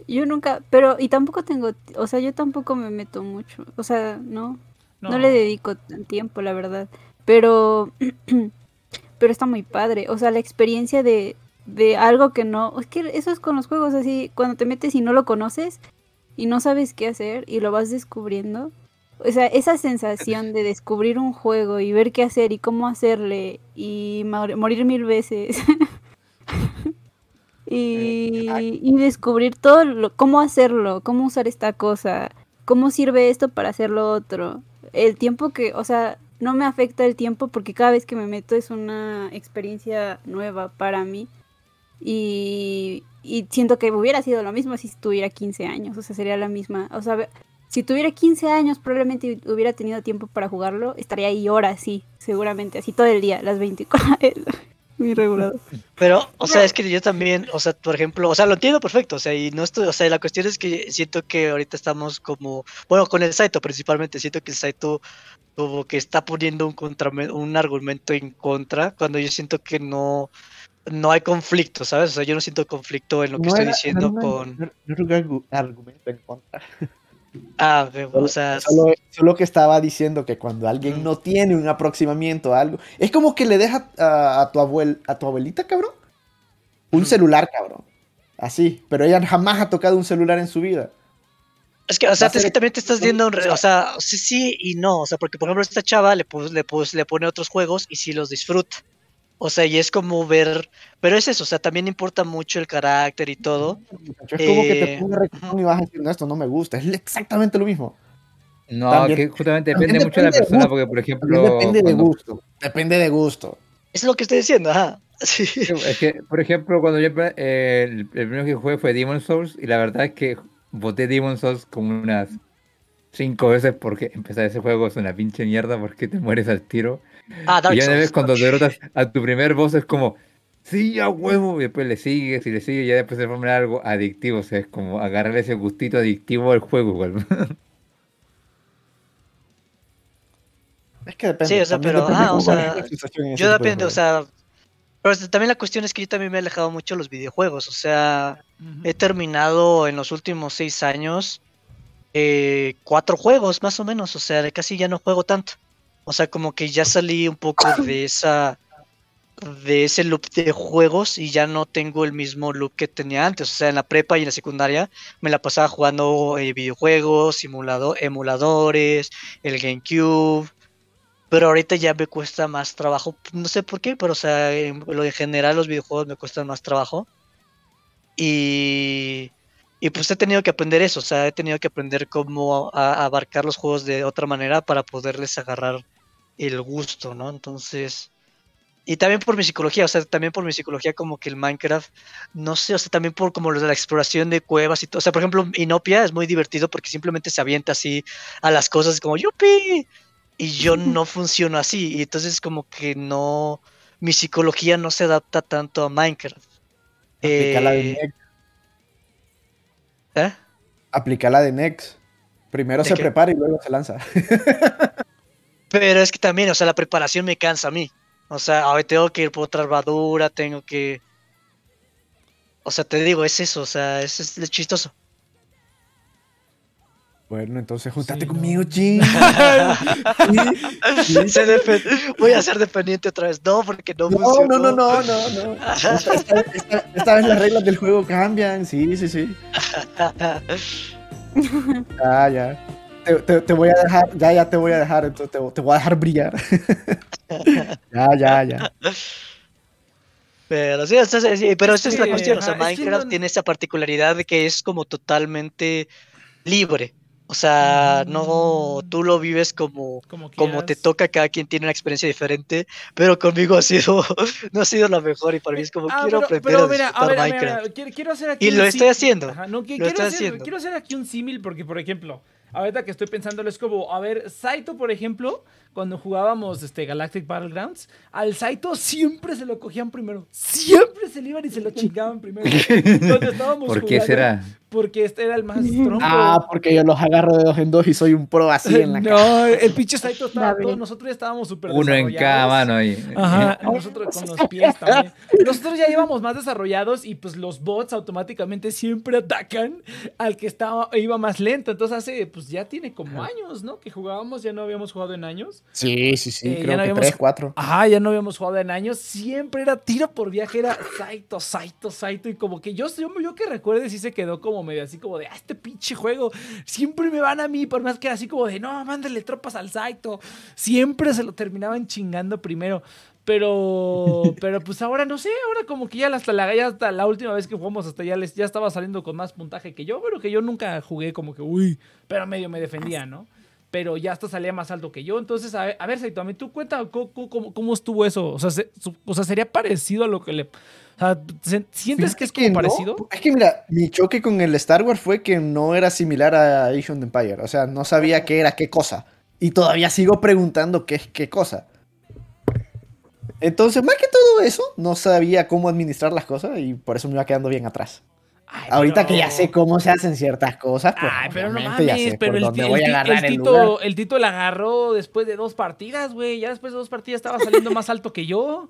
Speaker 6: Yo nunca, pero, y tampoco tengo, o sea, yo tampoco me meto mucho. O sea, no, no, le dedico tiempo, la verdad. Pero, pero está muy padre. O sea, la experiencia de, de algo que no, es que eso es con los juegos así, cuando te metes y no lo conoces y no sabes qué hacer y lo vas descubriendo. O sea, esa sensación de descubrir un juego y ver qué hacer y cómo hacerle y mor- morir mil veces. y, descubrir todo lo, cómo hacerlo, cómo usar esta cosa, cómo sirve esto para hacer lo otro. El tiempo que, o sea, no me afecta el tiempo porque cada vez que me meto es una experiencia nueva para mí. Y, y siento que hubiera sido lo mismo si tuviera 15 años, o sea, sería la misma. O sea, si tuviera 15 años, probablemente hubiera tenido tiempo para jugarlo, estaría ahí horas, sí, seguramente, así todo el día, las 24. Muy regulado.
Speaker 4: Pero, o sea, es que yo también, o sea, por ejemplo, o sea, lo entiendo perfecto, o sea, y no estoy, o sea, la cuestión es que siento que ahorita estamos como, bueno, con el Saito principalmente, siento que el Saito como que está poniendo un contra, un argumento en contra, cuando yo siento que no, no hay conflicto, ¿sabes? O sea, yo no siento conflicto en lo que
Speaker 3: No
Speaker 4: estoy
Speaker 3: era-
Speaker 4: diciendo
Speaker 3: no era-
Speaker 4: con,
Speaker 3: no- no argumento en contra.
Speaker 4: ah, o sea,
Speaker 3: Solo, solo que estaba diciendo que cuando alguien no tiene un aproximamiento a algo, es como que le deja a, a tu abuel, a tu abuelita, cabrón, un celular, cabrón. Así, pero ella jamás ha tocado un celular en su vida.
Speaker 4: Es que, o sea, es que también te estás viendo, un re- o sea, sí, sí y no, o sea, porque por ejemplo esta chava le, pus- le, pus- le pone otros juegos y sí los disfruta. O sea, y es como ver, pero es eso, o sea, también importa mucho el carácter y todo.
Speaker 3: Es como que te
Speaker 4: Eh,
Speaker 3: reggaetón y vas a decir, no, esto no me gusta. Es exactamente lo mismo.
Speaker 7: No,
Speaker 3: También-
Speaker 7: que justamente depende mucho de la persona,
Speaker 3: gusto.
Speaker 7: porque por
Speaker 3: También
Speaker 7: ejemplo,
Speaker 3: depende de gusto. Depende de gusto.
Speaker 4: Es lo que estoy diciendo, ajá. Sí.
Speaker 7: Es que, por ejemplo, cuando yo eh, el, el primero que jugué fue Demon Souls y la verdad es que boté Demon Souls como unas cinco veces porque empezar ese juego es una pinche mierda porque te mueres al tiro.
Speaker 4: Ah, Dark
Speaker 7: y ya una vez cuando derrotas a tu primer boss es como, sí, a huevo, y después le sigues y le sigues y ya después se forma algo adictivo, o sea, es como agarrar ese gustito adictivo al juego igual.
Speaker 3: Es que depende.
Speaker 4: Sí, o sea,
Speaker 3: también
Speaker 4: pero, ah, o sea, Yo depende, o sea, pero también la cuestión es que yo también me he alejado mucho de los videojuegos, o sea, he terminado en los últimos seis años eh, cuatro juegos más o menos, o sea, de casi ya no juego tanto. O sea, como que ya salí un poco de esa de ese loop de juegos y ya no tengo el mismo loop que tenía antes. O sea, en la prepa y en la secundaria me la pasaba jugando eh, videojuegos, simulado- emuladores, el GameCube. Pero ahorita ya me cuesta más trabajo. No sé por qué, pero o sea, en en general los videojuegos me cuestan más trabajo. Y, y pues he tenido que aprender eso. O sea, he tenido que aprender cómo a- a abarcar los juegos de otra manera para poderles agarrar el gusto, ¿no? Entonces... Y también por mi psicología, o sea, también por mi psicología como que el Minecraft, no sé, o sea, también por como lo de la exploración de cuevas y todo. O sea, por ejemplo, Inopia es muy divertido porque simplemente se avienta así a las cosas como ¡Yupi! Y yo no funciono así. Y entonces como que no, mi psicología no se adapta tanto a Minecraft. Eh. ¿Eh?
Speaker 3: Aplica la de Nex. Primero
Speaker 4: ¿De
Speaker 3: se
Speaker 4: qué?
Speaker 3: prepara y luego se lanza.
Speaker 4: Pero es que también, o sea, la preparación me cansa a mí. O sea, ahora tengo que ir por otra armadura, tengo que... O sea, te digo, es eso, o sea, es, es chistoso.
Speaker 3: Bueno, entonces júntate
Speaker 1: Sí, no.
Speaker 3: conmigo,
Speaker 4: depe- Voy a ser dependiente otra vez. No, porque no,
Speaker 3: No,
Speaker 4: funcionó.
Speaker 3: no, no, no, no, no. Esta, esta- esta- esta vez las reglas del juego cambian, sí, sí, sí. Ya, ya. Te, te- te voy a dejar, ya, ya te voy a dejar, entonces te, te voy a dejar brillar. ya, ya, ya.
Speaker 4: Pero sí, sea, sí, pero esa es la cuestión. O sea,
Speaker 1: es
Speaker 4: Minecraft
Speaker 1: no-
Speaker 4: tiene esa particularidad de que es como totalmente libre. O sea, no, tú lo vives como,
Speaker 1: Como,
Speaker 4: como te toca, cada quien tiene una experiencia diferente, pero conmigo ha sido, no ha sido la mejor y para mí es como
Speaker 1: Ah,
Speaker 4: quiero
Speaker 1: pero,
Speaker 4: aprender
Speaker 1: pero
Speaker 4: a
Speaker 1: mira, a ver, a ver,
Speaker 4: Minecraft.
Speaker 1: a ver, quiero, quiero hacer aquí
Speaker 4: Y lo estoy haciendo,
Speaker 1: Ajá, no, que-
Speaker 4: lo
Speaker 1: quiero,
Speaker 4: estoy
Speaker 1: hacer,
Speaker 4: haciendo.
Speaker 1: quiero hacer aquí un símil porque, por ejemplo, ahorita que estoy pensándolo es como, a ver, Saito, por ejemplo, cuando jugábamos este, Galactic Battlegrounds, al Saito siempre se lo cogían primero. Siempre se le iban y se lo chingaban primero. Cuando estábamos
Speaker 7: ¿Por qué
Speaker 1: jugando,
Speaker 7: será?
Speaker 1: Porque este era el más trompo.
Speaker 3: Ah, porque yo los agarro de dos en dos y soy un pro así en la cara.
Speaker 1: no, el pinche Saito estaba todo, nosotros ya estábamos súper
Speaker 7: Uno en cada mano ahí.
Speaker 1: Ajá, nosotros con los pies también. Nosotros ya íbamos más desarrollados y pues los bots automáticamente siempre atacan al que estaba, iba más lento. Entonces hace, pues ya tiene como años, ¿no? Que jugábamos, ya no habíamos jugado en años.
Speaker 3: Sí, sí, sí,
Speaker 1: Eh,
Speaker 3: creo
Speaker 1: no
Speaker 3: que
Speaker 1: habíamos-
Speaker 3: tres, cuatro.
Speaker 1: Ajá, ya no habíamos jugado en años. Siempre era tiro por viaje, era Saito, Saito, Saito. Y como que yo, yo, yo que recuerde, sí se quedó como medio así como de, ah, este pinche juego. Siempre me van a mí, por más que era así como de, no, mándale tropas al Saito. Siempre se lo terminaban chingando primero. Pero, pero pues ahora no sé, ahora como que ya hasta la, ya hasta la última vez que jugamos hasta ya les, ya estaba saliendo con más puntaje que yo, pero que yo nunca jugué como que, uy, pero medio me defendía, ¿no? Pero ya hasta salía más alto que yo. Entonces, a ver, a ver Saito, a mí tú cuenta cómo, cómo- cómo estuvo eso. O sea, se- o sea, sería parecido a lo que le. O sea, ¿se- ¿sientes que es como
Speaker 3: no.
Speaker 1: parecido?
Speaker 3: Es que mira, mi choque con el Star Wars fue que no era similar a of Empire. O sea, no sabía qué era qué cosa. Y todavía sigo preguntando qué es qué cosa. Entonces, más que todo eso, no sabía cómo administrar las cosas y por eso me iba quedando bien atrás.
Speaker 1: Ay,
Speaker 3: Ahorita
Speaker 1: pero-
Speaker 3: que ya sé cómo se hacen ciertas cosas, pues
Speaker 1: Ay, pero no
Speaker 3: obviamente ya
Speaker 1: mames,
Speaker 3: sé
Speaker 1: pero el,
Speaker 3: dónde voy a
Speaker 1: el
Speaker 3: el
Speaker 1: Tito, el Tito la agarró después de dos partidas, güey. Ya después de dos partidas estaba saliendo más alto que yo.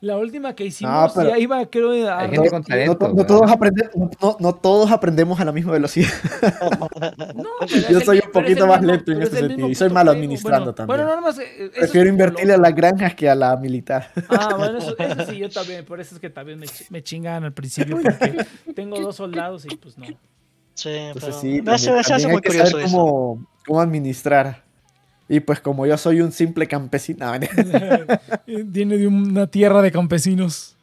Speaker 1: La última que hicimos
Speaker 3: pero-
Speaker 1: ya iba, creo, a...
Speaker 7: Hay gente con
Speaker 3: No,
Speaker 7: talento.
Speaker 3: no
Speaker 7: ¿verdad?
Speaker 3: todos aprende- no- no- no todos aprendemos a la misma velocidad.
Speaker 1: No,
Speaker 3: Yo
Speaker 1: el
Speaker 3: soy
Speaker 1: mi-
Speaker 3: un poquito
Speaker 1: el
Speaker 3: más
Speaker 1: mismo-
Speaker 3: lento en
Speaker 1: pero es
Speaker 3: este
Speaker 1: el
Speaker 3: sentido, y soy malo administrando
Speaker 1: Bueno,
Speaker 3: también.
Speaker 1: Bueno, no, nomás, eh, eso es
Speaker 3: Prefiero invertirle
Speaker 1: lo-
Speaker 3: a las granjas que a la militar.
Speaker 1: Ah, bueno, eso, eso sí, yo también. Por eso es que también me, ch- me chingan al principio. Porque tengo dos soldados y pues no.
Speaker 4: Sí,
Speaker 3: Entonces
Speaker 4: pero
Speaker 3: sí, también,
Speaker 4: me hace
Speaker 3: también
Speaker 4: muy
Speaker 3: hay que
Speaker 4: curioso
Speaker 3: saber
Speaker 4: eso.
Speaker 3: cómo, cómo administrar. Y pues como yo soy un simple campesino.
Speaker 1: Viene de una tierra de campesinos.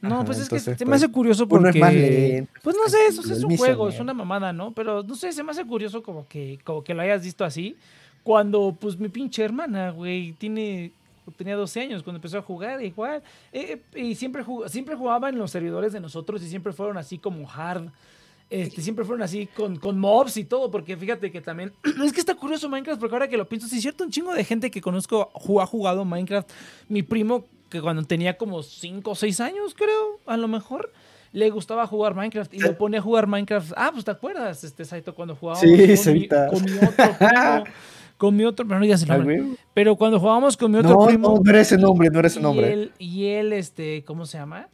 Speaker 1: No,
Speaker 3: Ajá,
Speaker 1: pues es que
Speaker 3: entonces,
Speaker 1: se me
Speaker 3: pues,
Speaker 1: hace curioso
Speaker 3: uno
Speaker 1: porque...
Speaker 3: es más lento,
Speaker 1: Pues no sé, eso es un juego, es una mamada, ¿no? Pero no sé, se me hace curioso como que, como que lo hayas visto así. Cuando, pues, mi pinche hermana, güey, tiene... Tenía 12 años cuando empezó a jugar, igual. eh, y siempre, jug- siempre jugaba en los servidores de nosotros y siempre fueron así como hard. Este, siempre fueron así con, con mobs y todo, porque fíjate que también. Es que está curioso Minecraft, porque ahora que lo pienso, sí es cierto, un chingo de gente que conozco ha jugado Minecraft. Mi primo, que cuando tenía como 5 o 6 años, creo, a lo mejor, le gustaba jugar Minecraft y lo ponía a jugar Minecraft. Ah, pues te acuerdas, este Saito, cuando jugábamos
Speaker 3: Sí,
Speaker 1: con, mi, con mi otro primo. Con mi otro, pero no digas el nombre. Pero cuando jugábamos con mi otro
Speaker 3: No,
Speaker 1: primo.
Speaker 3: no, no era ese nombre, no era ese
Speaker 1: y
Speaker 3: nombre.
Speaker 1: él, y él, este, ¿cómo se llama?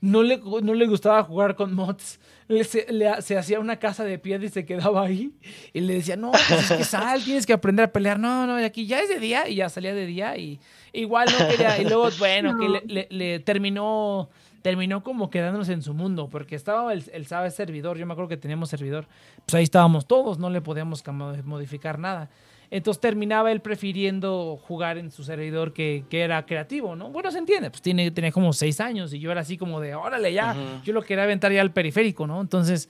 Speaker 1: No le, no le gustaba jugar con mods. Le- se, le- se hacía una casa de piedra y se quedaba ahí. Y le decía, no, pues es que sal, tienes que aprender a pelear. No, no, y aquí ya es de día. Y ya salía de día y igual no quería. Y luego, bueno, que le, le- le terminó, terminó como quedándonos en su mundo. Porque estaba el, el sabe servidor. Yo me acuerdo que teníamos servidor. Pues ahí estábamos todos, no le podíamos modificar nada. Entonces terminaba él prefiriendo jugar en su servidor que, que era creativo, ¿no? Bueno, se entiende, pues tiene, tenía como seis años y yo era así como de, órale, ya, yo lo quería aventar ya al periférico, ¿no? Entonces,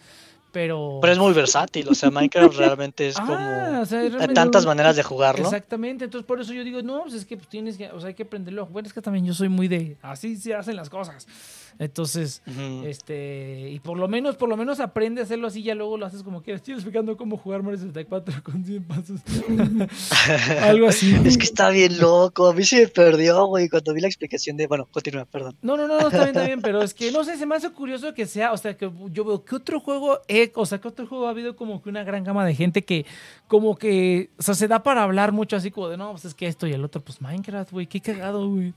Speaker 1: pero...
Speaker 4: Pero es muy versátil, o sea, Minecraft realmente es
Speaker 1: Ah,
Speaker 4: como...
Speaker 1: o sea,
Speaker 4: Hay tantas maneras de jugarlo.
Speaker 1: Exactamente, entonces por eso yo digo, no, pues es que pues, tienes que, o sea, hay que aprenderlo. Bueno, es que también yo soy muy de, así se hacen las cosas. Entonces, este, y por lo menos, por lo menos aprende a hacerlo así, ya luego lo haces como quieras. Estoy explicando cómo jugar Mario 64 con 100 pasos. Algo así.
Speaker 4: Es que está bien loco, a mí se me perdió, güey, cuando vi la explicación de... Bueno, continúa, perdón.
Speaker 1: No, no, no, no, está bien, está bien, pero es que no sé, se me hace curioso que sea, o sea, que yo veo que otro juego, he- o sea, que otro juego ha habido como que una gran gama de gente que, como que, o sea, se da para hablar mucho así como de, no, pues es que esto y el otro, pues Minecraft, güey, qué cagado, güey.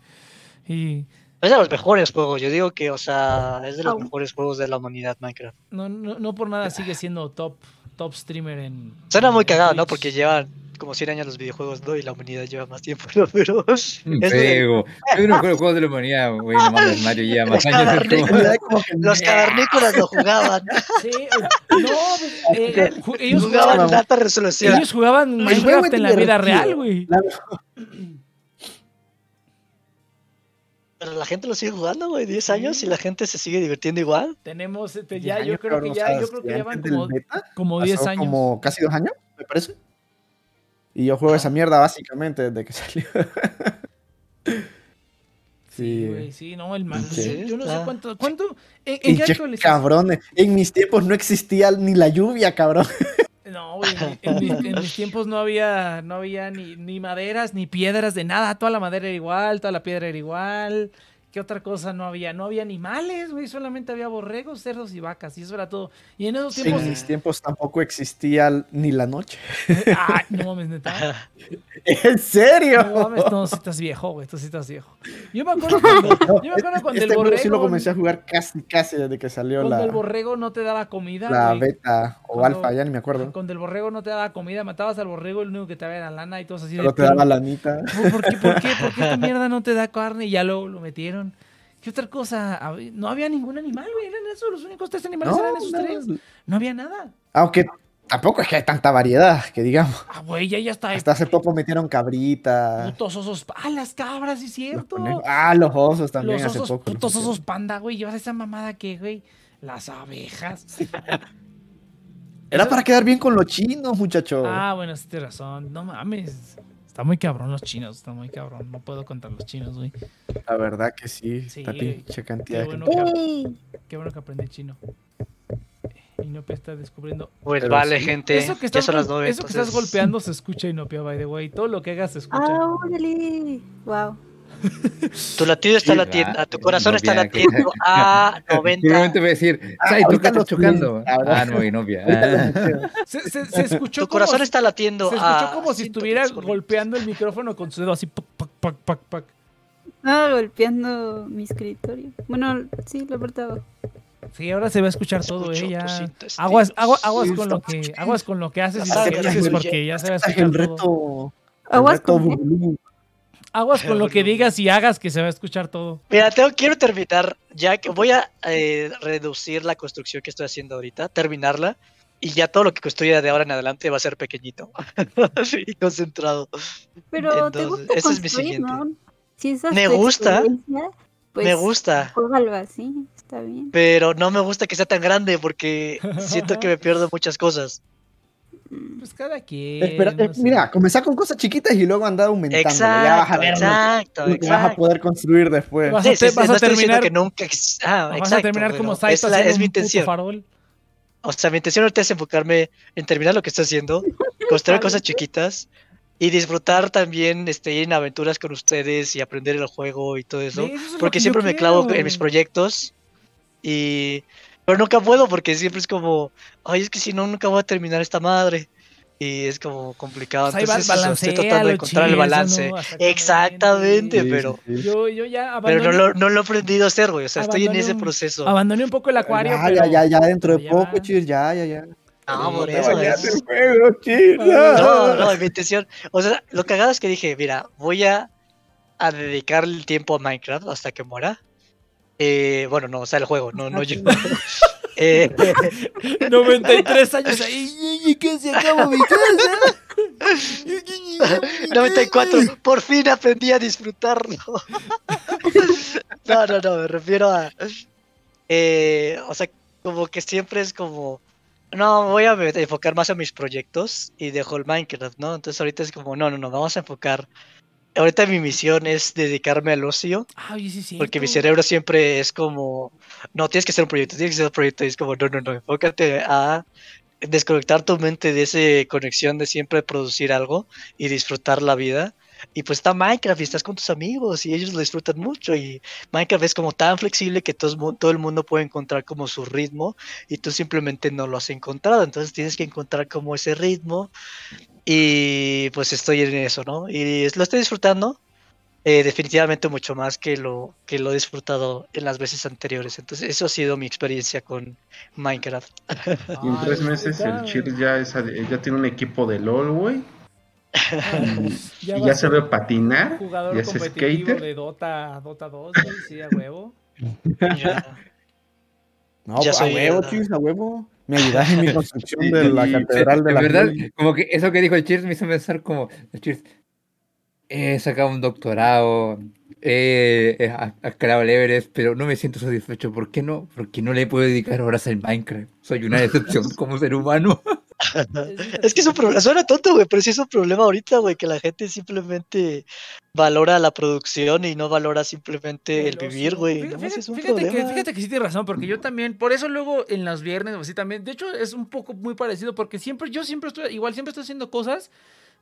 Speaker 1: Y
Speaker 4: Es de los mejores juegos, yo digo que, o sea, es de los mejores juegos de la humanidad Minecraft.
Speaker 1: no, no, no por nada sigue siendo top, top streamer en.
Speaker 4: Suena muy
Speaker 1: en
Speaker 4: cagado, ¿no?
Speaker 1: Twitch.
Speaker 4: porque llevan como 100 años los videojuegos, ¿no? Y la humanidad lleva más tiempo, ¿no? Pero... es
Speaker 7: Un
Speaker 4: de-
Speaker 7: juego. Es uno de los juegos de la humanidad, güey. No mames, Mario lleva más años. como-
Speaker 4: Los cavernícolas lo jugaban.
Speaker 1: Sí, eh, no, pues, eh, ju- ellos
Speaker 4: Jugaban
Speaker 1: jugaban,
Speaker 4: en alta resolución.
Speaker 1: ellos jugaban Minecraft en la vida real, güey.
Speaker 3: La-
Speaker 4: Pero la gente lo sigue jugando, güey, 10 años y la gente se sigue divirtiendo igual.
Speaker 1: Tenemos, este, ya, yo creo que ya, yo creo que
Speaker 3: antes del
Speaker 1: como, como 10
Speaker 3: pasó
Speaker 1: años.
Speaker 3: Como casi dos años, me parece. Y yo juego esa mierda básicamente desde que salió.
Speaker 1: Sí,
Speaker 3: sí.
Speaker 1: güey, sí, no, el man.
Speaker 4: Sí,
Speaker 1: yo no sé cuánto, cuánto, ¿en, en qué
Speaker 3: qué
Speaker 1: actualización?
Speaker 3: cabrones. En mis tiempos no existía ni la lluvia, cabrón.
Speaker 1: No, en mis tiempos no había, no había ni, ni maderas, ni piedras de nada, toda la madera era igual, toda la piedra era igual. ¿Qué otra cosa no había? No había animales, güey, solamente había borregos, cerdos y vacas, y eso era todo. Y en esos tiempos...
Speaker 3: En mis tiempos tampoco existía ni la noche.
Speaker 1: Ay, no mames, neta.
Speaker 3: ¿En serio?
Speaker 1: No mames, no, si estás viejo, güey, tú sí estás viejo. Yo me acuerdo cuando, yo me acuerdo cuando
Speaker 3: este
Speaker 1: el borrego...
Speaker 3: sí lo comencé a jugar casi, casi desde que salió
Speaker 1: Cuando
Speaker 3: la,
Speaker 1: el borrego no te daba comida,
Speaker 3: la
Speaker 1: güey.
Speaker 3: beta o
Speaker 1: Cuando-
Speaker 3: alfa, ya ni me acuerdo.
Speaker 1: Cuando el borrego no te daba comida, matabas al borrego, el único que te daba era lana y todos así de...
Speaker 3: te daba la anita.
Speaker 1: ¿Por, por qué, por, qué, ¿Por qué esta mierda no te da carne? Y ya luego lo metieron. ¿Qué otra cosa? No había ningún animal, güey. Eran esos, los únicos tres animales eran esos
Speaker 3: nada
Speaker 1: tres. No había nada.
Speaker 3: Aunque tampoco es que hay tanta variedad, que digamos.
Speaker 1: Ah, güey, ya, ya está.
Speaker 3: Hasta hace poco metieron cabrita.
Speaker 1: Putos osos. Ah, las cabras, sí
Speaker 3: los
Speaker 1: cierto.
Speaker 3: Ah, los osos también
Speaker 1: los
Speaker 3: hace
Speaker 1: osos,
Speaker 3: poco. los
Speaker 1: putos osos panda, güey. Llevas esa mamada que, güey. Las abejas.
Speaker 3: Era para quedar bien con los chinos, muchachos.
Speaker 1: Ah, bueno, sí tienes razón. No mames. Está muy cabrón los chinos, está muy cabrón. No puedo contar los chinos, güey.
Speaker 3: La verdad que sí.
Speaker 1: Sí,
Speaker 3: cantidad
Speaker 1: Qué
Speaker 3: de
Speaker 1: bueno,
Speaker 3: gente.
Speaker 1: que, qué bueno que aprendí chino. Y no está descubriendo.
Speaker 4: Pues
Speaker 3: Pero
Speaker 4: vale,
Speaker 3: sí.
Speaker 4: gente.
Speaker 1: Eso que
Speaker 4: ya
Speaker 1: estás,
Speaker 4: son las
Speaker 1: gol-
Speaker 4: 9.
Speaker 1: eso que estás golpeando se escucha Inopia, by the way. Todo lo que hagas se escucha.
Speaker 6: ¡Ah, órale! ¡Wow!
Speaker 4: Tu latido está
Speaker 7: Sí,
Speaker 4: latiendo,
Speaker 7: va,
Speaker 4: tu corazón está latiendo a
Speaker 7: Seguramente
Speaker 4: 90.
Speaker 7: voy a decir,
Speaker 3: Ah,
Speaker 7: Sai, ¿tú estás
Speaker 3: lo
Speaker 7: chocando? Ah, no, mi novia.
Speaker 3: Lo
Speaker 7: Ah.
Speaker 1: Se, se- se escuchó
Speaker 4: Tu
Speaker 1: como
Speaker 4: corazón
Speaker 1: si-
Speaker 4: está latiendo
Speaker 1: Se
Speaker 4: a.
Speaker 1: escuchó como si estuviera
Speaker 4: 110 por-
Speaker 1: golpeando el micrófono con su dedo así. Pac, pac, pac, pac, pac.
Speaker 6: Ah, golpeando mi escritorio. Bueno, sí, de abajo.
Speaker 1: Sí, ahora se va a escuchar todo,
Speaker 4: Escucho
Speaker 1: eh. Aguas, agua- aguas
Speaker 3: Sí,
Speaker 1: con lo que, aguas con lo que haces y lo que dices porque ya se va a
Speaker 3: El
Speaker 1: escuchar todo.
Speaker 3: reto. el
Speaker 6: Aguas
Speaker 3: reto
Speaker 6: con-
Speaker 3: Bubulú.
Speaker 1: Aguas con lo que digas y hagas que se va a escuchar todo.
Speaker 4: Mira, tengo, quiero terminar, ya que voy a eh, reducir la construcción que estoy haciendo ahorita, terminarla, y ya todo lo que construya de ahora en adelante va a ser pequeñito y concentrado.
Speaker 6: Pero te
Speaker 4: Entonces,
Speaker 6: gusta
Speaker 4: ese es mi siguiente.
Speaker 6: ¿no? Si esa es
Speaker 4: Me gusta.
Speaker 6: pues,
Speaker 4: Me gusta,
Speaker 6: Juégalo así, está bien.
Speaker 4: pero no me gusta que sea tan grande porque siento que me pierdo muchas cosas.
Speaker 1: Pues cada quien.
Speaker 3: Espera, eh,
Speaker 1: no sé.
Speaker 3: mira, comenzar con cosas chiquitas y luego andar aumentando. ya vas a
Speaker 4: Exacto,
Speaker 3: ver lo que-
Speaker 4: exacto,
Speaker 3: lo que vas a
Speaker 4: exacto.
Speaker 3: poder construir después.
Speaker 1: Vas a
Speaker 4: sí,
Speaker 1: vas
Speaker 4: no
Speaker 1: a terminar-
Speaker 4: que nunca. Ah,
Speaker 1: Vas
Speaker 4: exacto,
Speaker 1: a terminar como Saito
Speaker 4: es, es mi intención.
Speaker 1: farol.
Speaker 4: O sea, mi intención ahorita es enfocarme en terminar lo que estoy haciendo, construir cosas chiquitas y disfrutar también este, ir en aventuras con ustedes y aprender el juego y todo eso.
Speaker 1: Eso es
Speaker 4: porque siempre me clavo en mis proyectos y... Pero nunca puedo porque siempre es como, ay, es que si no, nunca voy a terminar esta madre. y es como complicado.
Speaker 1: Pues
Speaker 4: Entonces, eso, estoy tratando de encontrar el balance.
Speaker 1: ¿no? Exactamente.
Speaker 3: Sí,
Speaker 4: pero,
Speaker 3: sí, sí.
Speaker 1: Yo, yo ya
Speaker 4: pero no, lo, no lo he aprendido a hacer, güey. O sea, estoy en ese proceso.
Speaker 1: abandoné un poco el acuario.
Speaker 3: Ya,
Speaker 1: pero-
Speaker 3: ya, ya, ya, dentro de
Speaker 1: ya
Speaker 3: poco,
Speaker 1: va.
Speaker 3: chis, ya, ya, ya.
Speaker 4: No,
Speaker 1: Sí,
Speaker 4: por eso es.
Speaker 3: juego,
Speaker 4: No, no, mi intención. O sea, lo cagado es que dije, mira, voy a, a dedicar el tiempo a Minecraft hasta que muera. Eh, bueno, no, o sea, el juego, no, no yo. Eh,
Speaker 1: 93 años ahí. ¿Y, y qué se acabó mi casa?
Speaker 4: 94, por fin aprendí a disfrutarlo. No, no, no, me refiero a. eh, o sea, como que siempre es como. No, voy a enfocar más en mis proyectos y dejo el Minecraft, ¿no? Entonces ahorita es como, no, no, no, vamos a enfocar. Ahorita mi misión es dedicarme al ocio,
Speaker 1: Ah, sí, sí.
Speaker 4: porque mi cerebro siempre es como, no, tienes que hacer un proyecto, tienes que hacer un proyecto, y es como, no, no, no, enfócate a desconectar tu mente de esa conexión de siempre producir algo y disfrutar la vida. Y pues está Minecraft y estás con tus amigos y ellos lo disfrutan mucho y Minecraft es como tan flexible que todo el mundo puede encontrar como su ritmo y tú simplemente no lo has encontrado, entonces tienes que encontrar como ese ritmo y pues estoy en eso, ¿no? Y lo estoy disfrutando eh, definitivamente mucho más que lo que lo he disfrutado en las veces anteriores, entonces eso ha sido mi experiencia con Minecraft.
Speaker 5: Y en tres meses el Chir ya, es, ade- ya tiene un equipo de LOL, güey.
Speaker 1: Ya
Speaker 5: y ya
Speaker 1: a ser
Speaker 5: sabe patinar.
Speaker 1: jugador
Speaker 5: Ya es
Speaker 1: competitivo
Speaker 5: skater.
Speaker 1: de Dota, Dota 2, güey, sí, a huevo.
Speaker 4: Ya.
Speaker 3: No,
Speaker 4: Ya
Speaker 3: pues, a
Speaker 4: soy,
Speaker 3: huevo,
Speaker 4: eh,
Speaker 3: chis, a huevo. Me ayudas en mi construcción de la catedral de la
Speaker 7: verdad, como que eso que dijo el Cheers me hizo pensar como, el Cheers, he sacado un doctorado, he, a- escalado el Everest, pero no me siento satisfecho. ¿Por qué no? Porque no le puedo dedicar horas al Minecraft. Soy una decepción como ser humano.
Speaker 4: Es que es un problema, suena tonto, güey, pero sí es un problema ahorita, güey, que la gente simplemente valora la producción y no valora simplemente el vivir, güey. No,
Speaker 1: Fíjate,
Speaker 4: es un
Speaker 1: fíjate que, fíjate que sí tienes razón, porque yo también, por eso luego en los viernes o así también, de hecho es un poco muy parecido, porque siempre, yo siempre estoy, igual siempre estoy haciendo cosas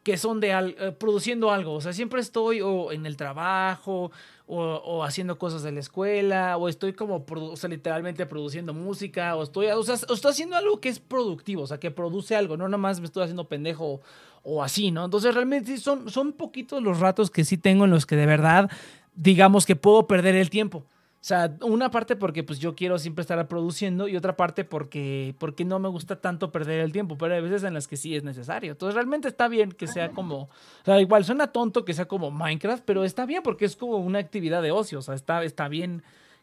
Speaker 1: que son de al- eh, produciendo algo, o sea, siempre estoy o en el trabajo o, o haciendo cosas de la escuela o estoy como, o sea, literalmente produciendo música o estoy, o sea, o estoy haciendo algo que es productivo, o sea, que produce algo, no nomás me estoy haciendo pendejo o así, ¿no? Entonces realmente son, son poquitos los ratos que sí tengo en los que de verdad, digamos que puedo perder el tiempo. O sea, una parte porque pues yo quiero siempre estar produciendo y otra parte porque, porque no me gusta tanto perder el tiempo, pero hay veces en las que sí es necesario. Entonces realmente está bien que sea como, o sea, igual suena tonto que sea como Minecraft, pero está bien porque es como una actividad de ocio, o sea, está, está bien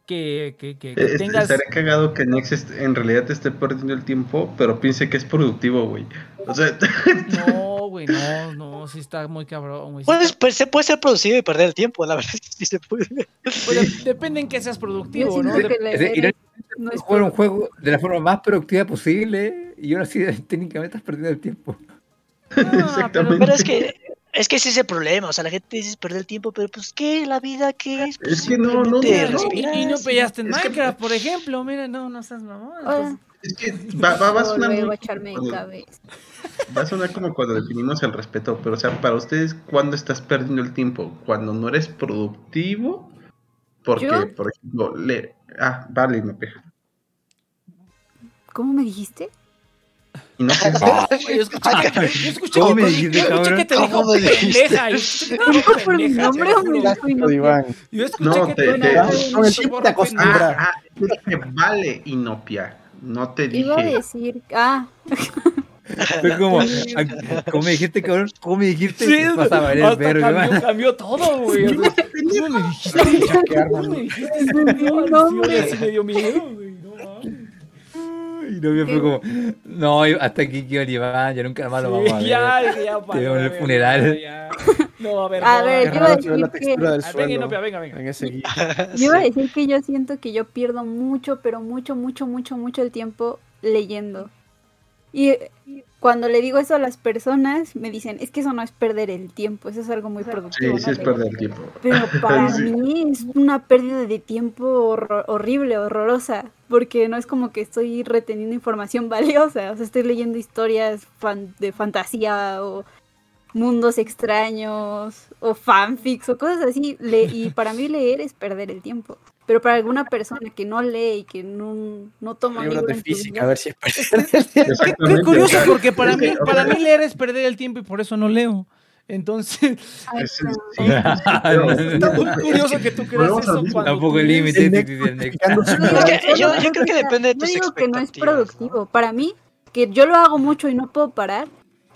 Speaker 1: que, que, que- que
Speaker 5: Es-
Speaker 1: tengas...
Speaker 5: Estaría cagado que Nex en realidad te esté perdiendo el tiempo, pero piense que es productivo, güey. O sea,
Speaker 1: No, güey, no, no, sí está muy cabrón, güey.
Speaker 4: Pues, pues, se puede ser producido y perder el tiempo, la verdad es que sí se puede.
Speaker 1: pero depende en que seas productivo, ¿no?
Speaker 6: que no es
Speaker 7: jugar un juego de la forma más productiva posible y ahora sí técnicamente estás perdiendo el tiempo.
Speaker 1: Ah, pero-
Speaker 5: Exactamente.
Speaker 4: Pero es que es que ese es el problema, o sea, la gente dice perder el tiempo, pero pues ¿qué? ¿La vida qué es? Pues,
Speaker 5: Es que no, no,
Speaker 4: simplemente
Speaker 5: no,
Speaker 1: y, y no
Speaker 4: sí.
Speaker 1: pellaste en
Speaker 5: Es que-
Speaker 1: Minecraft, por ejemplo, mira, no, no seas mamón.
Speaker 6: Hola.
Speaker 5: es que va, va- va a sonar muy- cuando-. Va a sonar como cuando definimos el respeto, pero o sea, para ustedes, ¿cuándo estás perdiendo el tiempo? ¿Cuando no eres productivo? Porque,
Speaker 6: ¿Yo?
Speaker 5: por ejemplo, le... Ah, vale, no peja.
Speaker 6: ¿Cómo me dijiste?
Speaker 5: Y no
Speaker 1: Yo escuché que, yo escuché
Speaker 7: ¿Cómo
Speaker 1: que-
Speaker 7: me dijiste,
Speaker 1: yo escuché que te dijo
Speaker 4: ¿Cómo me dijiste?
Speaker 1: pendeja. Yo escuché que te
Speaker 3: el
Speaker 1: "Pinche
Speaker 3: tiempo
Speaker 1: morro
Speaker 3: te acostumbras".
Speaker 1: pendeja".
Speaker 5: Ah, ah, yo dije, vale, Inopia. No te
Speaker 6: Iba a
Speaker 5: dije.
Speaker 6: decir, ah,
Speaker 7: Fue como, ¿cómo me dijiste, cabrón? ¿Cómo me dijiste?
Speaker 1: Sí,
Speaker 7: verga,
Speaker 1: cambió,
Speaker 7: man.
Speaker 1: cambió todo, güey. ¿Cómo me dijiste? ¿Cómo me dijiste? No. No.
Speaker 7: Y no fue como, no, hasta aquí el Iván, ya nunca más lo vamos a ver.
Speaker 1: Ya, ya,
Speaker 7: Te veo en el
Speaker 1: para,
Speaker 7: funeral.
Speaker 1: ya. No, a ver,
Speaker 6: A
Speaker 1: no,
Speaker 6: ver, yo iba a decir que-
Speaker 1: Ah, venga, Inopia, venga, venga.
Speaker 6: yo iba a decir que yo siento que yo pierdo mucho, pero mucho, mucho, mucho, mucho el tiempo leyendo. Y cuando le digo eso a las personas, me dicen, es que eso no es perder el tiempo, eso es algo muy
Speaker 5: Sí,
Speaker 6: productivo.
Speaker 5: sí
Speaker 6: ¿no?
Speaker 5: es
Speaker 6: Leer".
Speaker 5: perder el tiempo.
Speaker 6: Pero para
Speaker 5: Sí.
Speaker 6: mí es una pérdida de tiempo horrible, horrorosa, porque no es como que estoy reteniendo información valiosa, o sea, estoy leyendo historias fan- de fantasía o mundos extraños o fanfics o cosas así, le- y para mí leer es perder el tiempo. Pero para alguna persona que no lee y que no, no toma
Speaker 3: Libros
Speaker 6: libro
Speaker 3: de física, a ver si es
Speaker 1: Qué, qué curioso, porque para mí, para mí leer es perder el tiempo y por eso no leo. Entonces,
Speaker 6: ay, no.
Speaker 1: está muy curioso que tú creas eso cuando
Speaker 7: Tampoco el límite
Speaker 6: yo
Speaker 4: yo- yo creo que depende de
Speaker 6: yo
Speaker 4: tus
Speaker 6: digo que no es productivo. Para mí, que yo lo hago mucho y no puedo parar,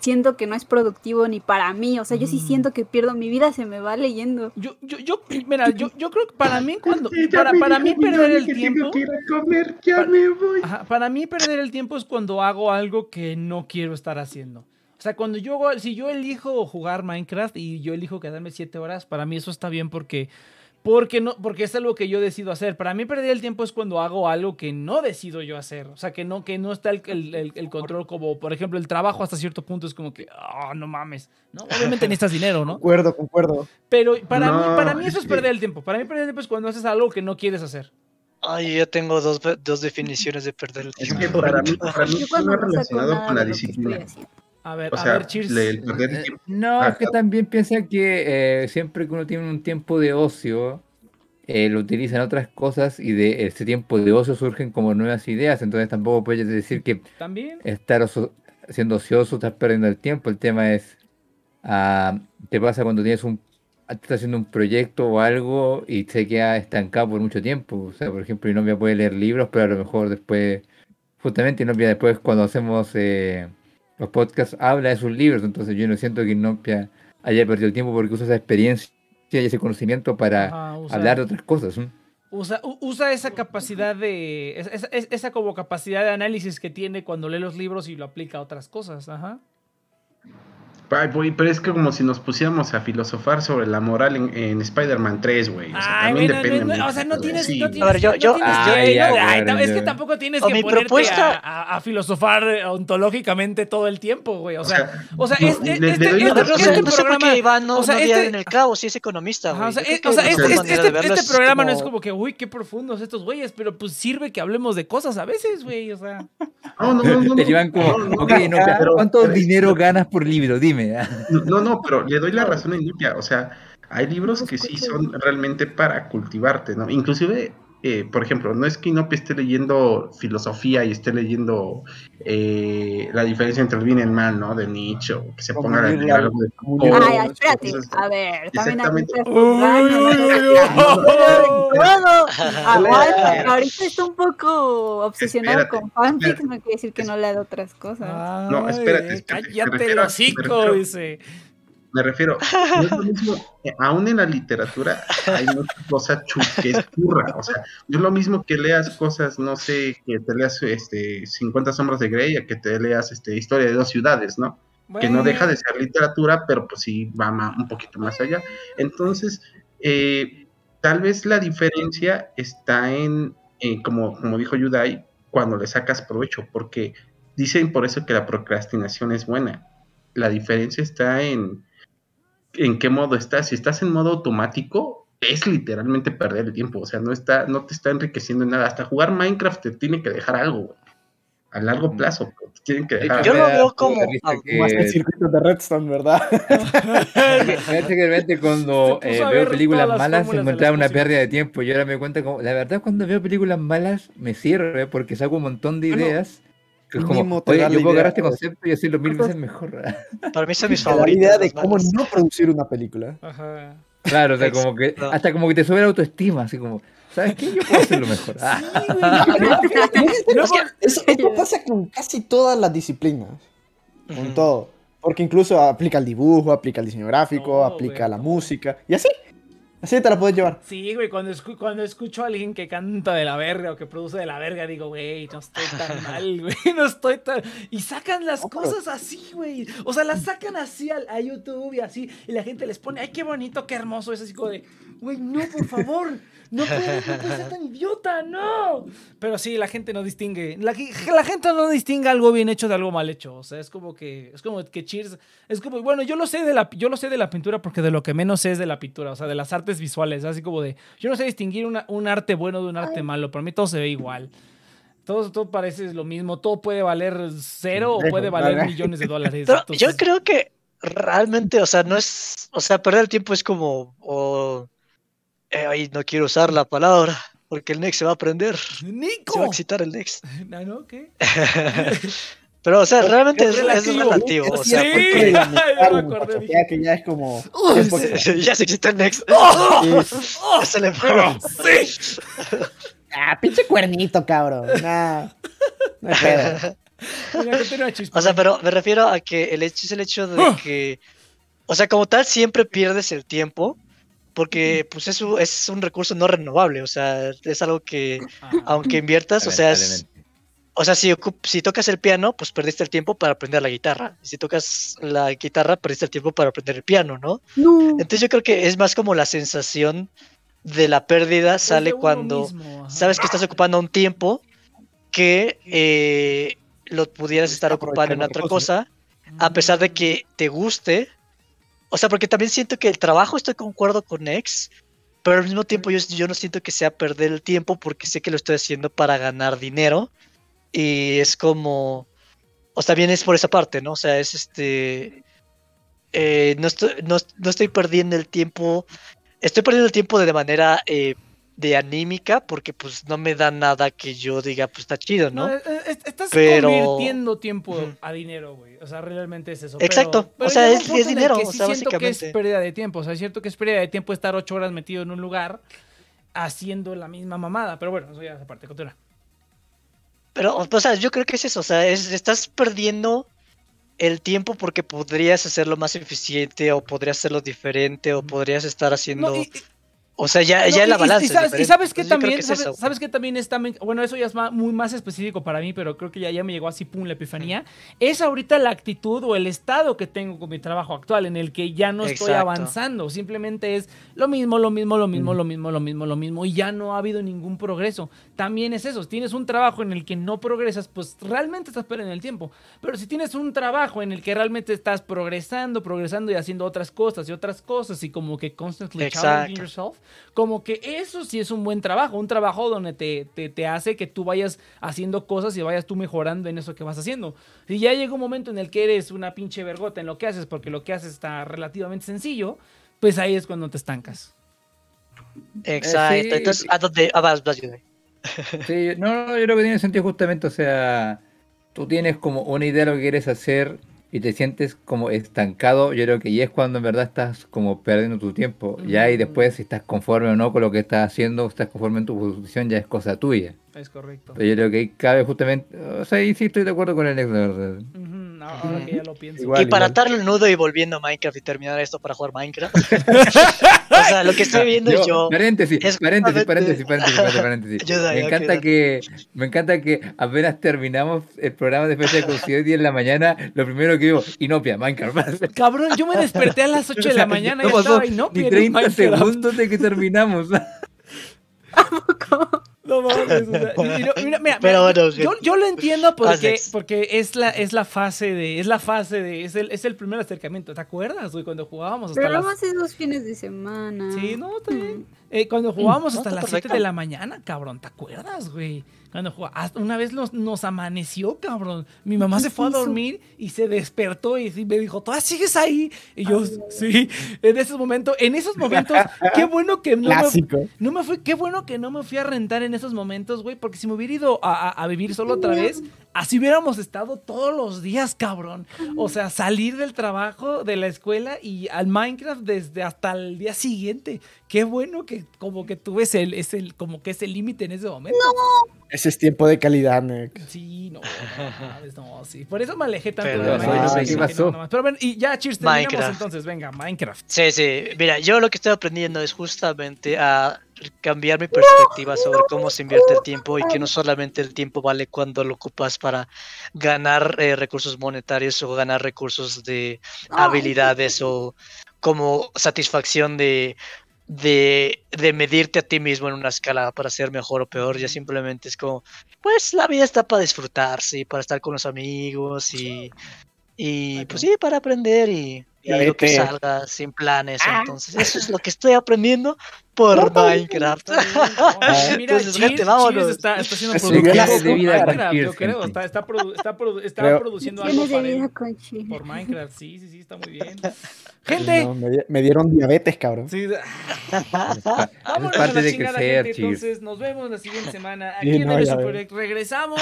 Speaker 6: siento que no es productivo ni para mí. O sea, yo sí
Speaker 1: Mm.
Speaker 6: siento que pierdo mi vida, se me va leyendo.
Speaker 1: Yo, yo, yo, mira, yo, yo creo que para mí cuando,
Speaker 5: Sí,
Speaker 1: para, para mí perder el tiempo,
Speaker 5: comer, ya me voy.
Speaker 1: Ajá, para mí perder el tiempo es cuando hago algo que no quiero estar haciendo. O sea, cuando yo, si yo elijo jugar Minecraft y yo elijo quedarme siete horas, para mí eso está bien porque, porque, no, porque es algo que yo decido hacer. Para mí perder el tiempo es cuando hago algo que no decido yo hacer. O sea, que no, que no está el, el- el- el control como, por ejemplo, el trabajo hasta cierto punto es como que, ah, no mames. ¿no? Obviamente necesitas dinero, ¿no?
Speaker 3: Concuerdo, concuerdo.
Speaker 1: Pero para, mí,
Speaker 5: No,
Speaker 1: para mí
Speaker 5: es
Speaker 1: eso es perder el tiempo. Para mí perder el tiempo es cuando haces algo que no quieres hacer.
Speaker 4: Ay, yo tengo dos, dos definiciones de perder el
Speaker 5: Es
Speaker 4: tiempo.
Speaker 5: que para mí, para mí
Speaker 6: no
Speaker 5: relacionado con la disciplina.
Speaker 1: A ver,
Speaker 5: O
Speaker 1: a
Speaker 5: sea,
Speaker 1: ver, Cheers.
Speaker 5: le- el perder el
Speaker 7: Eh. No, es que también piensa que eh, siempre que uno tiene un tiempo de ocio, eh, lo utiliza en otras cosas y de ese tiempo de ocio surgen como nuevas ideas. Entonces tampoco puedes decir que
Speaker 1: También.
Speaker 7: estar oso- siendo ocioso estás perdiendo el tiempo. El tema es, ah, te pasa cuando tienes un, estás haciendo un proyecto o algo y se queda estancado por mucho tiempo. O sea, por ejemplo, Inopia puede leer libros, pero a lo mejor después, justamente Inopia después cuando hacemos eh, los podcasts habla de sus libros. Entonces yo no siento que Inopia haya perdido el tiempo porque usa esa experiencia y ese conocimiento para
Speaker 1: Ajá, usa-
Speaker 7: hablar de otras cosas.
Speaker 1: Usa, usa esa capacidad de. es- es- es- esa como capacidad de análisis que tiene cuando lee los libros y lo aplica a otras cosas. Ajá.
Speaker 5: Ay, güey, pero es que como si nos pusiéramos a filosofar sobre la moral en, en Spider-Man 3, güey. O sea,
Speaker 1: Ay,
Speaker 5: también
Speaker 1: bueno,
Speaker 5: depende.
Speaker 1: no, no, o
Speaker 5: mucho,
Speaker 1: sea, no tienes.
Speaker 5: Sí,
Speaker 1: no tienes
Speaker 4: A ver, yo-
Speaker 1: no
Speaker 4: yo-
Speaker 1: tienes
Speaker 7: Ah,
Speaker 1: ay, no, es que tampoco tienes
Speaker 4: O
Speaker 1: que
Speaker 4: mi
Speaker 1: ponerte
Speaker 4: propuesta-
Speaker 1: a, a- a filosofar eh, ontológicamente todo el tiempo, güey. O sea, o sea, este, este- este programa.
Speaker 4: Iván no,
Speaker 1: o sea, este-
Speaker 4: en el cabo, si es economista, güey.
Speaker 1: o sea,
Speaker 4: Yo creo
Speaker 1: es-
Speaker 4: que
Speaker 1: o sea,
Speaker 4: la
Speaker 1: este, este- programa no es
Speaker 4: como-
Speaker 1: que, uy, qué profundos estos güeyes, pero pues sirve que hablemos de cosas a veces, güey. O sea,
Speaker 5: No, no,
Speaker 7: Te llevan como, ok, ¿cuánto dinero ganas por libro? Dime.
Speaker 5: No, no, pero le doy la razón a Inopia. O sea, hay libros que sí son realmente para cultivarte, ¿no? Inclusive, eh, por ejemplo, no es que Inopia esté leyendo filosofía y esté leyendo eh, la diferencia entre el bien y el mal, ¿no? De Nietzsche, o que se ponga a leer algo de
Speaker 6: Ay, ay, espérate. A ver, también ahorita está un poco obsesionado
Speaker 5: Espérate,
Speaker 6: con fanfics, no quiere decir que no lea de otras cosas.
Speaker 5: No, espérate,
Speaker 1: Ay,
Speaker 5: espérate,
Speaker 1: Cállate el hocico, dice.
Speaker 5: Me refiero, no es lo mismo, eh, aún en la literatura hay mucha cosa chu- que es churra, o sea, no es lo mismo que leas cosas, no sé, que te leas este 50 sombras de Grey a que te leas este Historia de dos ciudades, ¿no? Que no deja de ser literatura, pero pues sí va un poquito más allá. Entonces, eh, tal vez la diferencia está en, eh, como, como dijo Yudai, cuando le sacas provecho, porque dicen por eso que la procrastinación es buena. La diferencia está en en qué modo estás. Si estás en modo automático, es literalmente perder el tiempo. O sea, no está, no te está enriqueciendo en nada. Hasta jugar Minecraft te tiene que dejar algo, güey. A largo plazo, pero te tienen que dejar
Speaker 4: Yo lo veo como-
Speaker 7: que-
Speaker 3: Más el circuito de Redstone, ¿verdad?
Speaker 7: Fíjate que realmente cuando
Speaker 1: Se puso
Speaker 7: eh,
Speaker 1: a
Speaker 7: veo películas malas encontraba
Speaker 1: las
Speaker 7: una pérdida de tiempo. Yo ahora me doy cuenta como, la verdad cuando veo películas malas me sirve porque saco un montón de ideas. Que es como,
Speaker 3: te
Speaker 7: oye, yo puedo agarrar este concepto y hacerlo mil veces mejor.
Speaker 4: Para mí son mis
Speaker 3: da la
Speaker 4: favoritos.
Speaker 3: idea de cómo no producir una película.
Speaker 1: Ajá.
Speaker 7: claro, o sea, como que, hasta como que te sube la autoestima, así como, ¿sabes qué? Yo puedo hacerlo mejor.
Speaker 3: Eso, eso- esto pasa con casi todas las disciplinas, con
Speaker 4: Ujú.
Speaker 3: todo. Porque incluso aplica al dibujo, aplica al diseño gráfico,
Speaker 1: Todo,
Speaker 3: aplica la música. Y así. Así te la puedes llevar.
Speaker 1: Sí, güey, cuando, escu- cuando escucho a alguien que canta de la verga o que produce de la verga, digo, güey, no estoy tan mal, güey, no estoy tan... Y sacan las cosas así, güey. O sea, las sacan así al- a, YouTube y así, y la gente les pone, ay, qué bonito, qué hermoso. Es así como de, güey, no, por favor, no puedes, no puedes ser tan idiota, no. Pero sí, la gente no distingue, la, la gente no distingue algo bien hecho de algo mal hecho. O sea, es como que, es como que Cheers, es como, bueno, yo lo sé de la, yo lo sé de la pintura porque de lo que menos sé es de la pintura, o sea, de las artes visuales, así como de, yo no sé distinguir una- un arte bueno de un arte malo, para mí todo se ve igual. Todo, todo parece lo mismo, todo puede valer cero o puede valer
Speaker 3: ¿verdad?
Speaker 1: millones de dólares.
Speaker 4: Yo creo que realmente, o sea, no es, o sea, perder el tiempo es como, o, eh, ay, no quiero usar la palabra, porque el Next se va a prender. Se va a
Speaker 1: ¡Nico!
Speaker 4: excitar el Next.
Speaker 1: ¿Ah, no? ¿Qué?
Speaker 4: Pero, o sea, realmente es,
Speaker 1: relativo.
Speaker 4: O sea, porque
Speaker 1: ya me
Speaker 3: Claro,
Speaker 1: acordé,
Speaker 3: muchacho, ya que ya es como. es porque-
Speaker 4: ya se excita el Next.
Speaker 1: ¡Oh!
Speaker 4: Ya se le fue.
Speaker 1: ¡Sí!
Speaker 3: Ah, pinche cuernito, cabrón. Nah. No pedo.
Speaker 4: O sea, pero me refiero a que el hecho es el hecho de que, o sea, como tal, siempre pierdes el tiempo, porque pues es un, es un recurso no renovable, o sea, es algo que,
Speaker 1: Ah.
Speaker 4: aunque inviertas, o sea, es- o sea, si, ocup- si tocas el piano, pues perdiste el tiempo para aprender la guitarra, si tocas la guitarra, perdiste el tiempo para aprender el piano, ¿no?
Speaker 6: No.
Speaker 4: Entonces yo creo que es más como la sensación de la pérdida sale cuando
Speaker 1: mismo,
Speaker 4: sabes que estás ocupando un tiempo que eh, lo pudieras estar ocupando en otra cosa, a pesar de que te guste. O sea, porque también siento que el trabajo, estoy concuerdo con X, pero al mismo tiempo yo, yo no siento que sea perder el tiempo porque sé que lo estoy haciendo para ganar dinero. Y es como. O sea, bien es por esa parte, ¿no? O sea, es este. eh, no, estoy, no, no estoy perdiendo el tiempo. Estoy perdiendo el tiempo de manera eh, de anímica porque pues no me da nada que yo diga, pues está chido, ¿no?
Speaker 1: No, eh, eh, estás
Speaker 4: Pero-
Speaker 1: convirtiendo tiempo a dinero, güey. O sea, realmente es eso.
Speaker 4: Exacto.
Speaker 1: Pero- pero
Speaker 4: O sea, es- dinero,
Speaker 1: que
Speaker 4: o sea,
Speaker 1: siento que es
Speaker 4: básicamente.
Speaker 1: pérdida de tiempo. O sea, es cierto que es pérdida de tiempo estar ocho horas metido en un lugar haciendo la misma mamada. Pero bueno, eso ya es aparte, continúa.
Speaker 4: Pero, o sea, yo creo que es eso, o sea, es- estás perdiendo el tiempo porque podrías hacerlo más eficiente o podrías hacerlo diferente o podrías estar haciendo...
Speaker 1: No, y-
Speaker 4: o sea, ya,
Speaker 1: No,
Speaker 4: ya
Speaker 1: y-
Speaker 4: la
Speaker 1: y-
Speaker 4: balanza
Speaker 1: Y,
Speaker 4: es
Speaker 1: sabes, y sabes que
Speaker 4: Entonces,
Speaker 1: también,
Speaker 4: es
Speaker 1: sabes,
Speaker 4: eso.
Speaker 1: sabes que también está, bueno, eso ya es ma- muy más específico para mí, pero creo que ya, ya me llegó así, pum, la epifanía. Es ahorita la actitud o el estado que tengo con mi trabajo actual, en el que ya no estoy
Speaker 4: Exacto.
Speaker 1: avanzando. Simplemente es lo mismo, lo mismo, lo mismo, lo mismo, lo mismo, lo mismo, y ya no ha habido ningún progreso. También es eso, si tienes un trabajo en el que no progresas, pues realmente estás perdiendo el tiempo. Pero si tienes un trabajo en el que realmente estás progresando, progresando y haciendo otras cosas y otras cosas y como que constantly challenging
Speaker 4: Exacto.
Speaker 1: yourself, como que eso sí es un buen trabajo, un trabajo donde te, te, te hace que tú vayas haciendo cosas y vayas tú mejorando en eso que vas haciendo. Si ya llega un momento en el que eres una pinche vergota en lo que haces porque lo que haces está relativamente sencillo, pues ahí es cuando te estancas.
Speaker 4: Exacto.
Speaker 7: Sí.
Speaker 4: Entonces, ¿a dónde? Ah, vas.
Speaker 7: Sí, no, no, yo creo que tiene sentido justamente, o sea, tú tienes como una idea de lo que quieres hacer y te sientes como estancado, yo creo que ya es cuando en verdad estás como perdiendo tu tiempo, ya y después si estás conforme o no con lo que estás haciendo, estás conforme en tu posición, ya es cosa tuya.
Speaker 1: Es correcto.
Speaker 7: Pero yo creo que ahí cabe justamente, o sea, ahí sí estoy de acuerdo con el ex, la verdad.
Speaker 1: Ahora que ya lo pienso.
Speaker 7: Igual.
Speaker 4: y para atarle el nudo y volviendo a Minecraft y terminar esto para jugar Minecraft. o sea, lo que estoy viendo
Speaker 7: Yo-
Speaker 4: yo.
Speaker 7: paréntesis,
Speaker 4: es
Speaker 7: paréntesis, paréntesis, paréntesis, paréntesis, paréntesis. Me encanta que, me encanta que apenas terminamos el programa de fecha de coincidencia hoy día en la mañana, lo primero que digo, Inopia, Minecraft.
Speaker 1: Cabrón, yo me desperté a las 8 de la mañana y
Speaker 7: no
Speaker 1: estaba no,
Speaker 7: ni
Speaker 1: pero
Speaker 7: 30
Speaker 1: Minecraft.
Speaker 7: segundos de que terminamos.
Speaker 1: No mames, o sea, mira, mira,
Speaker 4: Pero bueno,
Speaker 1: yo, yo lo entiendo porque, porque es la, es la fase de, es la fase de, es el, es el primer acercamiento. ¿Te acuerdas, güey? Cuando jugábamos hasta
Speaker 6: Pero
Speaker 1: las...
Speaker 6: esos fines de semana.
Speaker 1: Sí, no, bien.
Speaker 6: Mm.
Speaker 1: Eh, cuando jugábamos
Speaker 4: no,
Speaker 1: hasta las 7
Speaker 4: perfecto.
Speaker 1: de la mañana, cabrón, ¿te acuerdas, güey? Cuando jugá- hasta una vez nos, nos amaneció, cabrón. Mi mamá se fue a dormir y se despertó y me dijo, ¿todavía sigues ahí? Y yo, sí, en esos momentos, en esos momentos, qué bueno que no me,
Speaker 3: Clásico.
Speaker 1: no me fui, qué bueno que no me fui a rentar en esos momentos, güey, porque si me hubiera ido a, a- a vivir solo otra vez, así hubiéramos estado todos los días, cabrón. O sea, salir del trabajo, de la escuela y al Minecraft desde hasta el día siguiente. Qué bueno que como que tuve ese, ese como que ese límite en ese momento.
Speaker 3: Ese es tiempo de calidad, Nick.
Speaker 1: Sí, no, no, no, sí. Por eso me alejé tanto
Speaker 4: Pero
Speaker 1: de
Speaker 7: no,
Speaker 1: Minecraft, no, no más. Pero bueno, y ya, cheers, terminamos
Speaker 4: Minecraft.
Speaker 1: entonces, venga, Minecraft.
Speaker 4: Sí, sí. Mira, yo lo que estoy aprendiendo es justamente a cambiar mi perspectiva sobre cómo se invierte el tiempo y que no solamente el tiempo vale cuando lo ocupas para ganar eh, recursos monetarios o ganar recursos de habilidades o como satisfacción de, de, de medirte a ti mismo en una escala para ser mejor o peor. Ya simplemente es como, pues la vida está para disfrutarse y para estar con los amigos y, y pues sí, para aprender y Digo que salga sin planes. Entonces, eso es lo que estoy aprendiendo por Minecraft.
Speaker 1: Mira,
Speaker 4: Entonces,
Speaker 1: Cheers-
Speaker 4: gente, vámonos.
Speaker 1: Está, está
Speaker 3: Eso
Speaker 1: productivo
Speaker 3: es de vida
Speaker 7: con
Speaker 1: Minecraft, yo creo.
Speaker 7: gente.
Speaker 1: Está, está, produ- está, produ- está
Speaker 3: Creo-
Speaker 1: produciendo algo para
Speaker 6: vida
Speaker 1: él por Minecraft. Sí, sí, sí, está muy bien. Gente,
Speaker 3: No, me, me dieron diabetes, cabrón.
Speaker 1: sí,
Speaker 7: Es
Speaker 1: vámonos a
Speaker 7: parte
Speaker 1: la
Speaker 7: de
Speaker 1: chingada,
Speaker 7: crecer,
Speaker 1: gente.
Speaker 7: Cheers.
Speaker 1: Entonces, nos vemos la siguiente semana
Speaker 3: Sí,
Speaker 1: aquí en
Speaker 3: no,
Speaker 1: el Super. Regresamos.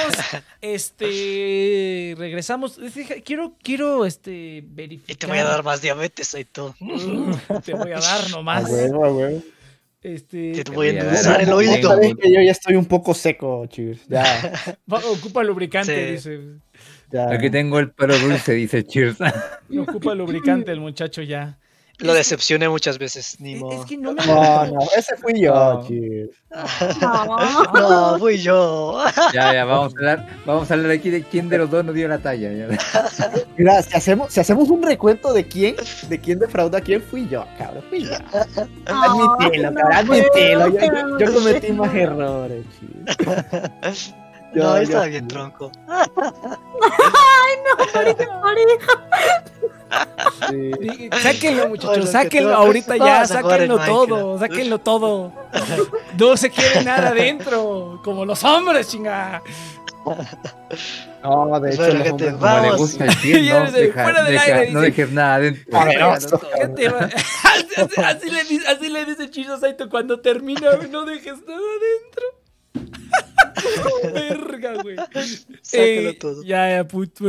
Speaker 1: Este, regresamos. Quiero, quiero, este, verificar.
Speaker 4: Y te voy a dar más diabetes y todo.
Speaker 1: Te voy a dar
Speaker 3: A
Speaker 1: nomás.
Speaker 3: huevo, a huevo.
Speaker 1: Este,
Speaker 4: Te
Speaker 7: Te
Speaker 4: voy a endulzar el oído.
Speaker 3: Sabes que yo ya estoy un poco seco, chicos. Ya,
Speaker 1: va- ocupa lubricante,
Speaker 4: Sí.
Speaker 1: dice.
Speaker 3: ya.
Speaker 7: Aquí tengo el pelo dulce, dice Cheers.
Speaker 1: Ocupa lubricante el muchacho ya.
Speaker 4: Lo decepcioné muchas veces, ni
Speaker 1: Es,
Speaker 4: modo.
Speaker 1: es que no me.
Speaker 3: No, no, ese fui yo,
Speaker 7: No.
Speaker 3: chicos.
Speaker 6: No.
Speaker 4: No, fui yo.
Speaker 7: Ya, ya, vamos a hablar, vamos a hablar aquí de quién de los dos nos dio la talla. ya.
Speaker 3: Mira, si hacemos, si hacemos un recuento de quién, de quién defrauda a quién, fui yo, cabrón, fui yo. Admitilo, cabrón, admitilo. Yo, yo- yo cometí más errores, chicos. Yo-
Speaker 4: No, estaba bien tronco.
Speaker 3: Sí.
Speaker 1: Sí, Sáquenlo, muchachos,
Speaker 4: Oye,
Speaker 1: sáquenlo ahorita ya, sáquenlo todo,
Speaker 4: Minecraft.
Speaker 1: sáquenlo todo. No se quiere nada adentro, como los hombres, chinga.
Speaker 3: No, de hecho,
Speaker 4: Bueno,
Speaker 3: los
Speaker 4: gente,
Speaker 3: hombres-
Speaker 7: Como le gusta el
Speaker 1: Ya
Speaker 7: ¿no? Deja-
Speaker 1: fuera del
Speaker 7: deja-
Speaker 1: aire,
Speaker 7: no dejes nada adentro.
Speaker 3: Poderoso.
Speaker 1: Así, así le dice Chizo Saito cuando termina, no dejes nada adentro. Verga, güey.
Speaker 4: Sácalo
Speaker 1: Eh,
Speaker 4: todo.
Speaker 1: Ya, ya, puto,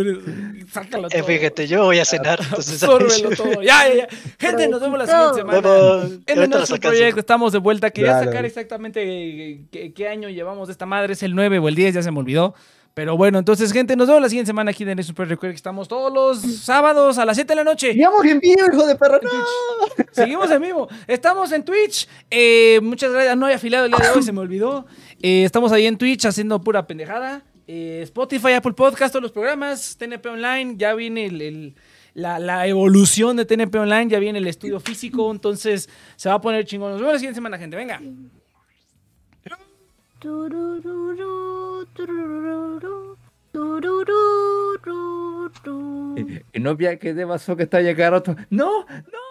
Speaker 1: sácalo
Speaker 4: Eh,
Speaker 1: todo.
Speaker 4: fíjate, yo voy a cenar. Entonces,
Speaker 1: Absórbelo todo. Ya, ya, ya. Gente, nos vemos la siguiente semana.
Speaker 4: Vamos.
Speaker 1: En nuestro proyecto estamos de vuelta. Quería
Speaker 3: Dale.
Speaker 1: sacar exactamente eh, qué, qué año llevamos de esta madre. Es el 9 o el 10, ya se me olvidó. Pero bueno, entonces, gente, nos vemos la siguiente semana aquí en el Super Recuerda que estamos todos los sábados a las 7 de la noche.
Speaker 3: Sigamos en vivo, hijo de perro. No.
Speaker 1: Seguimos en vivo. Estamos en Twitch. Eh, muchas gracias. No hay afiliado el día de hoy, se me olvidó. Eh, estamos ahí en Twitch haciendo pura pendejada. Eh, Spotify, Apple Podcast, todos los programas. TNP Online, ya viene el- la, evolución de TNP Online, ya viene el estudio físico. Entonces se va a poner chingón. Nos vemos la siguiente semana, gente. Venga.
Speaker 6: Turururu, turururu, turururu.
Speaker 7: Y no vea que está llegando. No, no.